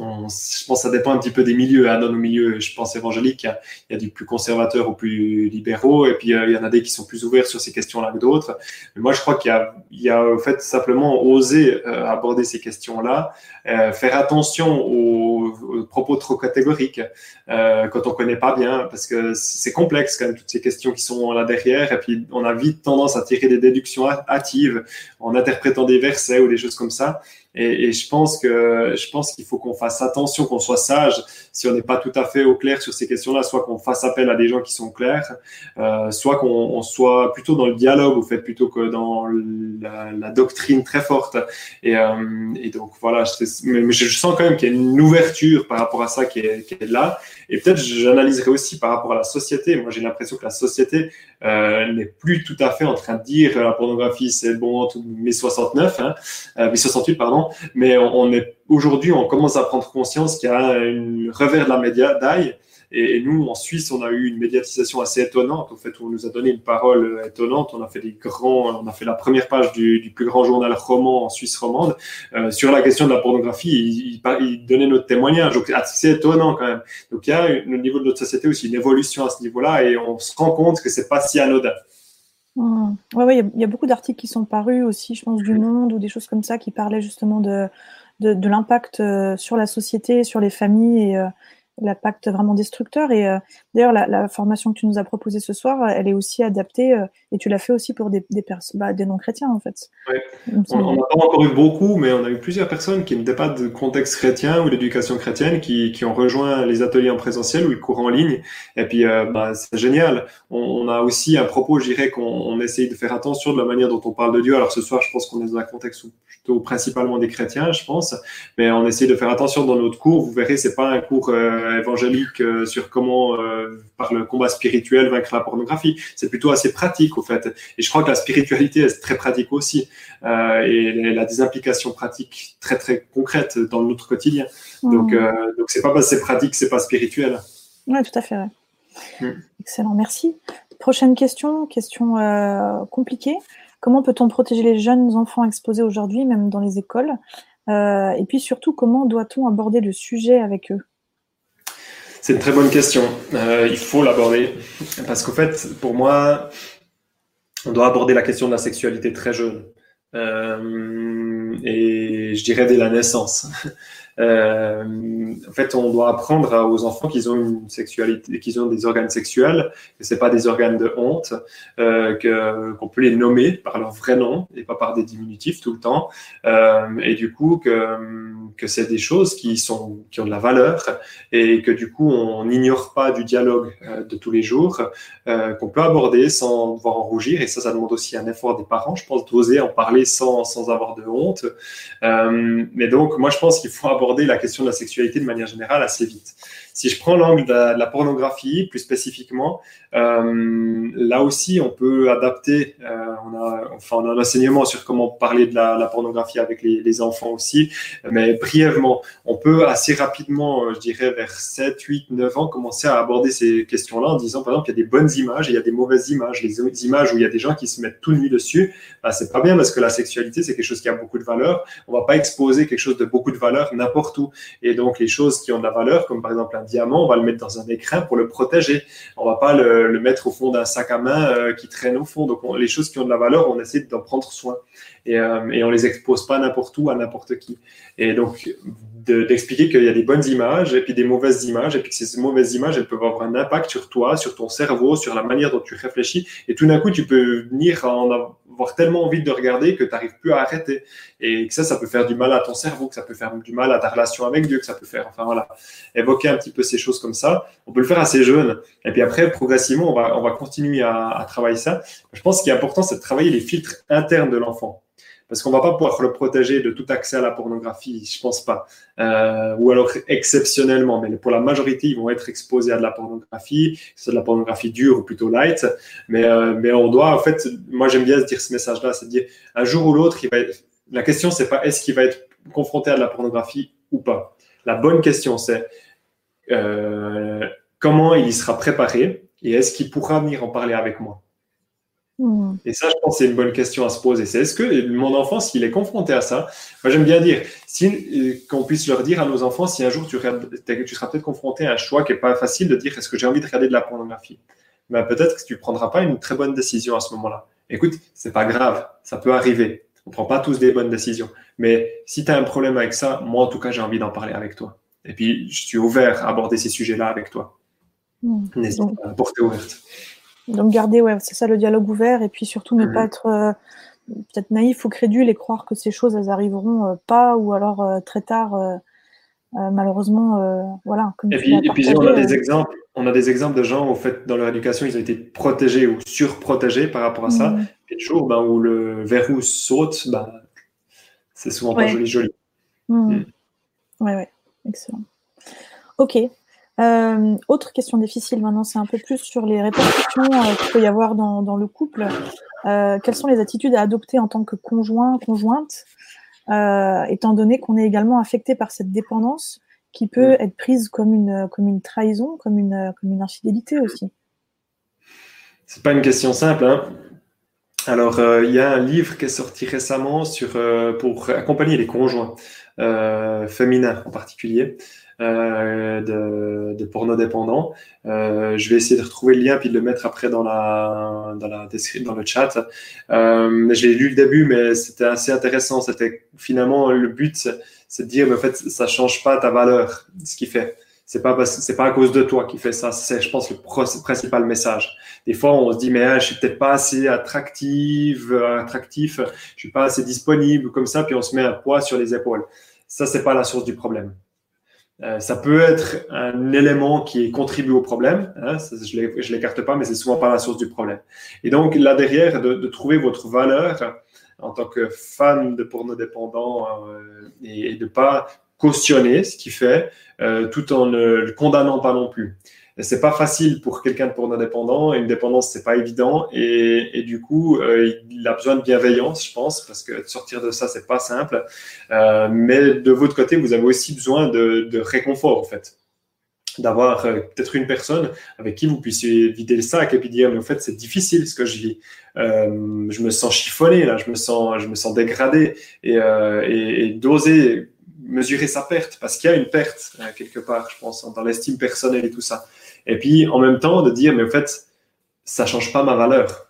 je pense que ça dépend un petit peu des milieux. Hein. Dans nos milieux, je pense évangéliques, il y, a, du plus conservateur ou plus libéraux, et puis euh, il y en a des qui sont plus ouverts sur ces questions-là que d'autres. Mais moi, je crois qu'il y a, au fait simplement oser euh, aborder ces questions-là, euh, faire attention aux, propos trop catégoriques quand on connaît pas bien, parce que c'est complexe quand même toutes ces questions qui sont là derrière, et puis on a vite tendance à tirer des déductions hâtives en interprétant des versets ou des choses comme ça. Et, et, je pense que je pense qu'il faut qu'on fasse attention, qu'on soit sage. Si on n'est pas tout à fait au clair sur ces questions-là, soit qu'on fasse appel à des gens qui sont clairs, euh, soit qu'on soit plutôt dans le dialogue, au fait, plutôt que dans la, doctrine très forte. Et, euh, et donc voilà, je, mais je sens quand même qu'il y a une ouverture par rapport à ça qui est, qui est là. Et peut-être j'analyserai aussi par rapport à la société. Moi, j'ai l'impression que la société euh, n'est plus tout à fait en train de dire la pornographie c'est bon en mai 69, hein, euh, mai 68 pardon. Mais on, est aujourd'hui, on commence à prendre conscience qu'il y a un revers de la médaille et, et, nous, en Suisse, on a eu une médiatisation assez étonnante. En fait, on nous a donné une parole étonnante. On a fait des grands, on a fait la première page du, du plus grand journal roman en Suisse romande euh, sur la question de la pornographie. Il, il, il donnait notre témoignage. Donc, c'est étonnant quand même. Donc, il y a au niveau de notre société aussi une évolution à ce niveau-là, et on se rend compte que c'est pas si anodin. Mmh. Ouais, il y, a beaucoup d'articles qui sont parus aussi, je pense, du Monde ou des choses comme ça qui parlaient justement de, de, de l'impact euh, sur la société, sur les familles et, euh, l'impact vraiment destructeur. Et euh, d'ailleurs, la, formation que tu nous as proposée ce soir, elle est aussi adaptée euh, et tu l'as fait aussi pour des, des, bah, des non-chrétiens en fait. Ouais. On n'a pas encore eu beaucoup, mais on a eu plusieurs personnes qui n'étaient pas de contexte chrétien ou d'éducation chrétienne qui, qui, ont rejoint les ateliers en présentiel ou le cours en ligne. Et puis, euh, bah, c'est génial. On, on, a aussi un propos, je dirais, qu'on essaye de faire attention de la manière dont on parle de Dieu. Alors ce soir, je pense qu'on est dans un contexte plutôt principalement des chrétiens, je pense, mais on essaye de faire attention dans notre cours. Vous verrez, c'est pas un cours euh, évangélique euh, sur comment, par le combat spirituel, vaincre la pornographie. C'est plutôt assez pratique, au fait. Et je crois que la spiritualité est très pratique aussi. Euh, et elle a des implications pratiques très, très concrètes dans notre quotidien. Mmh. Donc, donc c'est pas parce que c'est pratique, c'est pas spirituel. Oui, tout à fait. Ouais. Mmh. Excellent, merci. Prochaine question, question compliquée. Comment peut-on protéger les jeunes enfants exposés aujourd'hui, même dans les écoles? Et puis surtout, comment doit-on aborder le sujet avec eux? C'est une très bonne question. il faut l'aborder parce qu'en fait, pour moi, on doit aborder la question de la sexualité très jeune. Euh, et je dirais dès la naissance. Euh, en fait, on doit apprendre aux enfants qu'ils ont une sexualité, qu'ils ont des organes sexuels, que c'est pas des organes de honte, euh, qu'on peut les nommer par leur vrai nom et pas par des diminutifs tout le temps, euh, et du coup que c'est des choses qui sont qui ont de la valeur et que du coup on n'ignore pas du dialogue de tous les jours, qu'on peut aborder sans devoir en rougir, et ça, ça demande aussi un effort des parents, je pense, d'oser en parler sans sans avoir de honte. Mais donc, moi, je pense qu'il faut aborder la question de la sexualité de manière générale assez vite. Si je prends l'angle de, la pornographie, plus spécifiquement, euh, là aussi, on peut adapter. Euh, on, a, enfin, on a un enseignement sur comment parler de la, pornographie avec les, enfants aussi. Mais brièvement, on peut assez rapidement, euh, je dirais vers 7, 8, 9 ans, commencer à aborder ces questions-là en disant, par exemple, qu'il y a des bonnes images et il y a des mauvaises images. Les images où il y a des gens qui se mettent tout nus dessus, bah, c'est pas bien parce que la sexualité, c'est quelque chose qui a beaucoup de valeur. On va pas exposer quelque chose de beaucoup de valeur n'importe où. Et donc, les choses qui ont de la valeur, comme par exemple diamant, on va le mettre dans un écrin pour le protéger. On va pas le, le mettre au fond d'un sac à main euh, qui traîne au fond. Donc, les choses qui ont de la valeur, on essaie d'en prendre soin. Et, euh, et on les expose pas n'importe où à n'importe qui. Et donc, d'expliquer qu'il y a des bonnes images et puis des mauvaises images, et puis que ces mauvaises images, elles peuvent avoir un impact sur toi, sur ton cerveau, sur la manière dont tu réfléchis. Et tout d'un coup, tu peux venir en avoir tellement envie de regarder que tu n'arrives plus à arrêter. Et que ça, ça peut faire du mal à ton cerveau, que ça peut faire du mal à ta relation avec Dieu, que ça peut faire, enfin voilà, évoquer un petit peu ces choses comme ça. On peut le faire assez jeune. Et puis après, progressivement, on va, on va continuer à, à travailler ça. Je pense qu'il est important, c'est de travailler les filtres internes de l'enfant parce qu'on va pas pouvoir le protéger de tout accès à la pornographie, je pense pas. Euh, ou alors exceptionnellement, mais pour la majorité, ils vont être exposés à de la pornographie, c'est de la pornographie dure ou plutôt light. Mais, euh, on doit, en fait, moi j'aime bien dire ce message-là, c'est de dire un jour ou l'autre, la question c'est pas est-ce qu'il va être confronté à de la pornographie ou pas. La bonne question c'est euh, comment il sera préparé et est-ce qu'il pourra venir en parler avec moi. Hmm. Et ça, je pense, c'est une bonne question à se poser. C'est est-ce que mon enfant, s'il est confronté à ça, moi j'aime bien dire, si, euh, qu'on puisse leur dire à nos enfants, si un jour tu, tu seras peut-être confronté à un choix qui n'est pas facile de dire, est-ce que j'ai envie de regarder de la pornographie? Ben, Peut-être que tu ne prendras pas une très bonne décision à ce moment-là. Écoute, c'est pas grave, ça peut arriver. On ne prend pas tous des bonnes décisions. Mais si tu as un problème avec ça, moi en tout cas, j'ai envie d'en parler avec toi. Et puis, je suis ouvert à aborder ces sujets-là avec toi. Hmm. N'hésite pas à porter ouverte. Donc garder, ouais, c'est ça le dialogue ouvert et puis surtout ne pas être euh, peut-être naïf ou crédule et croire que ces choses elles arriveront euh, pas ou alors euh, très tard. malheureusement, voilà. et puis, et puis on a des exemples, on a des exemples de gens au fait dans leur éducation ils ont été protégés ou surprotégés par rapport à ça. Mm. Et le jour ben, où le verrou saute, ben, c'est souvent pas joli joli. Oui, mm. mm. Ouais, ouais, excellent. Ok, euh, autre question difficile maintenant, c'est un peu plus sur les répercussions euh, qu'il peut y avoir dans, le couple. Euh, quelles sont les attitudes à adopter en tant que conjoint, conjointe, étant donné qu'on est également affecté par cette dépendance qui peut être prise comme une, comme une trahison, comme une, comme une infidélité aussi? C'est pas une question simple. Hein. Alors, il y a un livre qui est sorti récemment sur, pour accompagner les conjoints féminins en particulier. Euh, de, de, porno dépendant. Euh, je vais essayer de retrouver le lien puis de le mettre après dans la dans la dans le chat. Euh, je l'ai lu le début, mais c'était assez intéressant. C'était finalement le but, c'est de dire, mais en fait, ça change pas ta valeur, ce qui fait. C'est pas c'est pas à cause de toi qui fait ça. C'est, je pense, le principal message. Des fois, on se dit, mais ah, je suis peut-être pas assez attractive, attractif, je suis pas assez disponible comme ça, puis on se met un poids sur les épaules. Ça, c'est pas la source du problème. Euh, ça peut être un élément qui contribue au problème. Hein, je ne l'écarte pas, mais c'est souvent pas la source du problème. Et donc là derrière, de, trouver votre valeur en tant que fan de porno dépendant euh, et, de pas cautionner ce qu'il fait, euh, tout en ne le condamnant pas non plus c'est pas facile pour quelqu'un de porno dépendant. Une dépendance, c'est pas évident. Et, du coup, euh, il a besoin de bienveillance, je pense, parce que sortir de ça, c'est pas simple. Euh, mais de votre côté, vous avez aussi besoin de, réconfort, en fait. d'avoir euh, peut-être une personne avec qui vous puissiez vider le sac et puis dire mais en fait c'est difficile ce que je vis je me sens chiffonné là je me sens je me sens dégradé et, et, d'oser mesurer sa perte parce qu'il y a une perte quelque part je pense dans l'estime personnelle et tout ça et puis en même temps de dire mais en fait ça change pas ma valeur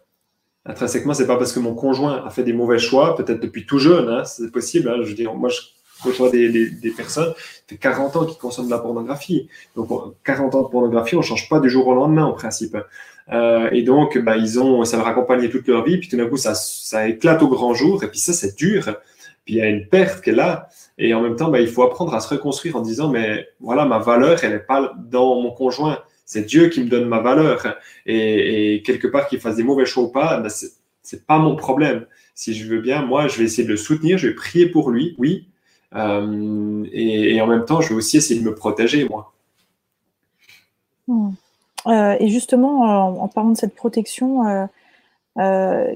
intrinsèquement c'est pas parce que mon conjoint a fait des mauvais choix peut-être depuis tout jeune hein, c'est possible hein, je veux dire moi je côtoie des, personnes, fait 40 ans qui consomment de la pornographie. Donc, 40 ans de pornographie, on change pas du jour au lendemain, en principe. Euh, et donc, bah, ils ont, ça leur accompagné toute leur vie, puis tout d'un coup, ça, ça éclate au grand jour, et puis ça, c'est dur. Puis il y a une perte qu'elle a, et en même temps, bah, il faut apprendre à se reconstruire en disant, mais voilà, ma valeur, elle n'est pas dans mon conjoint. C'est Dieu qui me donne ma valeur. Et, quelque part, qu'il fasse des mauvais choix ou pas, bah, c'est pas mon problème. Si je veux bien, moi, je vais essayer de le soutenir, je vais prier pour lui, oui, euh, et, en même temps, je vais aussi essayer de me protéger, moi. Hmm. Euh, et justement, en, parlant de cette protection, euh,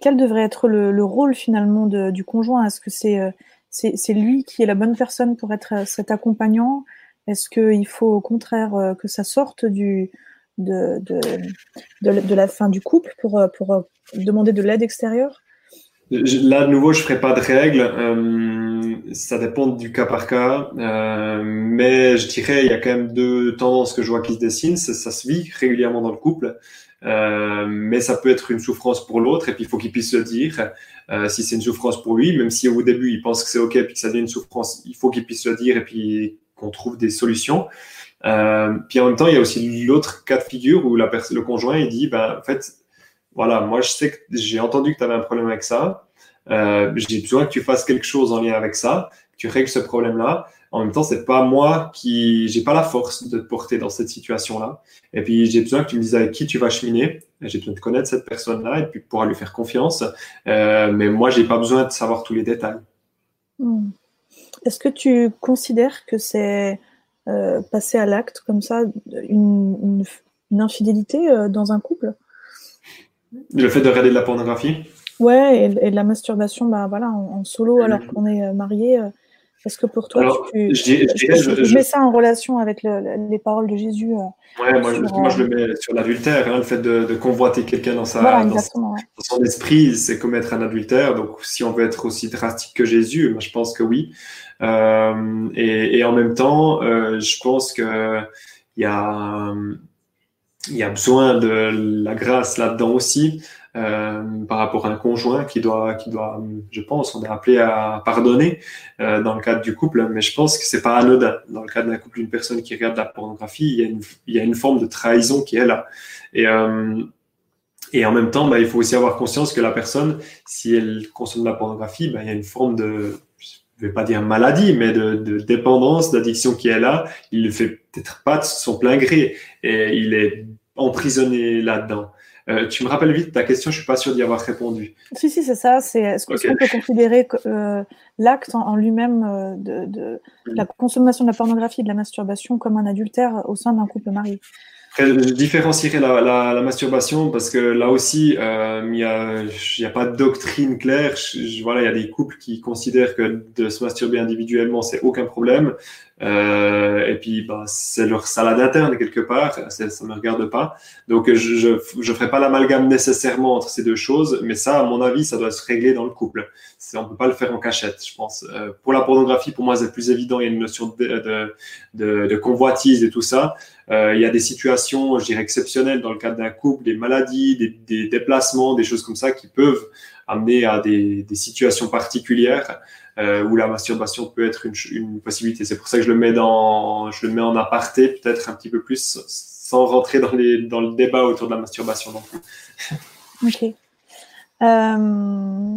quel devrait être le, rôle finalement du conjoint? Est-ce que c'est c'est lui qui est la bonne personne pour être cet accompagnant? Est-ce qu'il faut au contraire que ça sorte du, de, de, de, la fin du couple pour, pour demander de l'aide extérieure? Là, de nouveau, je ne ferai pas de règles. Euh, ça dépend du cas par cas. Euh, mais je dirais, il y a quand même deux tendances que je vois qui se dessinent. Ça, se vit régulièrement dans le couple. Euh, mais ça peut être une souffrance pour l'autre et puis il faut qu'il puisse le dire. Euh, si c'est une souffrance pour lui, même si au début il pense que c'est OK puis que ça devient une souffrance, il faut qu'il puisse le dire et puis qu'on trouve des solutions. Euh, puis en même temps, il y a aussi l'autre cas de figure où la le conjoint il dit, ben, en fait, voilà, moi je sais que j'ai entendu que tu avais un problème avec ça. Euh, j'ai besoin que tu fasses quelque chose en lien avec ça, que tu règles ce problème-là. En même temps, c'est pas moi qui, j'ai pas la force de te porter dans cette situation-là. Et puis, j'ai besoin que tu me dises avec qui tu vas cheminer. J'ai besoin de connaître cette personne-là et puis pouvoir lui faire confiance. Euh, mais moi, j'ai pas besoin de savoir tous les détails. Hmm. Est-ce que tu considères que c'est euh, passer à l'acte comme ça une, une infidélité euh, dans un couple? Le fait de regarder de la pornographie? Ouais, et, de la masturbation bah, voilà, en, solo alors qu'on est euh, marié. Euh, est-ce que pour toi, tu, je, mets ça en relation avec les paroles de Jésus euh, Ouais, moi, je, le mets sur l'adultère, hein, le fait de, convoiter quelqu'un dans, sa, son, esprit, c'est commettre un adultère. Donc, si on veut être aussi drastique que Jésus, moi, je pense que oui. et, et, en même temps, je pense que il y a il y a besoin de la grâce là-dedans aussi euh, par rapport à un conjoint qui doit, qui doit, je pense, on est appelé à pardonner euh, dans le cadre du couple, mais je pense que c'est pas anodin. Dans le cadre d'un couple, une personne qui regarde la pornographie, il y a une, il y a une forme de trahison qui est là. Et, euh, et en même temps, bah, il faut aussi avoir conscience que la personne, si elle consomme de la pornographie, bah, il y a une forme de, je vais pas dire maladie, mais de, de dépendance, d'addiction qui est là. Il le fait peut-être pas de son plein gré et il est emprisonné là-dedans. Euh, tu me rappelles vite ta question, je suis pas sûr d'y avoir répondu. Si, si, c'est ça. C'est est-ce qu'on peut considérer euh, l'acte en, lui-même euh, de, de, la consommation de la pornographie et de la masturbation comme un adultère au sein d'un couple marié? Je différencierais la, masturbation parce que là aussi, euh, il n'y a, a, pas de doctrine claire. voilà, il y a des couples qui considèrent que de se masturber individuellement, c'est aucun problème. Euh, et puis, bah, c'est leur salade interne quelque part. Ça ne me regarde pas. Donc, je ne ferai pas l'amalgame nécessairement entre ces deux choses. Mais ça, à mon avis, ça doit se régler dans le couple. On ne peut pas le faire en cachette, je pense. Euh, pour la pornographie, pour moi, c'est plus évident. Il y a une notion de, de, de convoitise et tout ça. Euh, il y a des situations, je dirais, exceptionnelles dans le cadre d'un couple, des maladies, des, déplacements, des choses comme ça qui peuvent amener à des, situations particulières euh, où la masturbation peut être une, possibilité. C'est pour ça que je le mets dans, je le mets en aparté, peut-être un petit peu plus, sans rentrer dans, les, dans le débat autour de la masturbation non plus. Ok. Euh,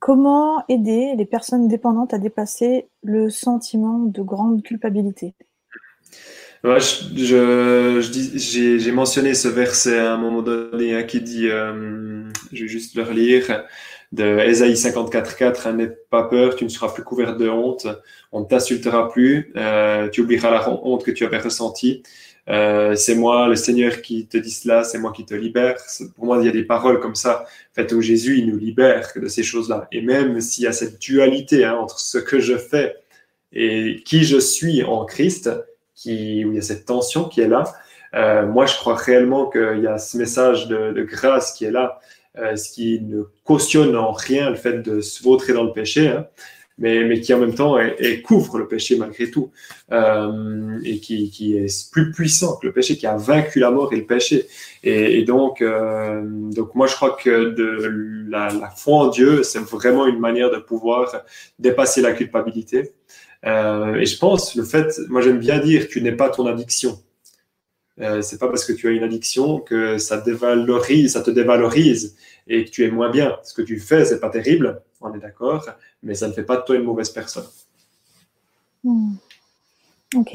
comment aider les personnes dépendantes à dépasser le sentiment de grande culpabilité? Je, je, j'ai mentionné ce verset à un moment donné hein, qui dit, euh, je vais juste le relire, de Ésaïe 54.4, hein, N'aie pas peur, tu ne seras plus couvert de honte, on ne t'insultera plus, euh, tu oublieras la honte que tu avais ressentie. Euh, c'est moi, le Seigneur, qui te dit cela, c'est moi qui te libère. Pour moi, il y a des paroles comme ça, faites où Jésus, il nous libère de ces choses-là. Et même s'il y a cette dualité hein, entre ce que je fais et qui je suis en Christ, qui, où il y a cette tension qui est là. Euh, moi, je crois réellement qu'il y a ce message de, grâce qui est là, ce qui ne cautionne en rien le fait de se vautrer dans le péché, hein, mais, mais, qui en même temps est, couvre le péché malgré tout, euh, et qui, qui, est plus puissant que le péché, qui a vaincu la mort et le péché. Et, et donc, euh, donc, moi, je crois que de la, la foi en Dieu, c'est vraiment une manière de pouvoir dépasser la culpabilité. Euh, et je pense, le fait, moi j'aime bien dire, tu n'es pas ton addiction. Euh, c'est pas parce que tu as une addiction que ça dévalorise, ça te dévalorise et que tu es moins bien. Ce que tu fais, c'est pas terrible, on est d'accord, mais ça ne fait pas de toi une mauvaise personne. Hmm. Ok.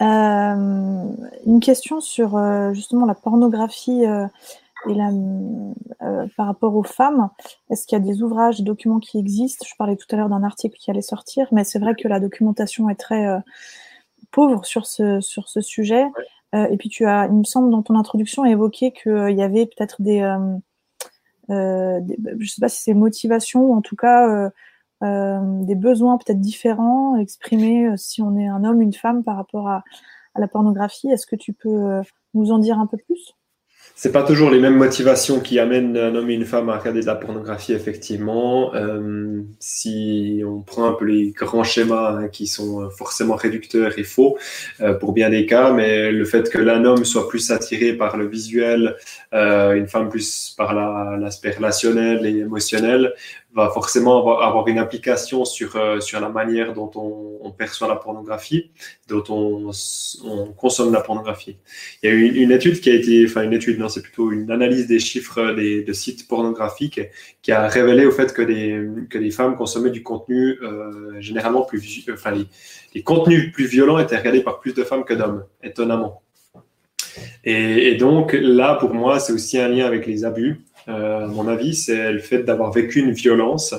Euh, une question sur euh, justement la pornographie et la, par rapport aux femmes. Est-ce qu'il y a des ouvrages, des documents qui existent? Je parlais tout à l'heure d'un article qui allait sortir, mais c'est vrai que la documentation est très pauvre sur ce, sur ce sujet. Euh, et puis tu as, il me semble, dans ton introduction, évoqué qu'il euh, y avait peut-être des, euh, des, je sais pas si c'est motivation ou en tout cas des besoins peut-être différents exprimés si on est un homme, une femme par rapport à la pornographie. Est-ce que tu peux nous en dire un peu plus? C'est pas toujours les mêmes motivations qui amènent un homme et une femme à regarder de la pornographie, effectivement. Euh, si on prend un peu les grands schémas hein, qui sont forcément réducteurs et faux euh, pour bien des cas, mais le fait que l'un homme soit plus attiré par le visuel, euh, une femme plus par l'aspect relationnel et émotionnel, va forcément avoir, une application sur, euh, sur la manière dont on, perçoit la pornographie, dont on, consomme la pornographie. Il y a eu une, étude qui a été, enfin une étude, non, c'est plutôt une analyse des chiffres des, de sites pornographiques qui a révélé au fait que les, que les femmes consommaient du contenu euh, généralement plus, enfin les, les contenus plus violents étaient regardés par plus de femmes que d'hommes, étonnamment. Et, donc là, pour moi, c'est aussi un lien avec les abus. Euh, à mon avis, c'est le fait d'avoir vécu une violence.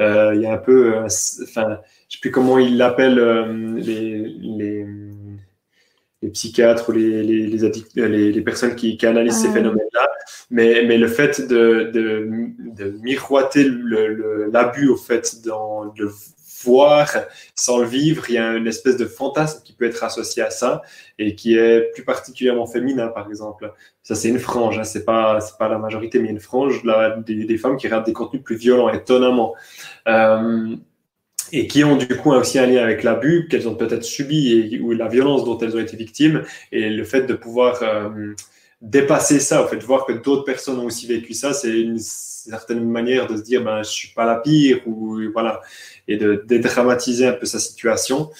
Euh, il y a un peu, euh, enfin, je sais plus comment ils l'appellent les, les, les, psychiatres ou les, les, les, les personnes qui, qui analysent ces phénomènes-là, mais, mais le fait de, de, de miroiter l'abus au fait dans le voir sans le vivre, il y a une espèce de fantasme qui peut être associé à ça et qui est plus particulièrement féminin, par exemple. Ça, c'est une frange, hein, c'est pas, pas la majorité, mais une frange là, des, femmes qui regardent des contenus plus violents, étonnamment. Euh, et qui ont du coup aussi un lien avec l'abus qu'elles ont peut-être subi ou la violence dont elles ont été victimes et le fait de pouvoir euh, dépasser ça, au fait de voir que d'autres personnes ont aussi vécu ça, c'est une certaine manière de se dire ben je suis pas la pire ou voilà et de dédramatiser un peu sa situation,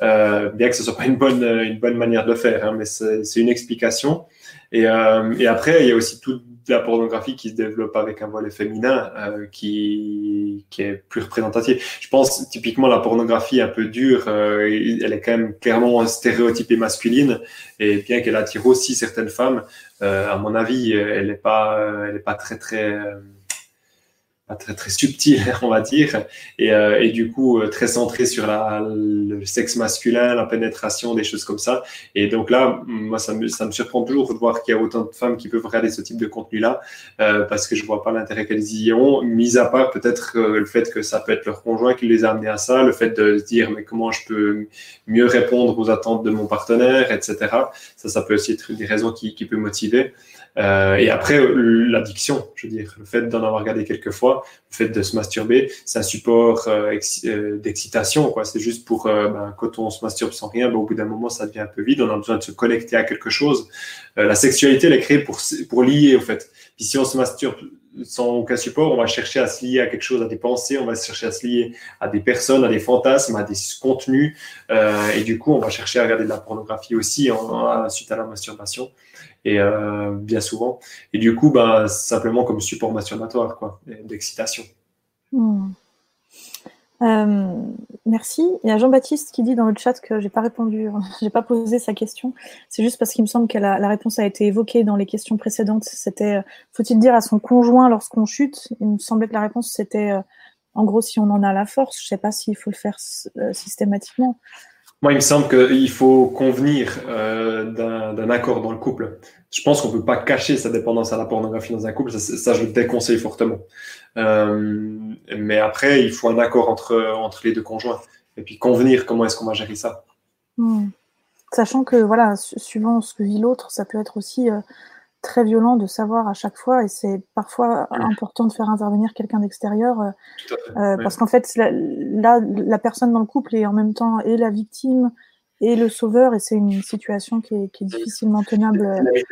euh, bien que ce soit pas une bonne, une bonne manière de faire, hein, mais c'est une explication. Et, euh, et, après, il y a aussi toute la pornographie qui se développe avec un volet féminin euh, qui, qui est plus représentatif. Je pense typiquement la pornographie un peu dure, euh, elle est quand même clairement stéréotypée masculine, et bien qu'elle attire aussi certaines femmes, euh, à mon avis, elle n'est pas, elle pas très très très très subtil, on va dire, et, euh, et du coup euh, très centré sur la, le sexe masculin, la pénétration, des choses comme ça. Et donc là, moi, ça me, ça me surprend toujours de voir qu'il y a autant de femmes qui peuvent regarder ce type de contenu-là, euh, parce que je vois pas l'intérêt qu'elles y ont, mis à part peut-être euh, le fait que ça peut être leur conjoint qui les a amenés à ça, le fait de se dire mais comment je peux mieux répondre aux attentes de mon partenaire, etc. Ça, ça peut aussi être des raisons qui, qui peut motiver. Euh, et après, l'addiction, je veux dire, le fait d'en avoir regardé quelques fois, le fait de se masturber, c'est un support euh, euh, d'excitation. C'est juste pour, ben, quand on se masturbe sans rien, ben, au bout d'un moment, ça devient un peu vide. On a besoin de se connecter à quelque chose. la sexualité, elle est créée pour, lier, au fait. Puis si on se masturbe sans aucun support, on va chercher à se lier à quelque chose, à des pensées, on va chercher à se lier à des personnes, à des fantasmes, à des contenus. Euh, et du coup, on va chercher à regarder de la pornographie aussi en, suite à la masturbation et euh, bien souvent. Et du coup, bah, simplement comme support masturbatoire, quoi, d'excitation. Hmm. Euh, merci. Il y a Jean-Baptiste qui dit dans le chat que j'ai pas répondu, j'ai pas posé sa question. C'est juste parce qu'il me semble que la, réponse a été évoquée dans les questions précédentes. C'était, faut-il dire à son conjoint lorsqu'on chute? Il me semblait que la réponse c'était, euh, en gros, si on en a la force. Je sais pas s'il faut le faire systématiquement. Moi, il me semble qu'il faut convenir euh, d'un accord dans le couple. Je pense qu'on peut pas cacher sa dépendance à la pornographie dans un couple. Ça, je le déconseille fortement. Euh, mais après, il faut un accord entre, entre les deux conjoints. Et puis convenir comment est-ce qu'on va gérer ça? Hmm. Sachant que, voilà, suivant ce que vit l'autre, ça peut être aussi très violent de savoir à chaque fois, et c'est parfois important de faire intervenir quelqu'un d'extérieur, parce qu'en fait, là, la personne dans le couple est en même temps et la victime et le sauveur, et c'est une situation qui est, difficilement tenable.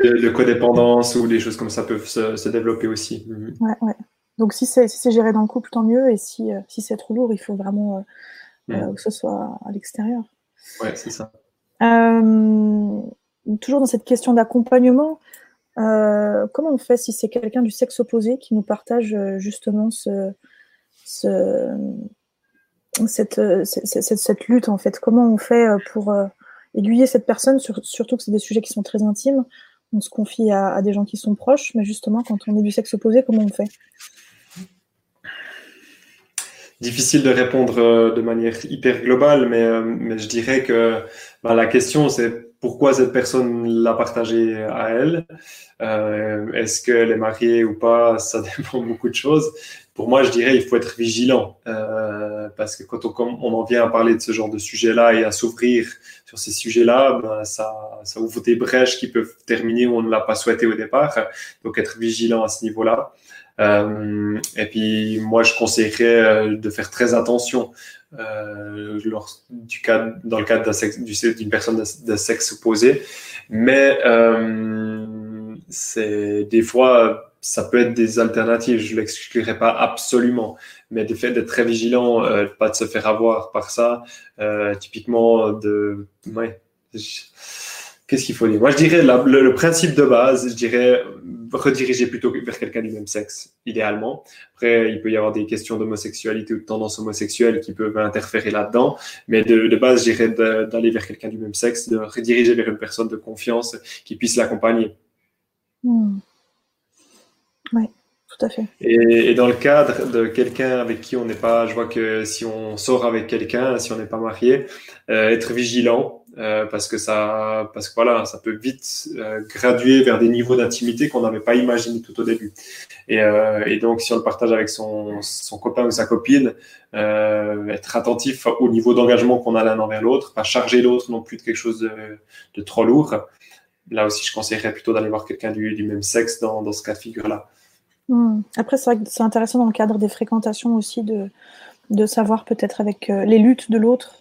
De, codépendance ou des choses comme ça peuvent se, développer aussi. Ouais, ouais. Donc si c'est si géré dans le couple, tant mieux, et si, euh, si c'est trop lourd, il faut vraiment euh, euh, mhm. que ce soit à l'extérieur. Ouais, c'est ça. toujours dans cette question d'accompagnement, comment on fait si c'est quelqu'un du sexe opposé qui nous partage justement ce, ce euh, cette, lutte en fait? Comment on fait euh, pour euh, aiguiller cette personne, surtout que c'est des sujets qui sont très intimes. On se confie à, des gens qui sont proches, mais justement, quand on est du sexe opposé, comment on fait? Difficile de répondre de manière hyper globale, mais, mais je dirais que bah, la question, c'est pourquoi cette personne l'a partagé à elle. Euh, Est-ce qu'elle est mariée ou pas Ça dépend beaucoup de choses. Pour moi, je dirais il faut être vigilant euh, parce que quand on, en vient à parler de ce genre de sujet-là et à s'ouvrir sur ces sujets-là, ben, ça, ça ouvre des brèches qui peuvent terminer où on ne l'a pas souhaité au départ. Donc, être vigilant à ce niveau-là. Euh, et puis, moi, je conseillerais de faire très attention euh, du cas, dans le cadre d'une personne de, sexe opposé. Mais euh, c'est des fois, ça peut être des alternatives. Je ne l'exclurai pas absolument. Mais le fait d'être très vigilant, euh, pas de se faire avoir par ça, euh, typiquement de... Ouais, Qu'est-ce qu'il faut dire Moi, je dirais le, principe de base, je dirais rediriger plutôt vers quelqu'un du même sexe, idéalement. Après, il peut y avoir des questions d'homosexualité ou de tendance homosexuelle qui peuvent interférer là-dedans, mais de, base, je dirais d'aller vers quelqu'un du même sexe, de rediriger vers une personne de confiance qui puisse l'accompagner. Hmm. Oui. Tout à fait. Et, dans le cadre de quelqu'un avec qui on n'est pas, je vois que si on sort avec quelqu'un, si on n'est pas marié, euh, être vigilant, euh, parce que ça, parce que voilà, ça peut vite euh, graduer vers des niveaux d'intimité qu'on n'avait pas imaginé tout au début. Et, euh, donc, si on le partage avec son, copain ou sa copine, être attentif au niveau d'engagement qu'on a l'un envers l'autre, pas charger l'autre non plus de quelque chose de, trop lourd. Là aussi, je conseillerais plutôt d'aller voir quelqu'un du, même sexe dans, ce cas de figure-là. Hmm. Après, c'est intéressant dans le cadre des fréquentations aussi de, de savoir peut-être avec les luttes de l'autre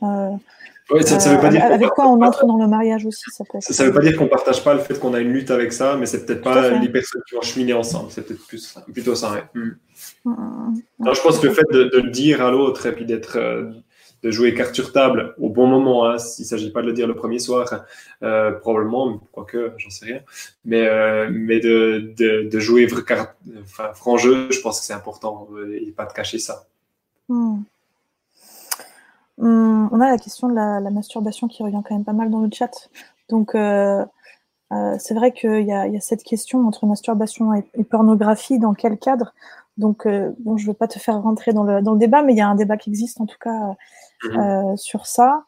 ça, veut pas dire avec quoi on entre dans le mariage aussi Ça ne veut pas dire qu'on ne partage pas le fait qu'on a une lutte avec ça, mais c'est peut-être pas les personnes qui vont cheminer ensemble. C'est peut-être plus, plutôt ça. Hmm. je pense que le fait de, le dire à l'autre et puis d'être euh, de jouer carte sur table au bon moment, hein, s'il ne s'agit pas de le dire le premier soir, euh, probablement, quoique, j'en sais rien, mais, euh, mais de, de, de jouer carte, enfin, franc jeu, je pense que c'est important et pas de cacher ça. Hmm. Hum, on a la question de la, masturbation qui revient quand même pas mal dans le chat. Donc, euh, euh, c'est vrai qu'il y, a cette question entre masturbation et, pornographie, dans quel cadre? Donc, euh, bon, je ne veux pas te faire rentrer dans le, débat, mais il y a un débat qui existe en tout cas mhm. sur ça.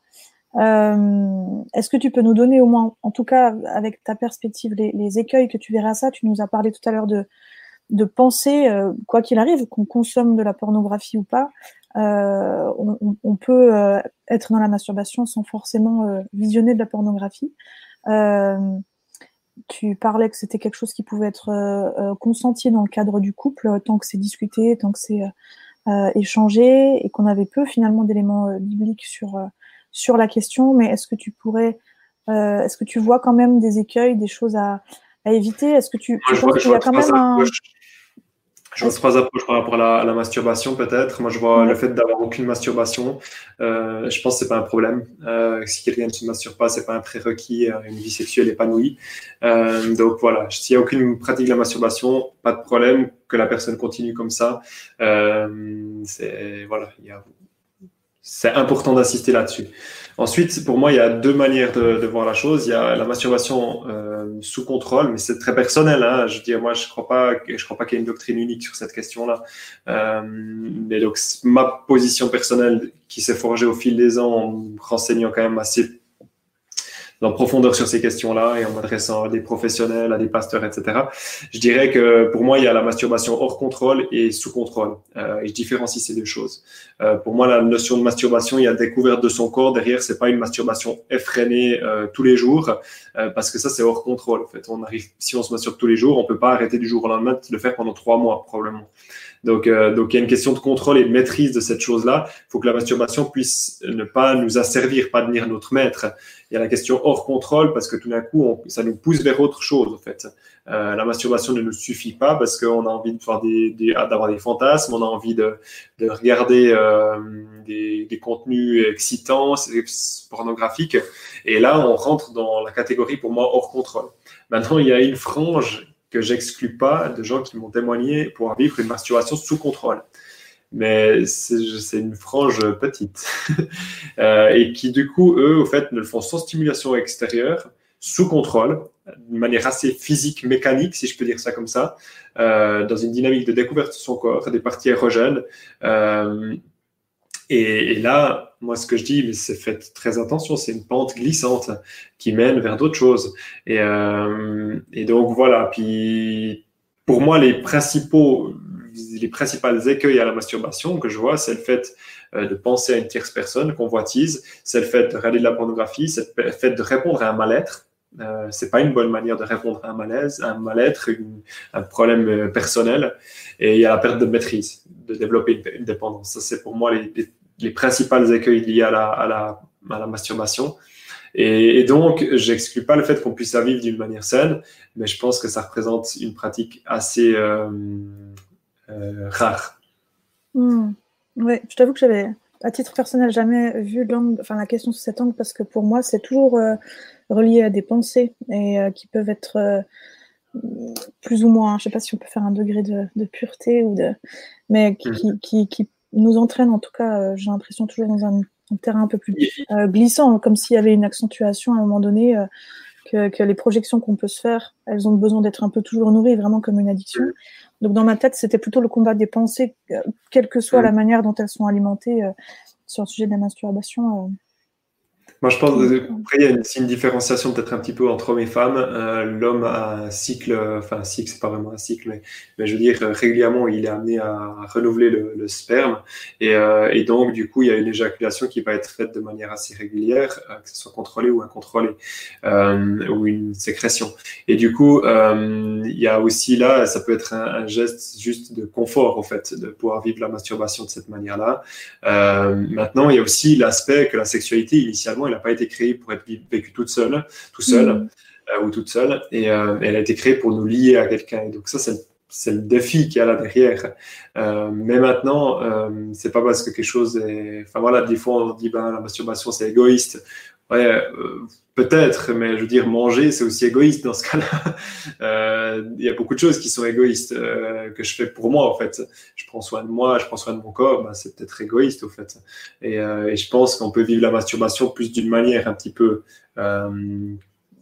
Est-ce que tu peux nous donner au moins, en tout cas avec ta perspective, les, écueils que tu verras à ça? Tu nous as parlé tout à l'heure de, de penser, quoi qu'il arrive, qu'on consomme de la pornographie ou pas, euh, on, peut euh, être dans la masturbation sans forcément euh, visionner de la pornographie. tu parlais que c'était quelque chose qui pouvait être consenti dans le cadre du couple, tant que c'est discuté, tant que c'est échangé, et qu'on avait peu finalement d'éléments bibliques sur sur la question. Mais est-ce que tu pourrais, est-ce que tu vois quand même des écueils, des choses à, éviter? Est-ce que tu, penses qu'il y a quand même un je vois trois approches par rapport à la, masturbation, peut-être. Moi, je vois le fait d'avoir aucune masturbation. Euh, je pense que c'est pas un problème. Euh, si quelqu'un ne se masturbe pas, c'est pas un prérequis à une vie sexuelle épanouie. Euh, donc voilà, s'il n'y a aucune pratique de la masturbation, pas de problème que la personne continue comme ça. c'est voilà, c'est important d'assister là-dessus. Ensuite, pour moi, il y a deux manières de, voir la chose. Il y a la masturbation euh, sous contrôle, mais c'est très personnel. Hein. Je dis, moi, je crois pas, je crois pas qu'il y ait une doctrine unique sur cette question-là. Euh, mais donc, ma position personnelle qui s'est forgée au fil des ans en me renseignant quand même assez en profondeur sur ces questions-là et en m'adressant à des professionnels, à des pasteurs, etc. Je dirais que pour moi, il y a la masturbation hors contrôle et sous contrôle. Euh, je différencie ces deux choses. Euh, pour moi, la notion de masturbation, il y a découverte de son corps derrière. C'est pas une masturbation effrénée euh, tous les jours, euh, parce que ça, c'est hors contrôle. En fait, on arrive, si on se masturbe tous les jours, on peut pas arrêter du jour au lendemain de le faire pendant trois mois probablement. Donc, euh, donc il y a une question de contrôle et de maîtrise de cette chose-là. Il faut que la masturbation puisse ne pas nous asservir, pas devenir notre maître. Il y a la question hors contrôle parce que tout d'un coup, ça nous pousse vers autre chose en fait. Euh, la masturbation ne nous suffit pas parce qu'on a envie faire des, des, d'avoir des fantasmes, on a envie de, de regarder euh, des, des, contenus excitants, pornographiques. Et là, on rentre dans la catégorie pour moi hors contrôle. Maintenant, il y a une frange que j'exclus pas de gens qui m'ont témoigné pour vivre une masturbation sous contrôle. Mais c'est une frange petite. euh, et qui, du coup, eux, au fait, ne le font sans stimulation extérieure, sous contrôle, de manière assez physique, mécanique, si je peux dire ça comme ça, euh, dans une dynamique de découverte de son corps, des parties érogènes. Euh, et, et, là, moi, ce que je dis, c'est fait très attention, c'est une pente glissante qui mène vers d'autres choses. Et, euh, et, donc, voilà. Puis, pour moi, les principaux, les principales écueils à la masturbation que je vois, c'est le fait euh, de penser à une tierce personne, convoitise, c'est le fait de regarder de la pornographie, c'est le fait de répondre à un mal-être. Euh, c'est pas une bonne manière de répondre à un malaise, un mal-être, un problème euh, personnel. Et il y a la perte de maîtrise, de développer une, dépendance. Ça, c'est pour moi les, les, les, principales écueils liés à la masturbation. Et, et donc, j'exclus pas le fait qu'on puisse la vivre d'une manière saine, mais je pense que ça représente une pratique assez euh, euh, rare. Mmh. Oui, je t'avoue que j'avais, à titre personnel, jamais vu enfin, la question sous cet angle parce que pour moi, c'est toujours euh, relié à des pensées et euh, qui peuvent être euh, plus ou moins, je ne sais pas si on peut faire un degré de, de pureté ou de, mais qui, qui, qui, qui, nous entraînent en tout cas, j'ai l'impression toujours dans un, un, terrain un peu plus glissant, comme s'il y avait une accentuation à un moment donné. Que, que, les projections qu'on peut se faire, elles ont besoin d'être un peu toujours nourries, vraiment comme une addiction. Donc dans ma tête, c'était plutôt le combat des pensées, quelle que soit mmh. la manière dont elles sont alimentées euh, sur le sujet de la masturbation. Moi, je pense qu'après, il y a une, une différenciation peut-être un petit peu entre hommes et femmes. Euh, L'homme a un cycle, enfin, un cycle, c'est pas vraiment un cycle, mais, mais, je veux dire, régulièrement, il est amené à renouveler le, le sperme. Et, euh, et, donc, du coup, il y a une éjaculation qui va être faite de manière assez régulière, euh, que ce soit contrôlée ou incontrôlée, ou une sécrétion. Et du coup, il y a aussi là, ça peut être un, un, geste juste de confort, en fait, de pouvoir vivre la masturbation de cette manière-là. Maintenant, il y a aussi l'aspect que la sexualité, initialement, elle n'a pas été créée pour être vécue toute seule, tout seul mmh. euh, ou toute seule, et euh, elle a été créée pour nous lier à quelqu'un. Donc ça, c'est le défi qu'il y a là derrière. Euh, mais maintenant, c'est pas parce que quelque chose est. Enfin voilà, des fois on dit ben la masturbation c'est égoïste. Ouais, peut-être, mais je veux dire manger c'est aussi égoïste dans ce cas-là. Euh, il y a beaucoup de choses qui sont égoïstes euh, que je fais pour moi en fait. Je prends soin de moi, je prends soin de mon corps, ben, c'est peut-être égoïste au fait. Et, et je pense qu'on peut vivre la masturbation plus d'une manière un petit peu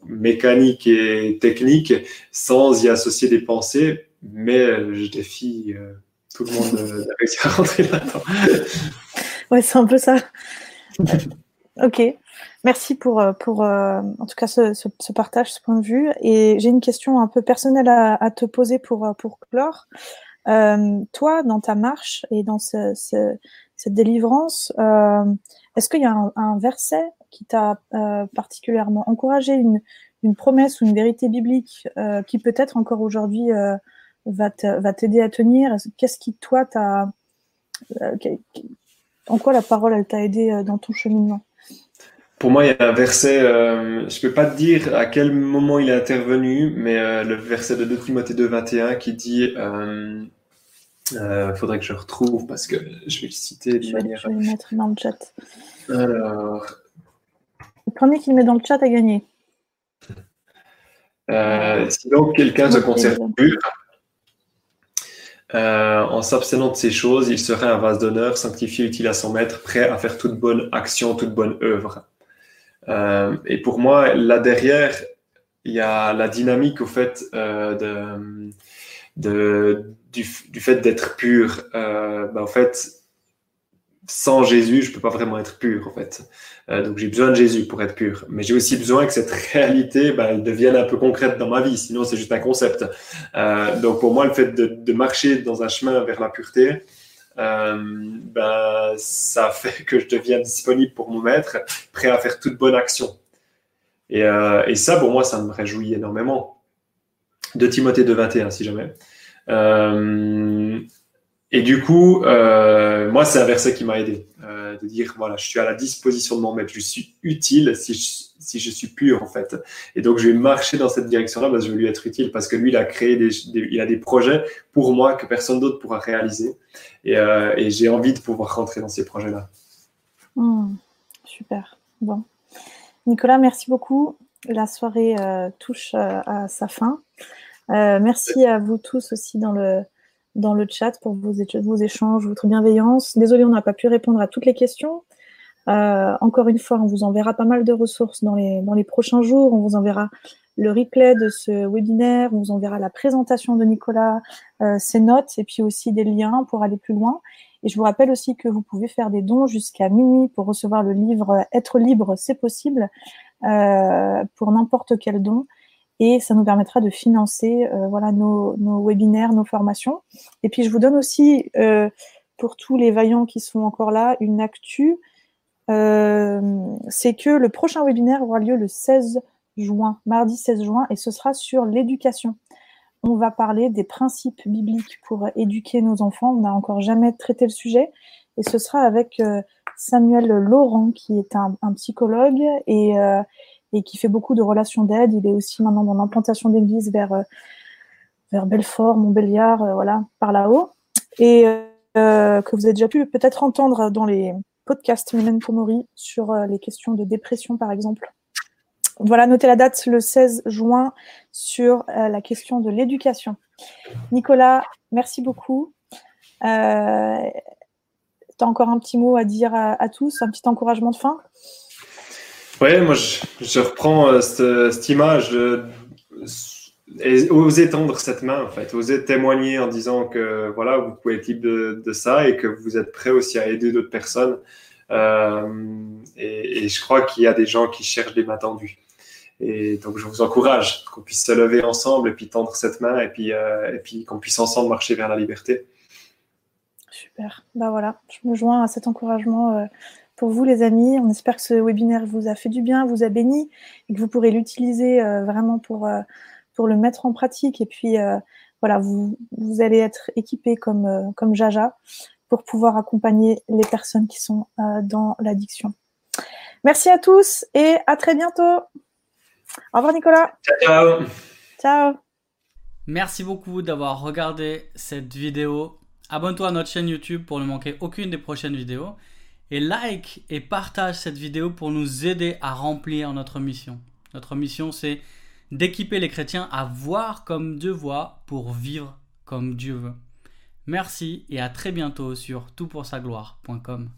mécanique et technique sans y associer des pensées mais euh, je défie euh, tout le monde de réussir à rentrer là-dedans. ouais, c'est un peu ça. ok. Merci pour, euh, pour en tout cas ce, ce, ce, partage, ce point de vue. Et j'ai une question un peu personnelle à, à te poser pour, pour clore. Euh, toi, dans ta marche et dans ce, ce, cette délivrance, euh, est-ce qu'il y a un, un verset qui t'a euh, particulièrement encouragé, une, une promesse ou une vérité biblique qui peut-être encore aujourd'hui va t'aider à tenir? Qu'est-ce qui, toi, t'a. Euh, en quoi la parole, elle t'a aidé euh, dans ton cheminement? Pour moi, il y a un verset, euh, je ne peux pas te dire à quel moment il est intervenu, mais euh, le verset de 2 Timothée 2, 21 qui dit. Il euh, faudrait que je retrouve parce que je vais le citer manière. Je vais le mettre dans le chat. Alors. Le premier qui le met dans le chat a gagné. Euh, si donc quelqu'un se conserve pur, euh, en s'abstenant de ces choses, il serait un vase d'honneur, sanctifié, utile à son maître, prêt à faire toute bonne action, toute bonne œuvre. Euh, et pour moi, là derrière, il y a la dynamique au fait euh, de, du, fait d'être pur. Euh, bah, fait, sans Jésus, je peux pas vraiment être pur, en fait. Donc, j'ai besoin de Jésus pour être pur. Mais j'ai aussi besoin que cette réalité, elle devienne un peu concrète dans ma vie. Sinon, c'est juste un concept. Donc, pour moi, le fait de, marcher dans un chemin vers la pureté, ben, ça fait que je deviens disponible pour mon maître, prêt à faire toute bonne action. Et, euh, et ça, pour moi, ça me réjouit énormément. De Timothée de 21, si jamais. Euh, et du coup, moi, c'est un verset qui m'a aidé, de dire, voilà, je suis à la disposition de mon maître, je suis utile si si je suis pur, en fait. Et donc, je vais marcher dans cette direction-là parce que je veux lui être utile, parce que lui, il a créé des, il a des projets pour moi que personne d'autre pourra réaliser. Et, euh, j'ai envie de pouvoir rentrer dans ces projets-là. Mmh, super. Bon. Nicolas, merci beaucoup. La soirée euh, touche euh, à sa fin. Merci à vous tous aussi dans le, dans le chat pour vos, vos échanges, votre bienveillance. Désolé, on n'a pas pu répondre à toutes les questions. Euh, encore une fois, on vous enverra pas mal de ressources dans les, dans les prochains jours. On vous enverra le replay de ce webinaire, on vous enverra la présentation de Nicolas, euh, ses notes et puis aussi des liens pour aller plus loin. Et je vous rappelle aussi que vous pouvez faire des dons jusqu'à minuit pour recevoir le livre Être libre, c'est possible, euh, pour n'importe quel don et ça nous permettra de financer euh, voilà nos, nos, webinaires, nos formations. Et puis je vous donne aussi euh, pour tous les vaillants qui sont encore là une actu, c'est que le prochain webinaire aura lieu le 16 juin, mardi 16 juin, et ce sera sur l'éducation. On va parler des principes bibliques pour éduquer nos enfants. On n'a encore jamais traité le sujet, et ce sera avec euh, Samuel Laurent, qui est un, psychologue et euh, et qui fait beaucoup de relations d'aide. Il est aussi maintenant dans l'implantation d'église vers, euh, vers Belfort, Montbéliard, euh, voilà, par là-haut. Et euh, que vous avez déjà pu peut-être entendre dans les podcasts Memento Mori sur les questions de dépression, par exemple. Voilà, notez la date le 16 juin sur la question de l'éducation. Nicolas, merci beaucoup. Euh, tu as encore un petit mot à dire à, tous, un petit encouragement de fin? Ouais, moi je, reprends euh, cette, image et oser tendre cette main en fait, oser témoigner en disant que voilà, vous pouvez être libre de, de ça et que vous êtes prêt aussi à aider d'autres personnes. Euh, et, je crois qu'il y a des gens qui cherchent des mains tendues. Et donc je vous encourage qu'on puisse se lever ensemble et puis tendre cette main et puis, euh, puis qu'on puisse ensemble marcher vers la liberté. Super. Bah voilà, je me joins à cet encouragement. Euh pour vous, les amis. On espère que ce webinaire vous a fait du bien, vous a béni et que vous pourrez l'utiliser vraiment pour, pour le mettre en pratique. Et puis, euh, voilà, vous, vous allez être équipé comme, euh, comme Jaja pour pouvoir accompagner les personnes qui sont euh, dans l'addiction. Merci à tous et à très bientôt. Au revoir, Nicolas. Ciao. Ciao. Merci beaucoup d'avoir regardé cette vidéo. Abonne-toi à notre chaîne YouTube pour ne manquer aucune des prochaines vidéos et like et partage cette vidéo pour nous aider à remplir notre mission. Notre mission, c'est d'équiper les chrétiens à voir comme Dieu voit pour vivre comme Dieu veut. Merci et à très bientôt sur toutpoursagloire.com.